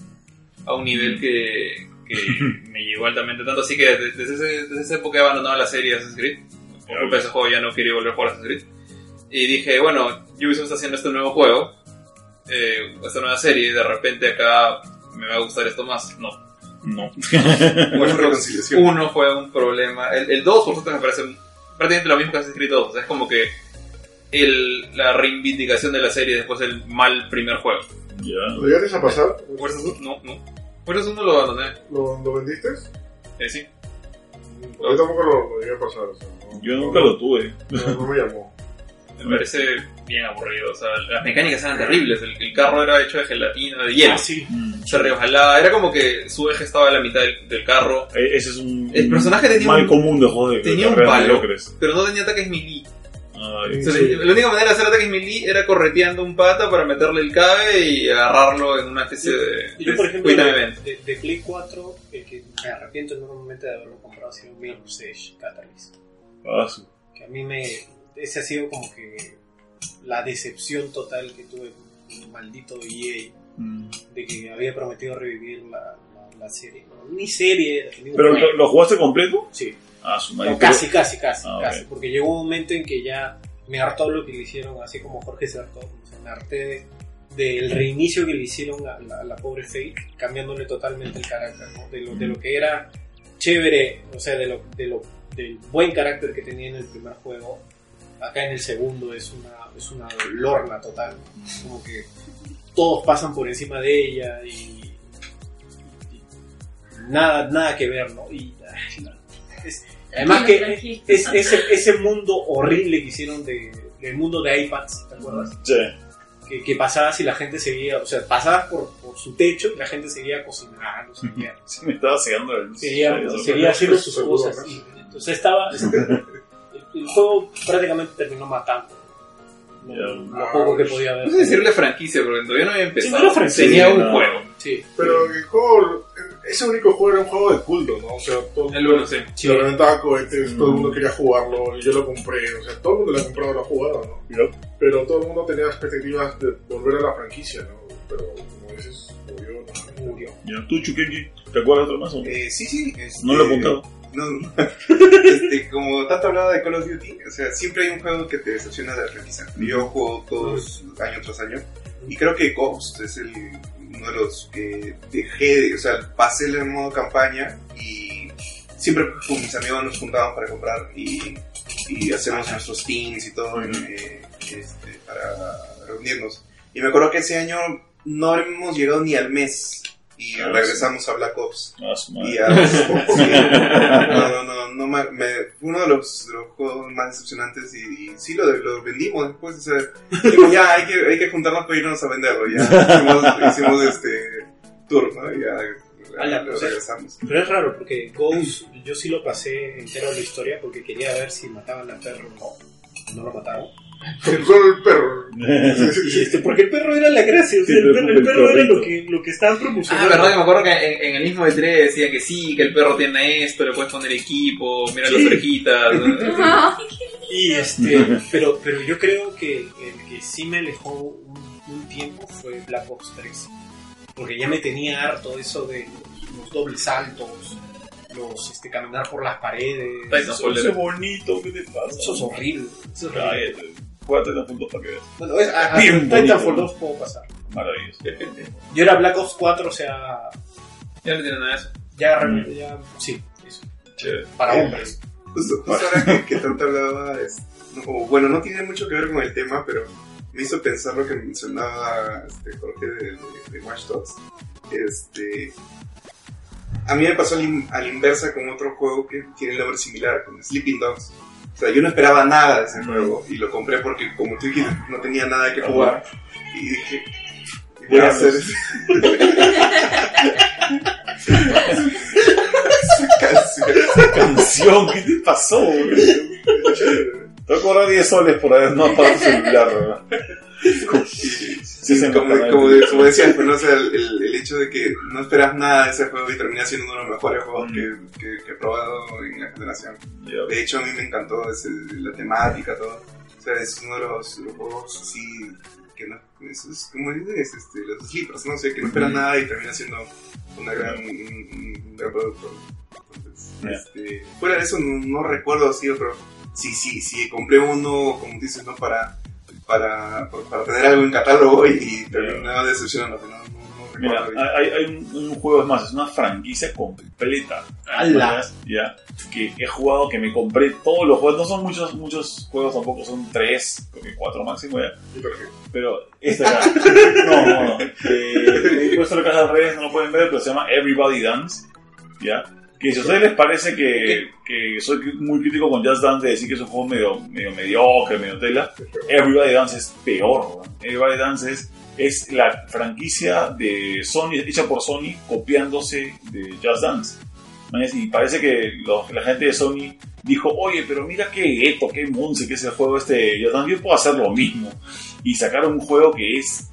a un nivel que, que me llegó altamente tanto, así que desde, desde, ese- desde esa época he abandonado la serie Assassin's Creed. Por culpa de ese juego ya no quería volver a jugar Assassin's Creed. Y dije, bueno, Ubisoft está haciendo este nuevo juego, eh, esta nueva serie, y de repente acá me va a gustar esto más. No, No. 1 fue un problema. El, el 2, por supuesto, me parece prácticamente lo mismo que Assassin's Creed 2. O sea, es como que el, la reivindicación de la serie después del mal primer juego. Ya. ¿Lo llegaste a pasar? Dogs 1, no, no. Watch Dogs 1 lo abandoné. ¿Lo, lo vendiste? Eh, sí. Yo tampoco lo, lo llegué a pasar. O sea, no- Yo no- nunca lo tuve. No, no me llamó. Me parece bien aburrido. O sea, las mecánicas eran terribles. El, el carro era hecho de gelatina, de hielo. Ah, sí. Se reojalaba. Era como que su eje estaba en la mitad del, del carro. Eh, Ese es un, El personaje tenía mal un- común de de tenía un palo. Pero no tenía ataques melee. Ay, O sea, Sí. La única manera de hacer ataques melee era correteando un pata para meterle el cabe y agarrarlo en una especie de. Yo, por ejemplo, de, event. de- de Play 4, el que me arrepiento enormemente de haberlo comprado ha sido Mirror's Edge Catalyst. ah, Que a mí me. Ese ha sido como que la decepción total que tuve maldito EA Mm. de que había prometido revivir la, la, la serie. No, ni serie, ni ¿Pero lo, lo jugaste completo? Sí. Ah, su. No, casi, casi, casi, Ah, casi. Porque llegó un momento en que ya me hartó lo que le hicieron, así como Jorge se hartó. o sea, me harté de- del reinicio que le hicieron a la, a la pobre Faye, cambiándole totalmente el carácter, ¿no? De lo, de lo que era chévere, o sea, de lo, de lo, del buen carácter que tenía en el primer juego. Acá en el segundo es una, es una lorna total. Como que todos pasan por encima de ella y, y nada, nada que ver, ¿no? Y ay, no, es- además que es, ese, ese mundo horrible que hicieron de, del mundo de iPads, ¿te acuerdas? Sí. Que, que pasabas y la gente seguía, o sea, pasabas por, por su techo y la gente seguía cocinando, seguía, Sí, me estaba cegando el. seguía, haciendo sus cosas. entonces estaba, el, juego prácticamente terminó matando lo, lo poco que podía No haber. sé decirle franquicia, porque todavía no había empezado. Sí, no era franquicia, Tenía un no. juego. Sí, Pero el juego, ese único juego era un juego de culto, ¿no? O sea, todo El uno, sí. sí. Se reventaba cohetes, todo el mundo quería jugarlo, y yo lo compré, o sea, todo el mundo lo ha comprado, lo ha jugado, ¿no? Pero todo el mundo tenía expectativas de volver a la franquicia, ¿no? Pero como dices, murió, ¿no? murió. Ya, tú, Chukenki, ¿te acuerdas otro más? o no? Eh, sí, sí. este, No lo he apuntado. No, este, como tanto hablaba de Call of Duty, o sea, siempre hay un juego que te decepciona de franquicia. Yo juego todos año tras año y creo que Ghost es el, uno de los que dejé, de, o sea, pasé el modo campaña y siempre con mis amigos nos juntábamos para comprar y, y hacemos nuestros teams y todo eh, este, para reunirnos. Y me acuerdo que ese año no hemos llegado ni al mes y Ah, regresamos a Black Ops. Ah. Y a- sí, no, no, no, no me, me- fue uno de los, de los juegos más decepcionantes y, y sí lo, lo vendimos después, o sea, dijimos, ya hay que, hay que juntarnos para irnos a venderlo, ya hicimos, hicimos este tour, ¿no? Y ya, lo pues, eh. regresamos. Pero es raro porque Ghost, yo sí lo pasé entero la historia porque quería ver si mataban al perro o no. No lo mataron. Solo el perro. Este, porque el perro era la gracia, o sea, Sí, el, perro, el el perro era lo que, lo que estaban Ah, promocionando. verdad que me acuerdo que en, en el mismo E3 decía que sí, que el perro tiene esto, le puedes poner equipo, mira las orejitas. Y este, pero, pero yo creo que el que sí me alejó un, un tiempo fue Black Ops 3. Porque ya me tenía harto eso de los, los dobles saltos, los este, caminar por las paredes. Titanfall Eso es bonito, ¿qué te pasa? Eso es horrible. Eso es horrible. Cállate. Juegate las puntos para que veas. Bueno, es, a, a- Bien bonito. Titanfall 2 puedo pasar. Maravilloso. Yo era Black Ops 4, o sea, Ya no tiene nada de eso. ya, realmente ya, sí, eso. Chévere. Para hombres. Justo, justo ahora que, que tanto hablaba, es- no, bueno, no tiene mucho que ver con el tema, pero me hizo pensar lo que mencionaba este, Jorge de, de, de Watch Dogs. Este, a mí me pasó a la inversa con otro juego que tiene el nombre similar, con Sleeping Dogs. O sea, yo no esperaba nada de ese juego y lo compré porque, como tú dijiste, no tenía nada que jugar. Y dije, voy a hacer eso. Esa canción. ¿qué te pasó? boludo? Te voy a cobrar 10 soles por haber no apagado tu celular, ¿verdad? Sí, se como, como, como decías, pero no, o sea, el, el- el hecho de que no esperas nada de ese juego y termina siendo uno de los mejores juegos que, que- que he probado en la generación. Ya. De hecho, a mí me encantó ese- la temática, todo. O sea, es uno de los, los juegos así que no, es, es como dices, este, los sleepers, no sé, que no esperas Ujú. nada y termina siendo una gran, un, un gran producto. Entonces, Ya. este, fuera de eso, no, no recuerdo así, pero sí, sí, sí, compré uno, como dices, ¿no? Para, para, para tener algo en catálogo y, y terminaba decepcionando, pero no, no, no Mira, hay, hay un, un juego, es más, es una franquicia completa. ¡Hala! Ya, que he jugado, que me compré todos los juegos. No son muchos muchos juegos tampoco, son tres, creo que cuatro máximo ya. Pero este acá, no, no, no. Eh, he puesto la casa al revés, no lo pueden ver, pero se llama Everybody Dance. Ya. Que si a ustedes les parece que, que soy muy crítico con Just Dance de decir que es un juego medio, medio mediocre, medio tela, Everybody Dance es peor. Everybody Dance es, es la franquicia de Sony, hecha por Sony, copiándose de Just Dance. Y parece que la gente de Sony dijo, oye, pero mira qué gueto, qué monce que es el juego este yo puedo hacer lo mismo. Y sacaron un juego que es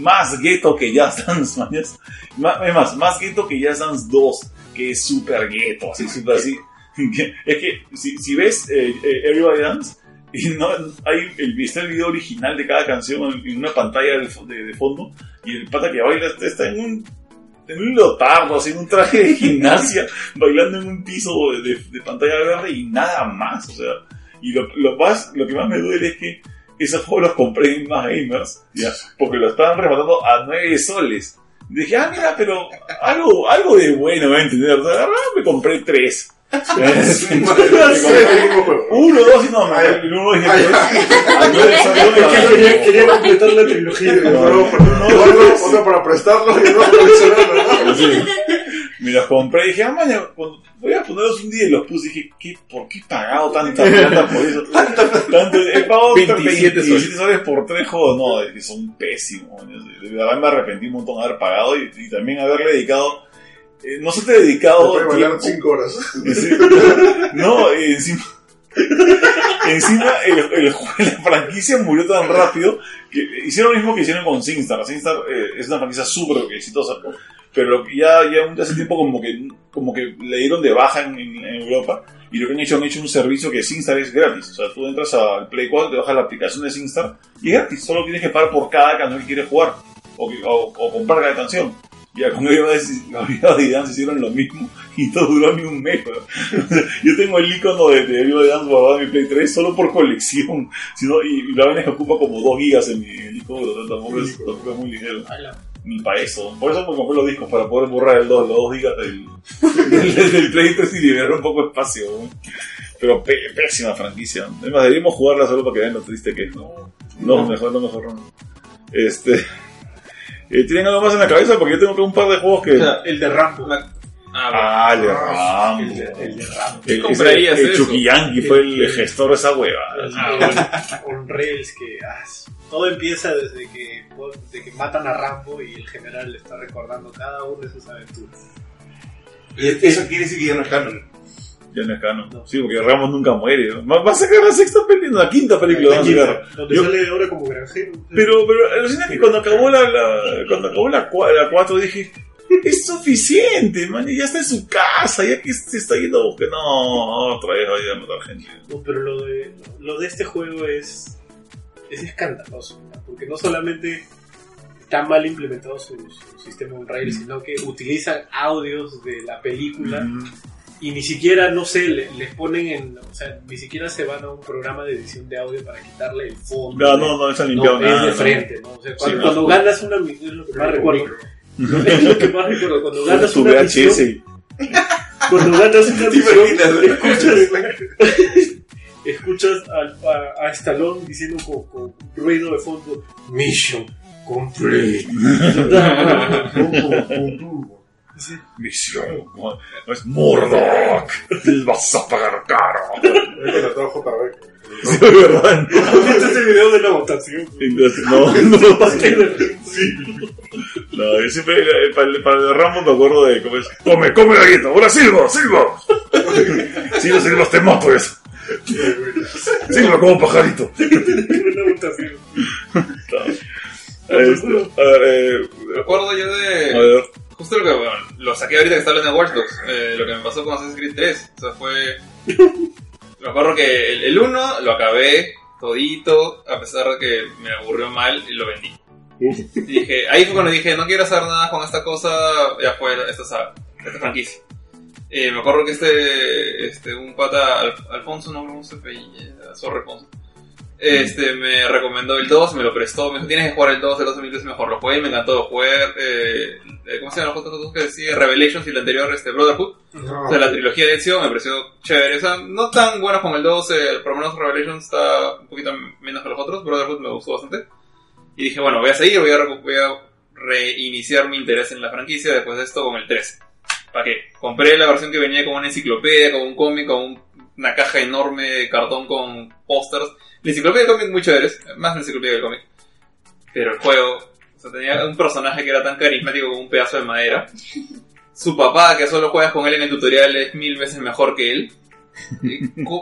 más gueto que Just Dance, mañas. Ma- Es más, más gueto que Just Dance 2, que es súper gueto, así, súper así. es que si, si ves eh, eh, Everybody Dance, y no, hay el, está el video original de cada canción en, una pantalla de, de- de fondo y el pata que baila está, está en un en un lotardo, así en un traje de gimnasia, bailando en un piso de, de- de pantalla verde y nada más, o sea, y lo, lo más, lo que más me duele es que esos juegos los compré en más gamers, ya, porque lo estaban rematando a 9 soles. Dije, ah, mira, pero algo, algo de bueno, voy a entender. Ah, me compré tres. Juego. Uno, dos y no, me- el uno la- quería, quería completar la trilogía. Y otro, para prestarlo y otro para. Me los compré y dije, ah, maña, cuando- voy a ponerlos un día y los puse y dije, ¿qué, ¿por qué he pagado tanta plata por eso? Tanto, he pagado 27 27 soles por tres juegos, no, es que son pésimos. De verdad me arrepentí un montón de haber pagado y, y también haberle dedicado, eh, no sé, te he Te dedicado puede bailar tiempo. 5 horas. Sí. No, y encima. Encima, el, el juego- la franquicia murió tan rápido que hicieron lo mismo que hicieron con SingStar. SingStar eh, es una franquicia súper exitosa, pero ya, ya un- hace tiempo como que, como que le dieron de baja en, en- en Europa y lo que han hecho, han hecho un servicio que SingStar es gratis. O sea, tú entras al Play 4, te bajas la aplicación de SingStar y es gratis. Solo tienes que pagar por cada canción que quieres jugar o, que- o- o comprar cada canción. Ya con Gabriel y Dance hicieron lo mismo y no duró ni un mes. Yo tengo el icono de, de Dance guardado en mi Play 3 solo por colección. Y, y la vaina es que ocupa como 2 gigas en mi el tampoco es, tampoco es muy ligero. Ni para eso. Por eso me compré los discos, para poder borrar el 2, los 2 gigas del, del, del Play 3 y liberar un poco de espacio. Pero pe- pésima franquicia. Además, deberíamos jugarla solo para que vean lo triste que es. No, no mejor, no, mejor no. Este. eh, ¿Tienen algo más en la cabeza? Porque yo tengo que un par de juegos que. El de Rambo. Ah, el de Rambo. El de, el de Rambo. El, comprarías ese- el eso? Fue el gestor de esa hueva. On Rails que ah, todo empieza desde que, desde que matan a Rambo y el general le está recordando cada una de sus aventuras. Y eso quiere decir que ya no es canon. Ya no es canon. Sí, porque Ramos nunca muere. ¿no? Va a sacar la sexta película, la quinta película. va a sacar. Donde Yo- sale ahora como granjero. Pero, pero, alucina que cuando acabó la, la- cuando acabó la, la 4 dije, es suficiente, man, ya está en su casa, ya que se está yendo a buscar. No, otra vez voy a matar gente. No, pero lo de, lo de este juego es, es escandaloso, ¿no? porque no solamente está mal implementado su, su sistema on rails, sino que utilizan audios de la película y ni siquiera, no sé, le- les ponen en, o sea, ni siquiera se van a un programa de edición de audio para quitarle el fondo. No, no, no se ha limpiado No, nada. es de ¿no? frente, ¿no? O sea, cuando, Sí, cuando ganas una es lo que más recuerdo. Es lo que más recuerdo. Cuando ganas Tu una VHS. misión, cuando ganas una ¿Te misión, imaginas? escuchas, escuchas al- a, a Stallone diciendo con, con ruido de fondo, Mission complete. Misión. No, es Murdoch. Vas a pagar caro. Es que la trajo JB. Sí, de verdad. ¿Viste ese video de la votación? No, no. Sí. No, yo siempre, eh, para el, para el de Rambo me acuerdo de cómo es. Come, come galleta, ahora silba, silba. Si no silbas te mato eso. Silba como pajarito. Una votación. Este, a ver, eh, Recuerdo yo a de. ver. Justo lo que bueno, lo saqué ahorita que está hablando de Watch Dogs. eh, lo que me pasó con Assassin's Creed 3. O sea, fue. Me acuerdo que el 1 lo acabé todito, a pesar de que me aburrió mal y lo vendí. Y dije, ahí fue cuando dije, no quiero hacer nada con esta cosa, ya fue esta, saga, esta franquicia. Eh, me acuerdo que este, este, un pata, Al- Alfonso, no, no sé, Sorry, Alfonso. Este, me recomendó el 2, me lo prestó, me dijo, tienes que jugar el 2, el 2 de es mejor. Lo jugué, me encantó jugar, eh, ¿cómo se llaman los otros dos que decía? Revelations y el anterior, este, Brotherhood. O sea, la trilogía de Ezio me pareció chévere. O sea, no tan buena como el 2, eh, por lo menos Revelations está un poquito menos que los otros. Brotherhood me gustó bastante. Y dije, bueno, voy a seguir, voy a, recu- voy a reiniciar mi interés en la franquicia después de esto con el 3. ¿Para qué? Compré la versión que venía con una enciclopedia, con un cómic, con un- una caja enorme de cartón con pósters. La enciclopedia del cómic muy chéveres, más la enciclopedia del cómic. Pero el juego, o sea, tenía un personaje que era tan carismático como un pedazo de madera. Su papá, que solo juegas con él en el tutorial, es mil veces mejor que él.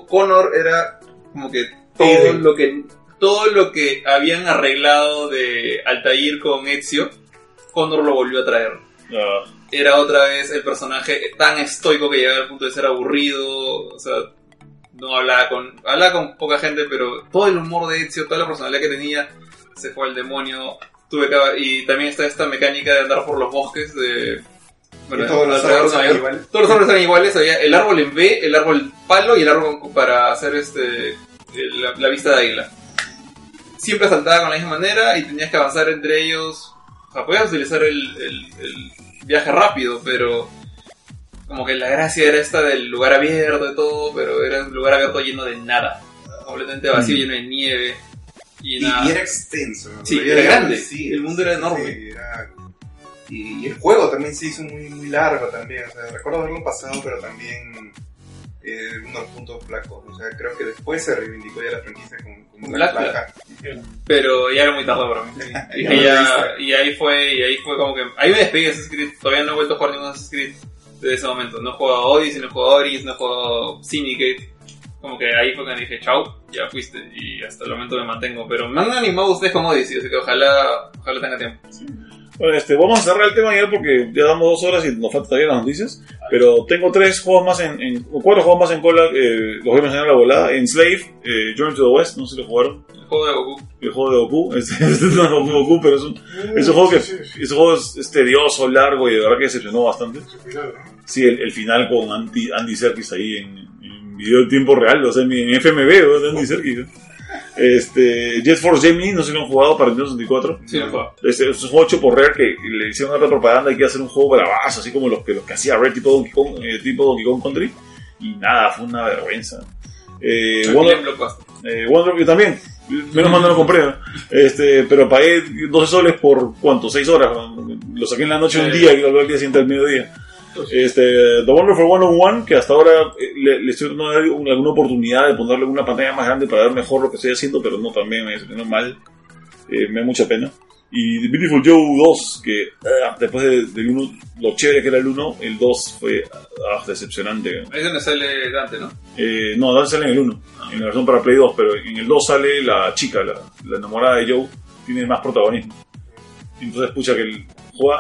Connor era como que todo lo que todo lo que habían arreglado de Altair con Ezio, Connor lo volvió a traer. Ah, Era otra vez el personaje tan estoico que llegaba al punto de ser aburrido, o sea, no hablaba con, hablaba con poca gente, pero todo el humor de Ezio, toda la personalidad que tenía, se fue al demonio. Tuve que, y también está esta mecánica de andar por los bosques de... Y todos los árboles York. iguales. Todos los árboles eran iguales, había el árbol en B, el árbol palo y el árbol para hacer este la, la vista de águila. Siempre saltaba con la misma manera y tenías que avanzar entre ellos. O sea, podías utilizar el, el- el viaje rápido, pero como que la gracia era esta del lugar abierto de todo, pero era un lugar abierto lleno de nada. Completamente vacío, Mm. lleno de nieve. Y, Y, era extenso. Sí, era ya- grande. El mundo era enorme. sí, era- Y, y el juego también se hizo muy, muy largo también. O sea, recuerdo haberlo pasado, pero también eh, unos puntos flacos. O sea, creo que después se reivindicó ya la franquicia con, con Black Black pero ya era muy tarde para mí. Y, Ya y ahí fue, y ahí fue como que, ahí me despedí de Assassin's Creed, todavía no he vuelto a jugar ningún Assassin's Creed desde ese momento, no he jugado Odyssey, no he jugado Origins, no he jugado Syndicate, como que ahí fue cuando dije, chau, ya fuiste, y hasta el momento me mantengo, pero me han animado ustedes con Odyssey, así que ojalá, ojalá tenga tiempo. Bueno, este, vamos a cerrar el tema ya porque ya damos dos horas y nos faltan todavía las noticias. Pero tengo tres juegos más en, en- o cuatro juegos más en cola, eh, los voy a mencionar a la volada. Enslave, eh, Journey to the West, no sé si lo jugaron. El juego de Goku. El juego de Goku, este, este no es Goku, pero es un, es un juego que Sí, sí, sí. ese juego es, es tedioso, largo y de verdad que decepcionó bastante. ¿no? Sí, el, el final con Andy, Andy Serkis ahí en, en video en tiempo real, o sea, en, en FMV, de Andy Serkis. ¿no? Este, Jet Force Gemini, no sé si lo han jugado para Nintendo 64. Sí, juego. Este, es un juego hecho por Rare que le hicieron otra propaganda y que hacer un juego bravazo, así como los que, los que hacía Rare tipo Donkey Kong, eh, tipo Donkey Kong Country. Y nada, fue una vergüenza. Eh, Wonder, eh, Wonder yo también. Menos mal no lo compré. ¿no? Este, pero pagué 12 soles por cuánto, 6 horas. Lo saqué en la noche un día y lo al día siguiente al mediodía. Este, The Wonderful 101, que hasta ahora eh, le, le estoy dando alguna oportunidad de ponerle una pantalla más grande para ver mejor lo que estoy haciendo, pero no también me decepcionó mal. Eh, me da mucha pena. Y The Beautiful Joe 2, que ah, después de- del 1, lo chévere que era el 1, el 2 fue ah, decepcionante. Ahí es donde sale Dante, ¿no? Eh, no, Dante sale en el 1, en la versión para Play 2, pero en el 2 sale la chica, la, la enamorada de Joe, tiene más protagonismo. Entonces, pucha, que el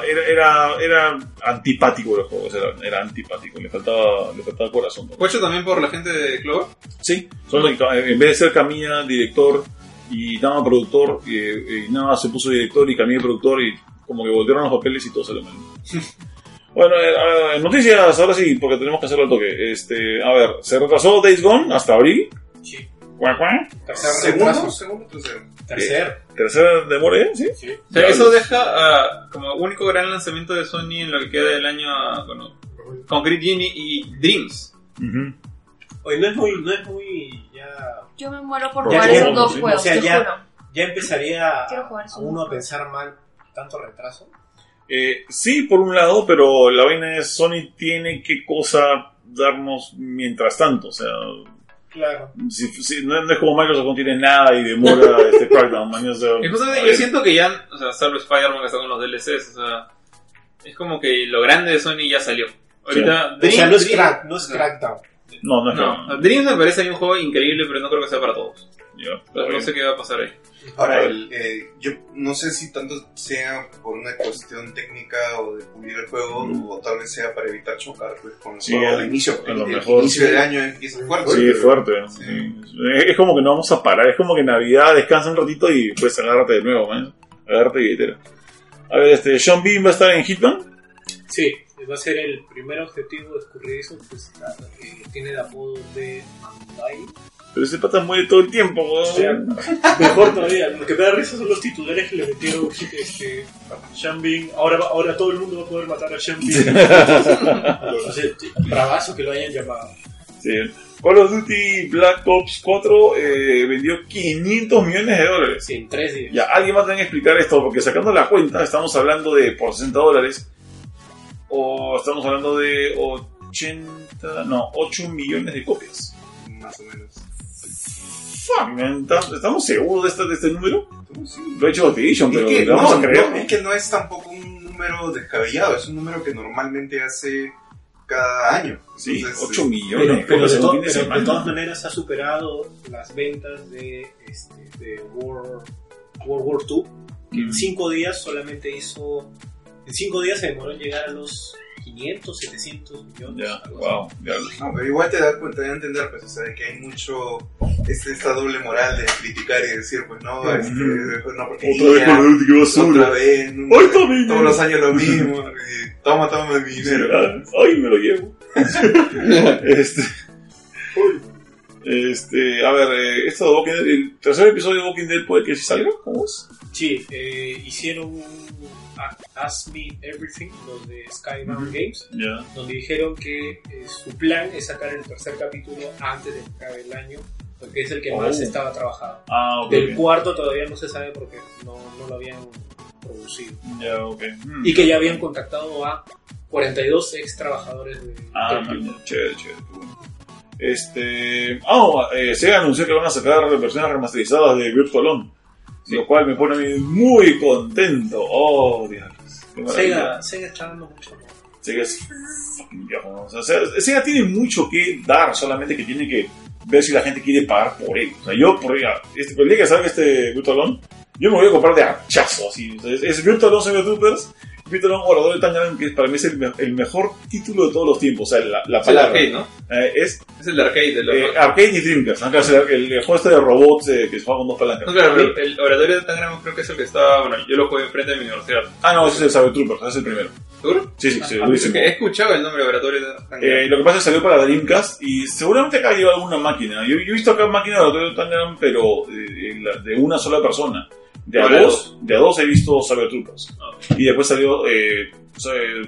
era, era, era antipático el juego, era, era antipático, le faltaba, le faltaba corazón. ¿no? Fue hecho también por la gente de Clover. Sí, solo que, en vez de ser Camilla director y Nama productor, y, y Nama se puso director y Camilla productor y como que volvieron los papeles y todo salió mal. bueno, eh, eh, noticias ahora sí, porque tenemos que hacerlo al toque. Este, a ver, se retrasó Days Gone hasta abril. Sí. Cuac, cuac. Tercer Segundo, retraso. segundo, tercero. Tercer. Tercera demora, ¿eh? ¿sí? Sí. O sea, eso deja ah, como único gran lanzamiento de Sony en lo que queda del año ah, bueno, con Grid Genie y Dreams. Ujú. Oye, no es muy, no es muy, ya, Yo me muero por Por jugar esos dos sí. juegos, O sea, te ya- juro. ya empezaría a uno a pensar mal tanto retraso. Eh, sí, por un lado, pero la vaina es Sony tiene qué cosa darnos mientras tanto. O sea, Claro. si, si- no, no es como Microsoft no tiene nada y demora este Crackdown, man, o sea, Y justamente yo siento que ya, o sea, salvo Spider-Man que está con los DLCs, o sea, es como que lo grande de Sony ya salió. Ahorita, O sea, no es Dreams- crack, no es crackdown. No, no es No, Dreams me parece a mí un juego increíble, pero no creo que sea para todos. Ya, O sea, no sé qué va a pasar ahí. Ahora, el, eh, yo no sé si tanto sea por una cuestión técnica o de pulir el juego, Mm. o tal vez sea para evitar chocar pues, con el Sí, a- de inicio. a lo el, mejor, inicio sí. del año empieza fuerte. Sí, es fuerte. Sí. sí. Es, como que no vamos a parar. Es como que Navidad descansa un ratito y pues agárrate de nuevo, man. Agárrate billetera. A ver, este, Sean Bean va a estar en Hitman. Sí, va a ser el primer objetivo escurridizo, pues que tiene el apodo de Mandai. Pero ese pata muere todo el tiempo, weón. O sea, mejor todavía, lo que me da risa son los titulares que le metieron este, Sean Bean. Ahora, va- ahora todo el mundo va a poder matar a Sean Bean. o sea, bravazo que lo hayan llamado. Sí. Call of Duty Black Ops 4 eh, vendió 500 millones de dólares. Sí, en tres días. Ya, alguien va a tener que explicar esto, porque sacando la cuenta, estamos hablando de por 60 dólares, o estamos hablando de 80, no, 8 millones de copias. Más o menos. Fuck, man, ¿estamos- ¿estamos seguros de este, de este número? Sí. Lo ha hecho Activision, Es pero que, vamos no, a creer. no, es que no es tampoco un número descabellado, es un número que normalmente hace cada año. Sí, Entonces, 8 eh, millones Pero, de pero copias de, en to- un fin de pero de todas maneras ha superado las ventas de, este, de World, World War II, que en Mm. cinco días solamente hizo En 5 días se demoró en llegar a los 500, 700 millones. Ya, wow. Ya. No, pero igual te da cuenta, te da a entender, pues, o sea, que hay mucho, este, esta doble moral de criticar y decir, pues, no, este, pues, no, porque Otra vez con el último basura. otra vez, no, todos los años lo mismo, y toma, toma mi dinero. Ah, Ay, me lo llevo. este. Este, a ver, eh, esto de Walking Dead, el tercer episodio de Walking Dead puede que sí salga, ¿cómo es? Sí, eh, hicieron un Ask Me Everything, los de Sky Mountain Games, Ya. donde dijeron que eh, su plan es sacar el tercer capítulo antes de que acabe el año, porque es el que más Oh. estaba trabajado. Ah, ok. Del ok. cuarto todavía no se sabe porque no, no lo habían producido. Ya, ok. Mm. Y que ya habían contactado a 42 ex trabajadores de Ah, man, chévere, chévere. Este. Ah, eh, Sega anunció que van a sacar versiones remasterizadas de Virtual On. Lo cual me pone a mí muy contento. Oh, Dios. Sega, Sega está dando mucho. Sega es fucking viejo, ¿no? O sea, Sega, tiene mucho que dar, solamente que tiene que ver si la gente quiere pagar por él. O sea, yo, por ella, este, el día que salga este On, yo me voy a comprar de hachazo, así. O sea, es, es Virtual On Cyber Virtual On Orador de Tangerine, que para mí es el, me- el mejor título de todos los tiempos. O sea, la, la Es el palabra. arcade, ¿no? Eh, es Es el de arcade de los. eh, Arcade y Dreamcast, ¿no? Que es el, el, juego este de robots eh, que se juega con dos palancas. No, claro, pero el oratorio de Tangram creo que es el que está. Bueno, yo lo jugué enfrente de mi universidad. Ah, no, ese es el Cyber Troopers, ese es el primero. ¿Seguro? Sí, sí, sí, Ah, durísimo. porque he escuchado el nombre de oratorio de Tangram. Eh, lo que pasa es que salió para Dreamcast y seguramente acá lleva alguna máquina. Yo, yo he visto acá máquinas de Laboratorio Tangram, pero eh, la- de una sola persona. De a dos, de a dos he visto Cyber Troopers. Ah. Y después salió eh,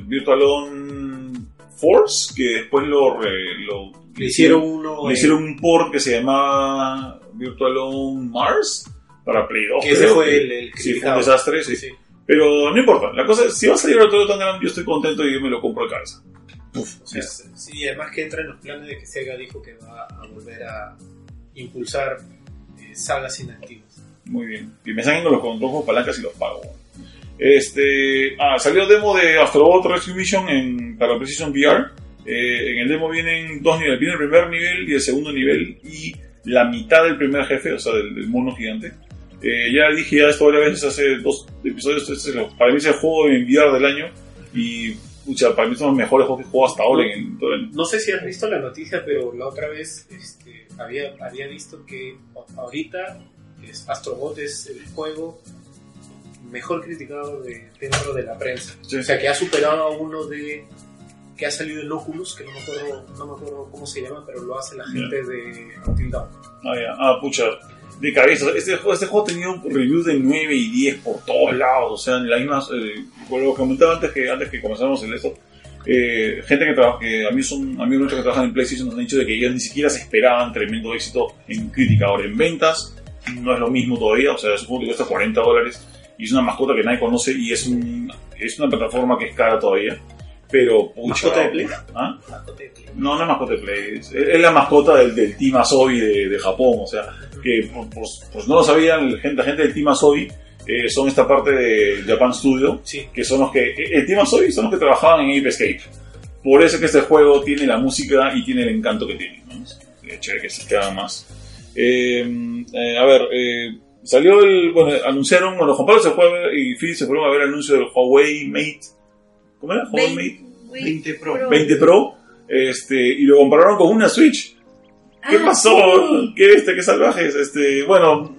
Virtual On Force, que después lo, re- lo Le hicieron uno. le en- hicieron un port que se llamaba Virtual On Mars para Play 2. que ese fue que- el, el Sí, fue un desastre, sí. Sí. Pero no importa, la cosa es, si va a salir Laboratorio Tangram, yo estoy contento y yo me lo compro de cabeza. Uf, O sea, listo. sí, además que entra en los planes de que Sega dijo que va a volver a impulsar eh, sagas inactivas. Muy bien. Y me salen los controlos palancas y los pago. Este, ah, salió demo de Astrobot Rescue Mission en, para Precision VR. Eh, en el demo vienen dos niveles. Viene el primer nivel y el segundo nivel y la mitad del primer jefe, o sea, del, del mono gigante. Eh, ya dije ya esto varias veces hace dos episodios. Este es para mí es el juego en VR del año y pucha, para mí son los mejores juegos que jugado hasta ahora en todo el. No sé si has visto la noticia, pero la otra vez este, había, había visto que ahorita es, Astrobot es el juego mejor criticado de, dentro de la prensa. Sí. O sea, que ha superado a uno de que ha salido en Oculus, que no me acuerdo, no me acuerdo cómo se llama, pero lo hace la gente de Until Dawn. Ah, ya. Ah, pucha. De cabeza. Este juego, este juego ha tenido reviews de 9 y 10 por todos lados. O sea, en las mismas. Eh, lo comentaba antes que, antes que comenzáramos el esto. eh, gente que trabaja, que a mí son amigos nuestros que trabajan en PlayStation nos han dicho de que ellos ni siquiera se esperaban tremendo éxito en crítica. Ahora, en ventas no es lo mismo todavía. O sea, es un juego que cuesta 40 dólares y es una mascota que nadie conoce y es, un, es una plataforma que es cara todavía. Pero, pucha. ¿Mascota de Play? ¿Ah? Mascota de Play. No, no es mascota de Play. Es, es la mascota del, del Team Asobi de, de Japón. O sea, que pues, pues no lo sabían, la gente, la gente del Team Asobi eh, son esta parte de Japan Studio, Sí. que son los que. eh, El Team Asobi son los que trabajaban en Ape Escape. Por eso que este juego tiene la música y tiene el encanto que tiene. ¿no? Es chévere que se queda más. Eh, eh, a ver, eh, salió el. Bueno, anunciaron. Bueno, Juan Pablo se fue a ver y Phil se fueron a ver el anuncio del Huawei Mate. ¿Cómo era? Huawei Mate 20 Pro. 20 Pro. Este, y lo compararon con una Switch. ¿Qué Ah, pasó? sí. ¿Qué este? ¿Qué salvajes? Este, bueno, o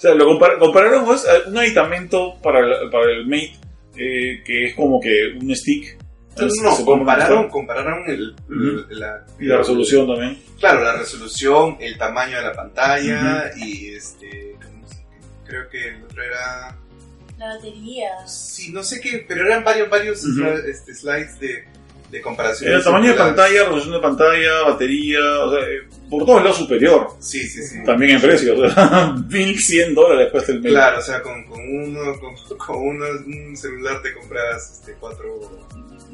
sea, lo compar- compararon pues, a un aditamento para el, para el Mate eh, que es como que un stick. No, compararon, compararon el, la, Y la resolución también. Claro, la resolución, el tamaño de la pantalla y este. ¿cómo se- Creo que el otro era. La batería. Sí, no sé qué, pero eran varios, varios este, slides de, de comparación. El tamaño de pantalla, resolución de pantalla, batería, o sea, eh, por todos lados superior. Sí, sí, sí. También en precio, o sea, 1100 dólares cuesta el Mate. Claro, o sea, con, con uno, con, con uno, un celular te compras este, cuatro,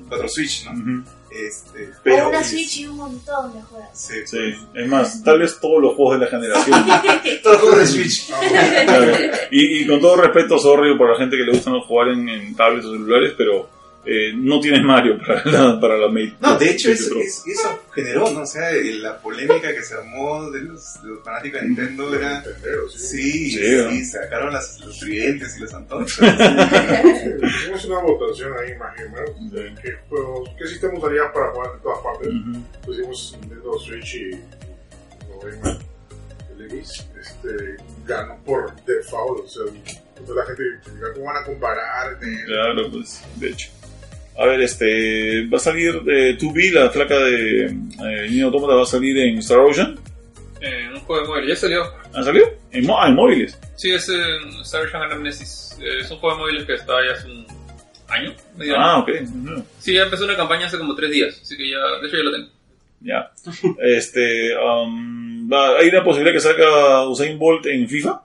cuatro Switch, ¿no? Este, pero una Switch y un montón de juegos. Sí, Sí, es más, tal vez todos los juegos de la generación. Todos los juegos de Switch. Claro. Y, y con todo respeto, sorry por la gente que le gusta jugar en, en tablets o celulares, pero eh, no tienes Mario para la, para la Mate. No, de hecho, Mate es, Pro. es- eso generó, ¿no? O sea, el- la polémica que se armó de los, de los fanáticos de Nintendo era. Sí. Sí, Sí, sí, ¿no? sacaron las, los tridentes y las antorchas. Hicimos una votación ahí, más o menos, de qué juegos, qué sistema usarías para jugar en todas partes. Ujú. Pusimos Nintendo Switch y no este, ganó por default, o sea, toda la gente cómo van a comparar. Claro, pues, de hecho. A ver, este, va a salir eh, 2B, la flaca de eh, Nier Automata va a salir en Star Ocean. Eh, un juego de móviles. Ya salió. ¿Ha salido? En, mo- ah, en móviles. Sí, es en Star Ocean Anamnesis. Eh, es un juego de móviles que está ya hace un año. medio Ah, año. ok. Sí, ya empezó una campaña hace como tres días. Así que ya, de hecho ya lo tengo. Ya. Este, um, va- hay una posibilidad que salga Usain Bolt en FIFA.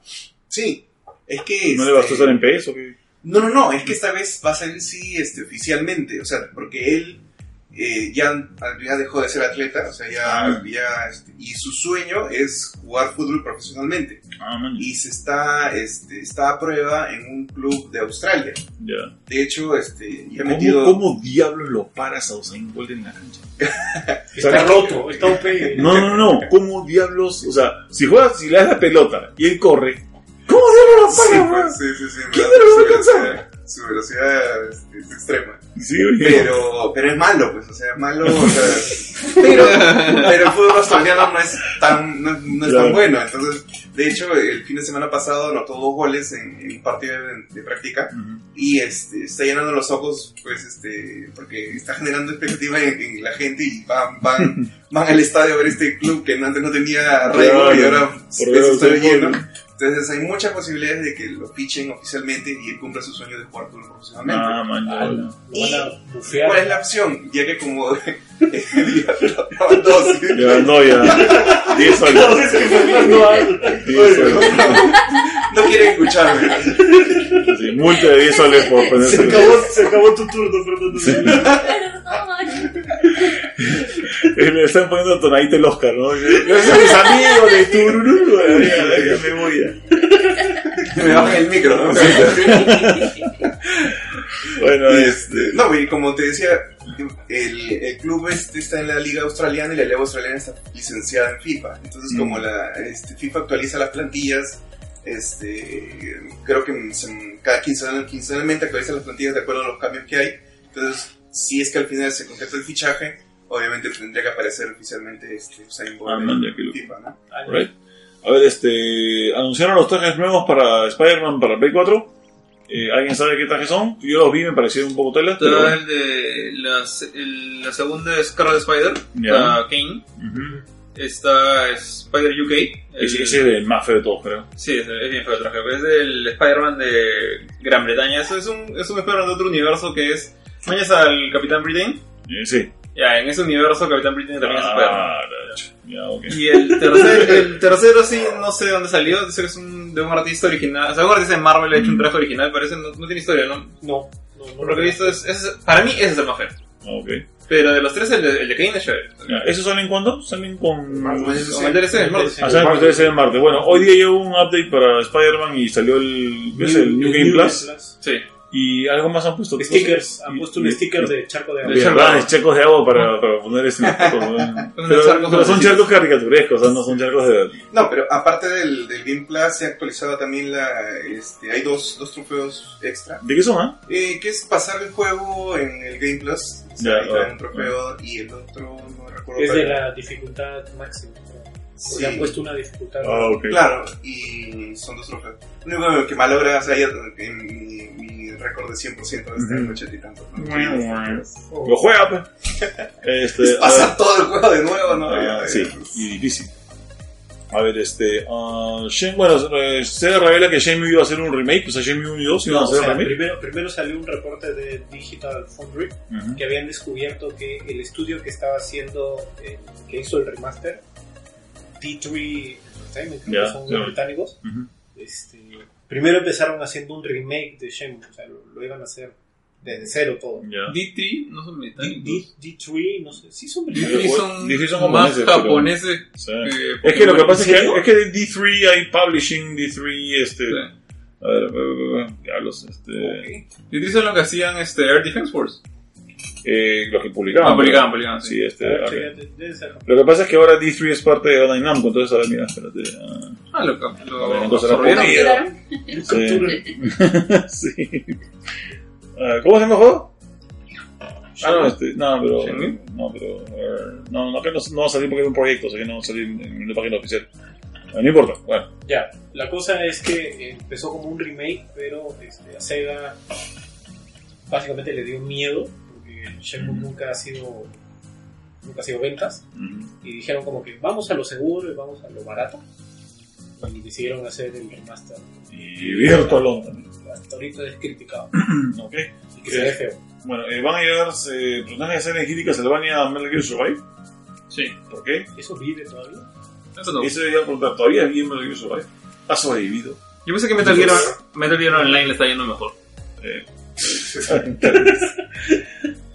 Sí, es que. ¿No le este, bastó estar en PS o qué? No, no, no, es que esta vez va a salir sí este, oficialmente, o sea, porque él eh, ya, ya dejó de ser atleta, o sea, ya, Ah. ya este, y su sueño es jugar fútbol profesionalmente Ah, man. y se está, este, está a prueba en un club de Australia. Ya. De hecho, este, ya ¿Cómo, metido... ¿Cómo diablos lo paras a Usain Bolt en la cancha? Está roto, está OP. No, no, no. ¿Cómo diablos? O sea, si juegas, si le das la pelota y él corre, ¿cómo diablos lo weón? sí, sí, sí, ¿Quién te lo va a alcanzar? su velocidad este, es extrema. Sí. Pero, pero es malo, pues, o sea, es malo, o sea, pero, pero el fútbol australiano no es tan, no, no es Claro. tan bueno. Entonces, de hecho, el fin de semana pasado anotó dos goles en, en un partido de, de práctica Ujú. y este, está llenando los ojos, pues, este, porque está generando expectativa en, en la gente y van, van, van al estadio a ver este club que antes no tenía arreglo y Claro, ahora por es ver a estadio Usain Bolt. lleno. Entonces hay muchas posibilidades de que lo fichen oficialmente y él cumpla su sueño de jugar fútbol profesionalmente. Ah, man. Ah. ¿Cuál es la opción? Ya que como ya llevan dos, Ya, no, ya. 10 soles. Cada vez que Fernando habla. 10 soles. no quieren escucharme. Sí, multa de 10 soles por Se ponerse. acabó, se acabó tu turno, Fernando. Perdón. Me están poniendo tonadito el Oscar, ¿no? Gracias a mis amigos de Tururú. Me voy. Me bajan el micro, ¿no? Bueno, este. no, y como te decía, el, el club este está en la liga australiana y la liga australiana está licenciada en FIFA. Entonces, Mm. como la este, FIFA actualiza las plantillas, este, creo que cada quincenal, quincenalmente actualiza las plantillas de acuerdo a los cambios que hay. Entonces, si es que al final se concreta el fichaje, obviamente tendría que aparecer oficialmente este, Usain Bolt Ah, en man, ya que lo- FIFA, ¿no? Right. A ver, este. Anunciaron los trajes nuevos para Spider-Man para Play 4. Eh, ¿Alguien sabe qué trajes son? Yo los vi, me parecieron un poco telas, pero. El de la, se- el- la segunda es Scarlet Spider, Ya. está Kane, está Spider UK. el- Ese ese es el más feo de todos, creo. Sí, es, es bien feo el traje, es del Spider-Man de Gran Bretaña. Eso es un, es un Spider-Man de otro universo que es. ¿Mañas al Capitán Britain? Eh, sí. Ya, en ese universo Capitán Britain también es Spider-Man. Ah, ya, ok. Y el tercer, el tercero sí, no sé de dónde salió, dice que es un, de un artista original. O sea, un artista de Marvel ha hecho un traje original, parece, no, no tiene historia, ¿no? No, no, no. Por lo que he visto, es, es- para mí ese es el más feo. Ok. Pero de los tres, el de, el de Kane es chévere. ¿Esos salen cuándo? Salen con. Martes. Pues, Con el DLC, el martes. Ah, salen con DLC en Marte. Bueno, hoy día llegó un update para Spider-Man y salió el. ¿Ves el New Game Plus? Sí. Y algo más han puesto. Stickers, han puesto un sticker de charco de agua. De charco. de agua para, para poner. Unos pero, pero son charcos caricaturescos, o sea, no son charcos de. No, pero aparte del, del Game Plus, se ha actualizado también la. Este, hay dos, dos trofeos extra. ¿De qué son, ah? Eh, que es pasar el juego en el Game Plus. O sea, Ya, ah, un trofeo y el otro no recuerdo. Es de era. la dificultad máxima. Sí. Han puesto una dificultad. Ah, ok. Claro, y son dos trofeos. Lo único que malogra, o sea, en mi, mi récord de 100% está en Ujú. 80 y tantos. ¿no? Lo juega, pues. Este, Es a pasar todo el juego de nuevo, ¿no? ah, sí, ya, y difícil. A ver, este. Shen- bueno, eh, se revela que Shenmue iba a hacer un remake, o sea, Shenmue 1 y 2 iban No, a o hacer sea, remake. primero, primero salió un reporte de Digital Foundry Ujú. que habían descubierto que el estudio que estaba haciendo, eh, que hizo el remaster, D3 Entertainment, que son ya. los británicos, este, primero empezaron haciendo un remake de Shenmue, o sea, lo, lo iban a hacer desde cero todo. Ya. D3 no son británicos. D, 3 no sé, sí son D3 británicos. son, D3 son más japoneses, pero- japoneses. Sí. que Es que lo que pasa es ¿En que, es que de D3 hay publishing, D3, este. Sí. A ver, diablos, este... Y utilizan lo que hacían este, Air Defense Force. Eh, los que publicaban. Ah, publicaban, pero- publicaban, sí. Sí, este... Ah, ok. chécate, debe ser. Lo que pasa es que ahora D3 es parte de Bandai Namco, entonces, a ver, mira, espérate. ah, Ah, lo, ver, lo entonces era absorbieron. Sí. sí. Ah, ¿Cómo se llama el juego? Ah, no, este, no, pero. No, pero. no, no, que no, no va a salir porque es un proyecto, o sea que no va a salir en, la página oficial. Ah, no importa, bueno. Ya, la cosa es que empezó como un remake, pero este, a Sega básicamente le dio miedo, Shenmue nunca ha sido nunca ha sido ventas, y dijeron como que vamos a lo seguro y vamos a lo barato, y decidieron hacer el remaster. Y Virtual On también. Hasta ahorita es criticado, Ok. y que se ve feo. Bueno, eh, van a llegar eh, personajes de Hill y Castlevania a Metal Gear Survive. Sí. ¿Por qué? ¿Eso vive todavía? Eso no. Eso iba a preguntar, ¿todavía es bien Metal Gear Survive? ¿Ha sobrevivido? Yo pensé que Metal Gear, Metal Gear Online le está yendo mejor. Eh,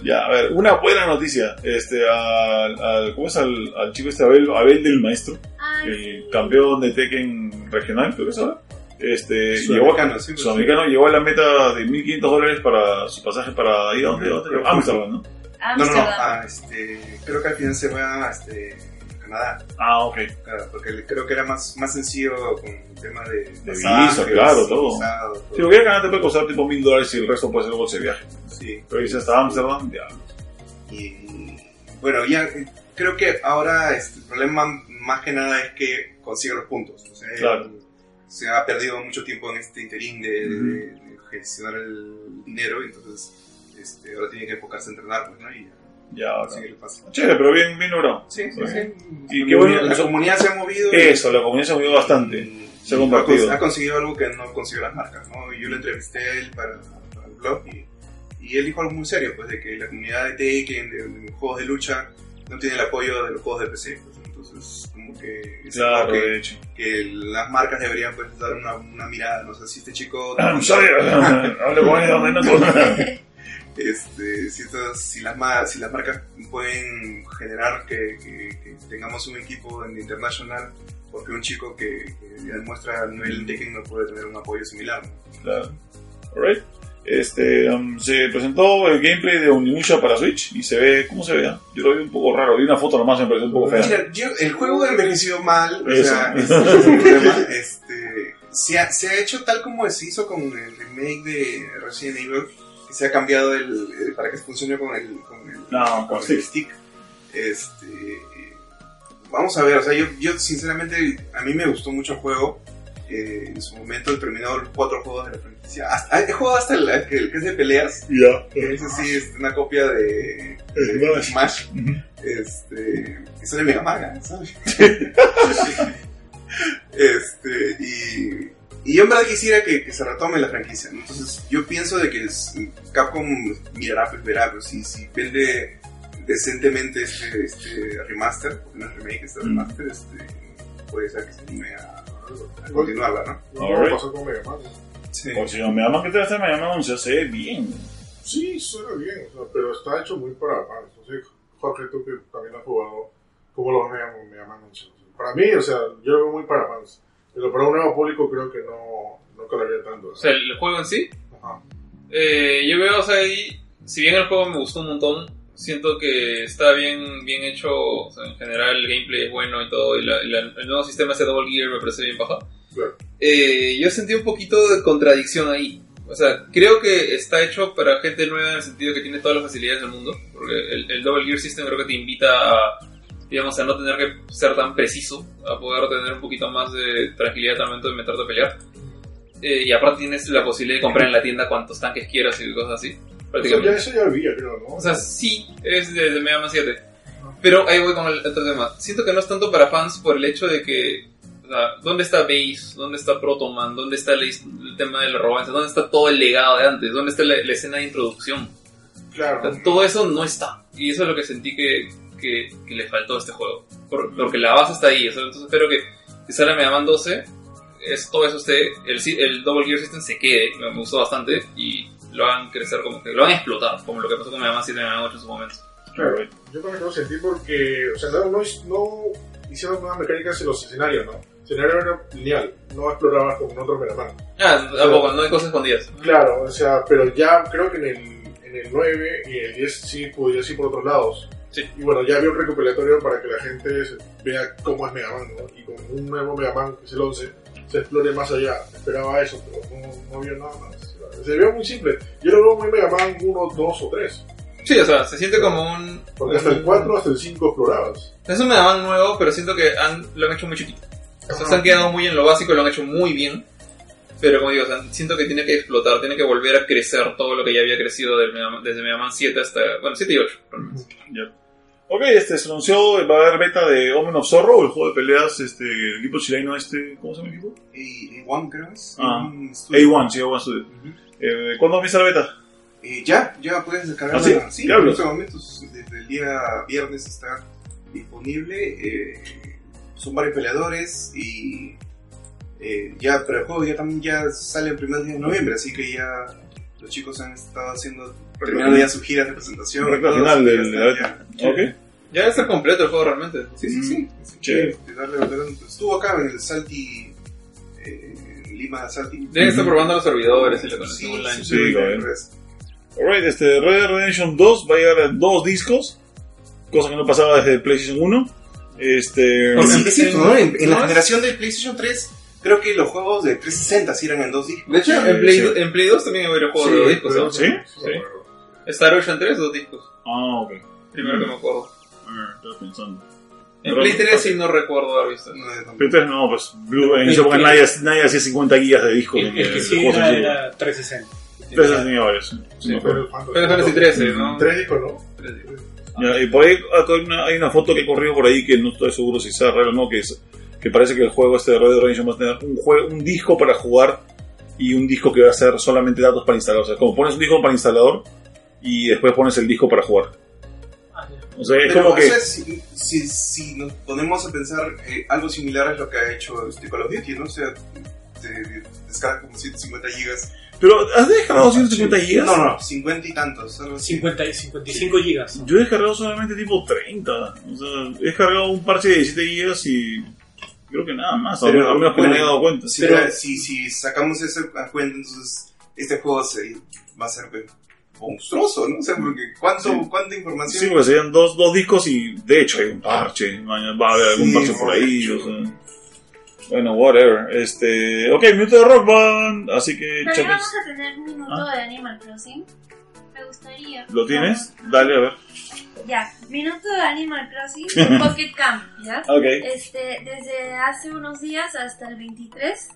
ya, a ver, una buena noticia. Este, al, al- ¿cómo es al, al chico este Abel, Abel del Maestro? Ay, el sí. campeón de Tekken regional, creo que es ahora. Este, llegó, Sudamericano, sí, pues. sudamericano llegó a la meta de 1.500 dólares para su pasaje para ir a ¿Dónde? Amsterdam, ¿no? No, no, no, Amsterdam. ah, este, creo que al final se va a este, Canadá, Ah, ok. claro, porque creo que era más, más sencillo con el tema de, De visa, claro, todo. visado, todo. Si porque Canadá te puede costar tipo 1.000 dólares y el resto puede ser bolsa de viaje. Sí, Pero dice hasta Amsterdam, ya. y bueno, ya eh, creo que ahora este, el problema más que nada es que consigue los puntos. O sea, Claro. se ha perdido mucho tiempo en este interín de, de- de gestionar el dinero, entonces este, ahora tiene que enfocarse en entrenar, pues, ¿no? Y Ya, el paso. Chévere, pero bien, bien logrado. Sí, sí, sí. Y La qué bueno, la comunidad se ha movido. Eso, la comunidad se ha movido bastante. y- Se ha compartido. Ha, conseguido algo que no consiguió las marcas, ¿no? Yo lo entrevisté a él para, para el blog y, y él dijo algo muy serio, pues de que la comunidad de Tekken, de, de juegos de lucha, no tiene el apoyo de los juegos de PC. Pues, entonces, como que es Claro, algo que, de hecho. que las marcas deberían pues, dar una, una mirada. No sé si este chico... Hable con él donde no te- este, si, estas- si, las, ma- si las marcas pueden generar que, que- que tengamos un equipo en International, porque un chico que, que ya demuestra nivel no puede tener un apoyo similar. Claro. Alright. Este, um, se presentó el gameplay de Onimusha para Switch y se ve, ¿cómo se ve? ah? Yo lo vi un poco raro, vi una foto nomás y me pareció un poco fea. Mira, yo, el juego envejeció mal, o Eso. sea, este, ese es el problema. Este, se, ha, se ha hecho tal como se hizo con el remake de Resident Evil, se ha cambiado el, para que funcione con el, con el, No, con con el stick. Este, vamos a ver, o sea, yo, yo sinceramente, a mí me gustó mucho el juego. Eh, en su momento he terminado los cuatro juegos de la franquicia. Hasta, he jugado hasta el, el que, el que es de peleas. Ya. que Ese sí es una copia de, de Smash. Este, eso de Mega ¿eh? ¿sabes? este, y, y yo en verdad quisiera que, que se retome la franquicia. ¿no? Entonces, yo pienso de que es- Capcom mirará, pues verá, pues, si, si vende decentemente este, este remaster, porque no es remake, este Mm. remaster, este, puede ser que se anime a, a continuarla, ¿no? Alright. pasó con Mega Man. Sí. O si no me que te hace, me llaman, se hace bien. Sí, suena bien, o sea, pero está hecho muy para fans. No sé, Jorge, tú que también has jugado, ¿cómo lo ves Mega Mega Man 11? O sea, Para mí, o sea, yo lo veo muy para fans. Pero para un nuevo público creo que no, no calaría tanto. O sea, el juego en sí, Ajá. eh, yo veo, o sea, ahí, si bien el juego me gustó un montón, siento que está bien, bien hecho, o sea, en general el gameplay es bueno y todo, y la- la- el nuevo sistema ese Double Gear me parece bien baja. Claro. Eh, yo sentí un poquito de contradicción ahí. O sea, creo que está hecho para gente nueva en el sentido que tiene todas las facilidades del mundo. Porque el, el Double Gear System creo que te invita a, digamos, a no tener que ser tan preciso, a poder tener un poquito más de tranquilidad al momento de meterte a pelear. Eh, y aparte tienes la posibilidad de comprar en la tienda cuantos tanques quieras y cosas así. Eso ya, Prácticamente. eso ya había, creo, ¿no? O sea, sí, es de, de Mega Man 7. Pero ahí voy con el otro tema. Siento que no es tanto para fans por el hecho de que. O sea, ¿dónde está Base? ¿Dónde está Protoman? ¿Dónde está el, el tema de la arrogancia? ¿Dónde está todo el legado de antes? ¿Dónde está la, la escena de introducción? O claro. sea, todo eso no está. Y eso es lo que sentí que, que, que le faltó a este juego. Por- porque la base está ahí. Sea, entonces espero que, que salga Mega Man 12. Es, todo eso esté. El, si- el Double Gear System se quede. Me, me gustó bastante. Y lo hagan crecer como que. Lo hagan explotar. Como lo que pasó con Mega Man 7 y Mega Man 8 en su momento. Claro, yo también lo sentí porque, o sea, no, no, hicieron nuevas mecánicas en los escenarios, ¿no? El escenario era lineal, no explorabas como en otro Mega Man. Ah, tampoco, no hay cosas escondidas. Claro, o sea, pero ya creo que en el, en el 9 y el 10 sí podías ir por otros lados. Sí. Y bueno, ya había un recopilatorio para que la gente se- vea cómo es Mega Man, ¿no? Y con un nuevo Mega Man, que es el 11, se explore más allá. Esperaba eso, pero no, no había nada más. Se veía muy simple. Yo lo veo muy Mega Man 1, 2 o 3. Sí, o sea, se siente como un. Porque hasta el 4, hasta el 5 explorabas. Es un Mega Man nuevo, pero siento que han, lo han hecho muy chiquito. O sea, se han quedado muy en lo básico, lo han hecho muy bien. Pero como digo, o sea, siento que tiene que explotar, tiene que volver a crecer todo lo que ya había crecido del Mega Man- desde Mega Man 7 hasta. Bueno, 7 y 8. realmente. Ok, este se anunció, va a haber beta de Omen of Zorro, el juego de peleas, este, el equipo chileno este, ¿cómo se llama el equipo? Y A1 creo es. Ah. A1 Studio. A1, sí, A1 Studio. Eh, ¿Cuándo empieza la beta? Eh, ya, ya puedes descargarla. ¿Ah, sí? sí ¿Qué en estos momentos, desde el día viernes está disponible. eh, son varios peleadores y eh, ya, pero el juego ya también ya sale el primer día de noviembre, así que ya los chicos han estado haciendo terminando ya sus giras de presentación. Que del- ya de la está, debe completo el juego realmente. Sí, sí, sí. Chévere. darle- estuvo acá en el Salty, eh, en Lima Salty. Deben estar probando los servidores y la Sí, conexión sí, online. Sí, sí. Alright, este, Red Dead Redemption 2 va a llegar a dos discos, cosa que no pasaba desde PlayStation 1. Este, Sí, es cierto, ¿no? En, en ¿No la generación de PlayStation 3, creo que los juegos de 360 sí eran en dos discos. De hecho, Sí, en, Play, sí. en Play 2 también hubo juegos de dos discos. pero. ¿Sí? Star Ocean 3, dos discos. ah, ok. Primero que me acuerdo. Estaba pensando. En Pero- Play 3 sí no recuerdo haber visto. Pero entonces, no, pues, Blue, en esa época nadie, nadie hacía 50 gigas de discos. El, que sí era, en vivo. era 360. Entonces tenía varios. sí. Final Fantasy 13, ¿no? Tres discos, ¿no? Tres discos. Y por ahí acá hay una, hay una foto que he corrido por ahí que no estoy seguro si sea real o no, que, es, que parece que el juego este de Red Dead Redemption va a tener un, juego, un disco para jugar y un disco que va a ser solamente datos para instalar. O sea, como pones un disco para instalador y después pones el disco para jugar. O sea, es Pero, como que... o sea, si, si, si nos ponemos a pensar, eh, algo similar es lo que ha hecho este Call of Duty, ¿no? O sea, te, te descarga como 150 gigas. Pero, ¿has descargado 150 gigas? No, no, 50 y tantos. Algo así. 50 y 55 gigas. Yo he descargado solamente tipo 30. O sea, he descargado un parche de 17 gigas y creo que nada más. Pero- al menos que me he dado cuenta. Si, Pero- si, si sacamos eso a cuenta, entonces este juego se, va a ser pues, monstruoso, ¿no? O sea, porque ¿cuánto, Sí. ¿cuánta información? Sí, porque serían dos, dos discos y de hecho hay un parche. mañana Va a haber algún Sí, parche por ahí. O sea. Bueno, whatever. Este, ok, minuto de Rock Band. Así que, chicos, vamos a tener un minuto Ah. de Animal Crossing. Me gustaría. ¿lo tienes? Dale, a ver. Ya, minuto de Animal Crossing Pocket Camp, ¿ya? Ok. Este, desde hace unos días hasta el 23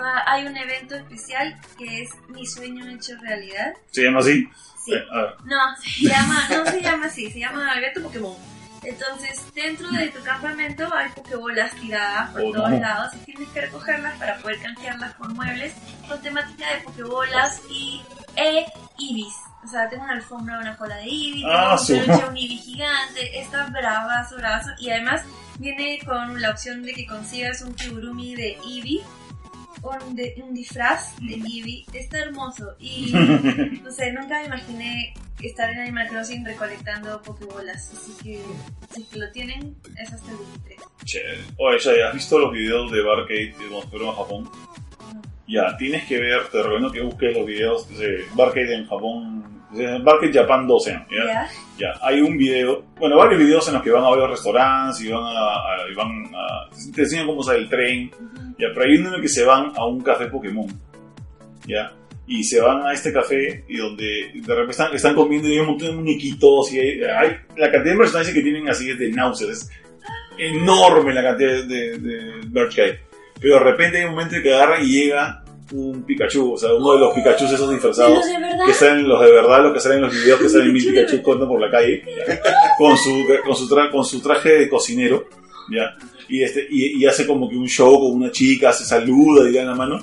va, hay un evento especial que es Mi sueño hecho realidad. ¿Se llama así? Sí. Eh. No, se llama, no se llama así, se llama Evento Pokémon. Entonces, dentro de tu campamento hay pokebolas tiradas por Oh, todos no. lados y tienes que recogerlas para poder canjearlas por muebles con temática de pokebolas y e ibis. O sea, tengo una alfombra, una cola de ibis, Ah, tengo un peluche, un gigante, está bravazo, bravazo. Y además viene con la opción de que consigas un kigurumi de Eevee, un, de- un disfraz de Eevee. Está hermoso y no sé, nunca me imaginé estar en Animal Crossing recolectando pokebolas. Así que si es que lo tienen, es hasta el 23. Chévere. Oye, ya, ¿has visto los videos de Barcade de Monstruo en Japón? Ya, tienes que ver, te recomiendo que busques los videos de Barcade en Japón, de Barcade Japan 12, ¿ya? ¿Ya? Ya, hay un video, bueno, varios videos en los que van a varios restaurantes y van a, a- y van a, te enseñan cómo usar el tren, Ujú. ya, pero hay uno en el que se van a un café Pokémon, ya, y se van a este café y donde de repente están, están comiendo y hay un montón de muñequitos y hay, hay- la cantidad de personajes que tienen así es de náuseas, es enorme la cantidad de, de Birch que hay. Pero de repente hay un momento en que agarran y llega un Pikachu, o sea, uno de los Pikachu esos disfrazados que salen los de verdad, los que salen en los videos que salen mil Pikachu corriendo por la calle, con su, con su, tra- con su traje de cocinero, ¿ya? Y, este, y, y hace como que un show con una chica, se saluda y le da la mano.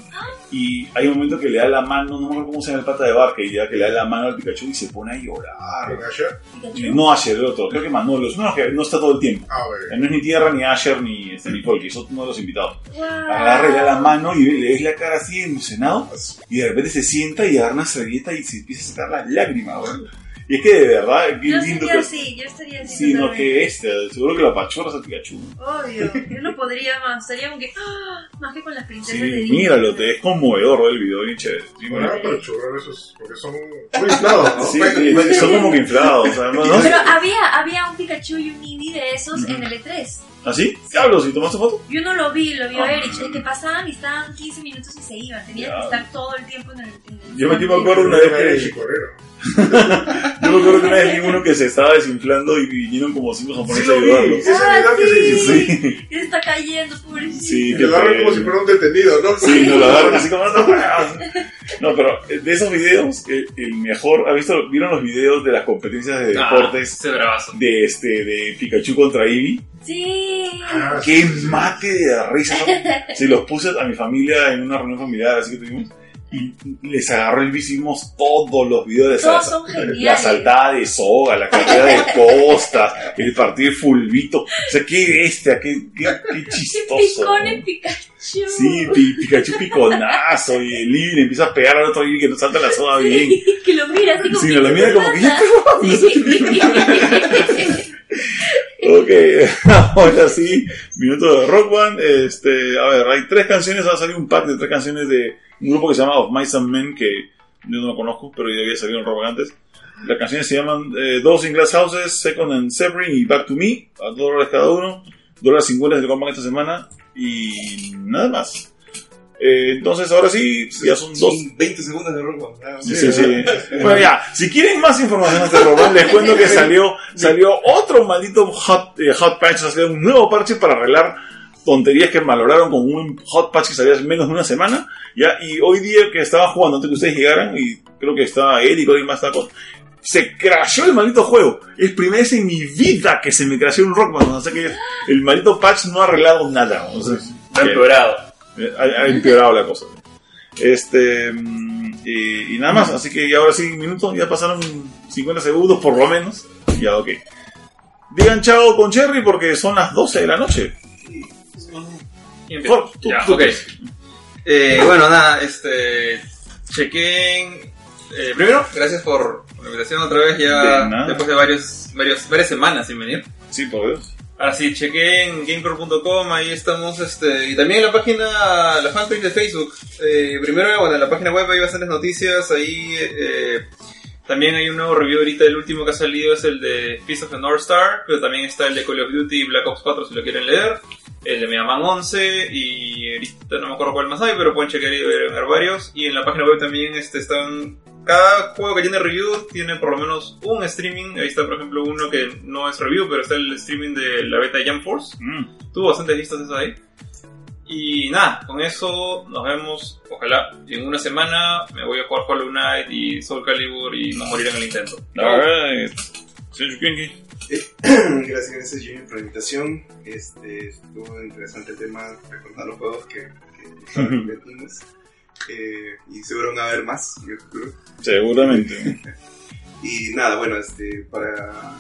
Y hay un momento que le da la mano, no me acuerdo cómo se llama el pata de barca, y ya que le da la mano al Pikachu y se pone a llorar. ¿Pikachu? No Asher, el otro, creo que Manolo, es uno que no está todo el tiempo. Ah, ok. No es ni Tierra, ni Asher, ni, este, ni Folky, es uno de los invitados. Guau. Agarra y le da la mano y le ves la cara así emocionado y de repente se sienta y agarra una servilleta y se empieza a sacar las lágrimas, weón. Y es que de verdad, qué Yo lindo sería que. así, yo estaría así. Sí, no, totalmente. que este, seguro que la pachorra es el Pikachu. Obvio, yo no podría más. Estaría como que. ¡ah! Más que con las Sí, princesas de Disney. míralo, te es conmovedor el video, bien chévere. Sí, Bueno, bueno. para churrar esos, porque son muy inflados, ¿no? Sí, sí, son como que inflados, o sea, ¿no? ¿no? Pero había, había un Pikachu y un Eevee de esos Ujú. en el E3. ¿Así? Diablos, ¿y tomaste foto? Yo no lo vi, lo vio Ah. Erich. Es que pasaban y estaban 15 minutos y se iban. Tenían que estar todo el tiempo en el. en el Yo me- acuerdo una vez que-. Yo me acuerdo que una vez vi uno que se estaba desinflando y vinieron como cinco japoneses Sí a lo vi, ayudarlo. ese Ah, se sí. Sí, Y está cayendo, pobrecito. sí, que lo agarran como si fuera un detenido, ¿no? Sí, nos lo agarran así como... No, pero de esos videos, el, el mejor... ¿Ha visto? ¿Vieron los videos de las competencias de Ah, deportes ese bravazo. de este de Pikachu contra Eevee? Sí. Ah, ¡Qué mate de risa! ¿no? Se los puse a mi familia en una reunión familiar, así que tuvimos... Y les agarró el bici, vimos todos los videos de Todos la geniales. saltada de soga, la carrera de costas, el partido de fulvito. O sea, qué bestia, qué, qué, qué ¡Qué chistoso. picón en Pikachu! Sí, Pi- Pikachu piconazo y el le empieza a pegar al otro Eevee que no salta la soga bien. que lo mira así como Sí, que. lo mira como que. Ok, ahora sí, minuto de Rock Band. Este, a ver, hay tres canciones, va a salir un pack de tres canciones de un grupo que se llama Of Mice and Men, que yo no lo conozco, pero ya había salido en Rock Band antes. Las canciones se llaman eh, Dos in Glass Houses, Second and Severing y Back to Me, a dos dólares cada uno, dólares 50 del Rock Band esta semana y nada más. Eh, entonces, ahora sí, ya son dos. Son 20 segundos de nada más. Sí, sí, sí. Bueno, ya, si quieren más información de este robot, les cuento que salió, salió otro maldito hot, eh, hot patch, salió un nuevo parche para arreglar tonterías que malograron con un hot patch que salió hace menos de una semana. Ya, y hoy día que estaba jugando antes que ustedes llegaran, y creo que estaba Eric, alguien más estaba con- se crashó el maldito juego. Es primera vez en mi vida que se me crashó un Rockman. O sea que el maldito patch no ha arreglado nada. O sea, Ha empeorado. Eh, ha, ha empeorado la cosa. Este mm, y, y nada más, así que ahora sí, minutos, ya pasaron 50 segundos por lo menos. Ya, ok. Digan chao con Cherry porque son las 12 de la noche. Por- tú- Ya, tú- ok. Eh, bueno, nada, este. Chequen. Eh, primero, gracias por la invitación otra vez, De ya nada. después de varios, varios, varias semanas sin venir. Sí, por Dios. Ahora sí, chequen gamecore.com, ahí estamos, este, y también en la página, la fanpage de Facebook. Eh, primero, bueno, en la página web hay bastantes noticias, ahí eh, también hay un nuevo review ahorita, el último que ha salido es el de Peace of the North Star, pero también está el de Call of Duty Black Ops 4 si lo quieren leer, el de Mega Man 11 y ahorita no me acuerdo cuál más hay, pero pueden chequear y ver varios. Y en la página web también este, están cada juego que tiene review tiene por lo menos un streaming. Ahí está, por ejemplo, uno que no es review, pero está el streaming de la beta de Jump Force. Mm. Tuvo bastantes vistas eso ahí. Y nada, con eso nos vemos. Ojalá en una semana me voy a jugar Hollow Knight y Soul Calibur y no morir en el intento. Alright. Gracias, gracias Jimmy por la invitación. Este, estuvo interesante el tema, recordar los juegos que, que metimos. Eh, y seguro van a haber más en el futuro. Seguramente. Y nada, bueno, este, para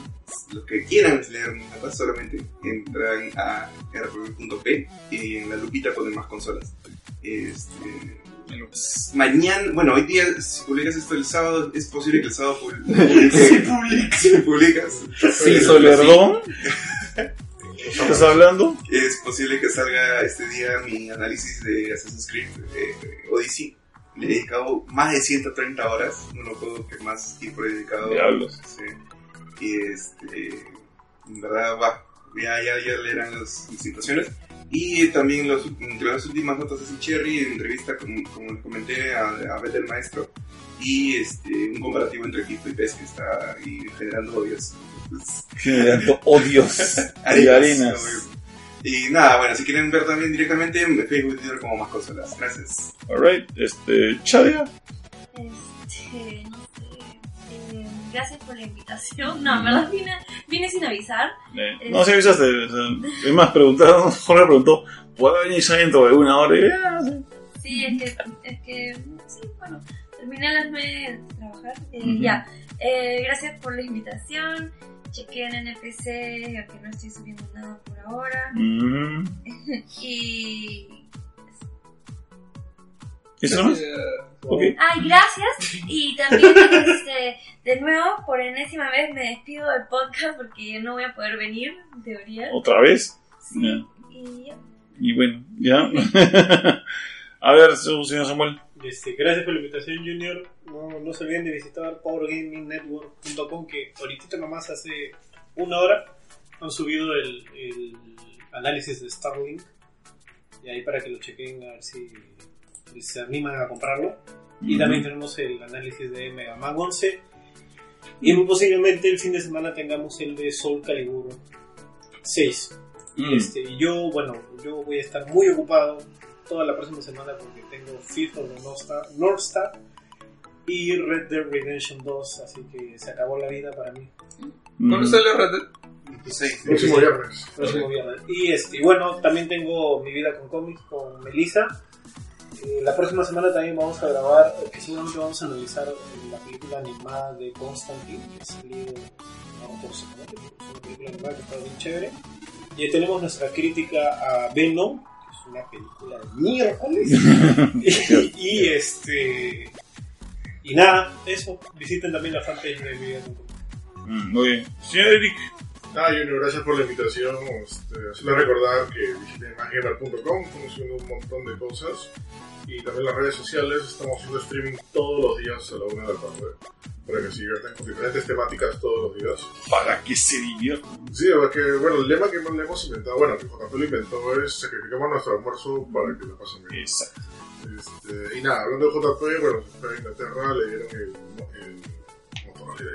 los que quieran leer mapas solamente entran a rpg.p y en la lupita ponen más consolas. Este, mañana, bueno, hoy día, si publicas esto el sábado, es posible que el sábado publique. si publicas. Si publicas. Sí, ¿Estás hablando? Es posible que salga este día mi análisis de Assassin's Creed eh, Odyssey. Le he dedicado más de 130 horas, uno de los juegos que más tiempo he dedicado. Diablos. Sí. Y este, en verdad, va, ya, ya, ya leerán las, las situaciones. Y también los, entre las últimas notas de Cherry, entrevista, como, como les comenté, a, a Beth el Maestro. Y este, un comparativo entre equipo y PES que está ahí generando odios. Generando odios y obvio. Y nada, bueno, si quieren ver también directamente en Facebook y Twitter como más consolas. Gracias. Alright, este, Chadia. Este, no sé. eh, gracias por la invitación. No, en verdad vine, vine sin avisar. Eh, no, si avisaste. es más, preguntaron, Jorge preguntó, ¿puedo venir ya dentro de una hora? Y, ah, sí. Sí, es que, es que, sí, bueno, terminé a las 9 de trabajar. eh, Ujú. Ya, eh, gracias por la invitación. Chequé en NPC, que no estoy subiendo nada por ahora. Mm, Y. ¿Eso nomás? Eh, Ok. Ay, gracias. Y también, este, de nuevo, por enésima vez me despido del podcast porque yo no voy a poder venir, en teoría. ¿Otra vez? Sí. Y ya. Y bueno, ya. A ver, señor Samuel. Este, gracias por la invitación, Junior. No, no se olviden de visitar powergamingnetwork.com que ahorita nomás hace una hora han subido el, el análisis de Starlink. Y ahí para que lo chequen a ver si, si se animan a comprarlo. Y también tenemos el análisis de Mega Man 11. Y muy posiblemente el fin de semana tengamos el de Soul Calibur 6. Mm. Este, y yo, bueno, yo voy a estar muy ocupado toda la próxima semana porque tengo FIFA de North Star, North Star y Red Dead Redemption 2, así que se acabó la vida para mí. ¿Cuándo Mm. sale Red Dead? Sí. Próximo viernes. Próximo viernes. Y este, bueno, también tengo mi vida con cómics con Melissa. Eh, la próxima semana también vamos a grabar, eh, que seguramente vamos a analizar eh, la película animada de Constantine, que ha salido, no por supuesto, pero es una película animada que está bien chévere. Y tenemos nuestra crítica a Venom, que es una película de miércoles. y, y, este. Y nada, eso. Visiten también la fanpage de mi. Mm, Muy bien. Señor Eric. Ah, Junior, gracias por la invitación. Este, hacerles recordar que visiten maggamer.com, estamos haciendo un montón de cosas. Y también las redes sociales, estamos haciendo streaming todos los días a la una de la tarde. Para que se diviertan con diferentes temáticas todos los días. Para que se divierta. Sí, porque, bueno, el lema que le hemos inventado, bueno, que JP lo inventó es sacrificamos nuestro almuerzo para que la pasen bien. Exacto. Este, y nada, hablando de JP, bueno, a Inglaterra, le dieron el, el el,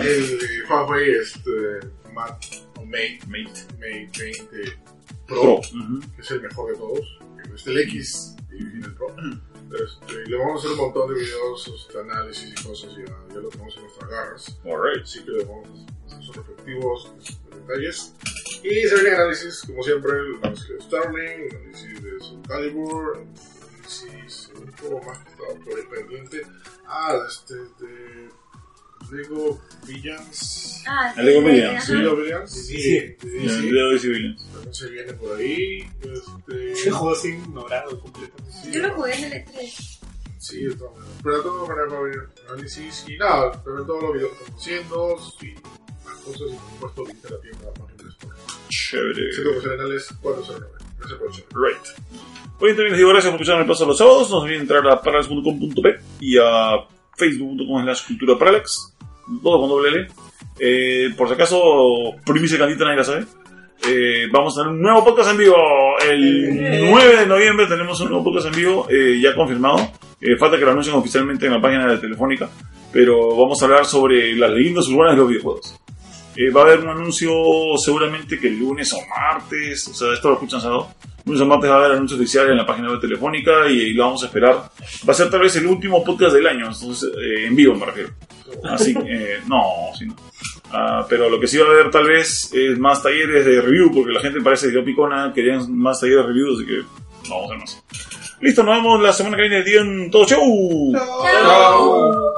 el, el, el Huawei este, Mate, o Mate, Mate. Mate 20 Pro. Pro, Ujú. que es el mejor de todos. Este, el X y el Pro. Este, y le vamos a hacer un montón de videos, este, análisis y cosas, ya, ya lo tenemos en nuestras garras. Alright. Así que le vamos sus respectivos este, detalles. Y se viene análisis, como siempre, el análisis de Starling, el análisis de Soul Calibur, el análisis, un poco más que estaba por ahí pendiente. Ah, este, de Lego Villains. Ah, Lego sí, sí. Lego Villains, Sí. sí. Leo de Civilians. También se viene por ahí. Este, Ese juego es ignorado completamente. sí, Yo lo jugué en el E E3. Sí, de todas maneras. Pero de todas maneras va a haber análisis y nada, también todos los videos que estamos haciendo más cosas y por supuesto a la tienda más. Chévere. Centro Profesionales 409. Gracias por escuchar. Right. Hoy también les digo gracias por escuchar el paso los sábados. No se olviden entrar a parallax.com.p y a facebook.com slash cultura parallax. Todo con doble L. Eh, por si acaso, primicia candita nadie la sabe. Eh, vamos a tener un nuevo podcast en vivo. El 9 de noviembre tenemos un nuevo podcast en vivo eh, ya confirmado. Eh, falta que lo anuncien oficialmente en la página de Telefónica. Pero vamos a hablar sobre las leyendas urbanas de los videojuegos. Eh, va a haber un anuncio seguramente que el lunes o martes, o sea, esto lo escuchan sábado. Lunes o martes va a haber anuncio oficial en la página web telefónica y, lo vamos a esperar. Va a ser tal vez el último podcast del año, entonces, eh, en vivo me refiero. Así que, eh, no, sí, no. Ah, pero lo que sí va a haber tal vez es más talleres de review, porque la gente parece que picona, querían más talleres de review, así que vamos a hacer más. Listo, nos vemos la semana que viene. Digan todo, chau. Chao.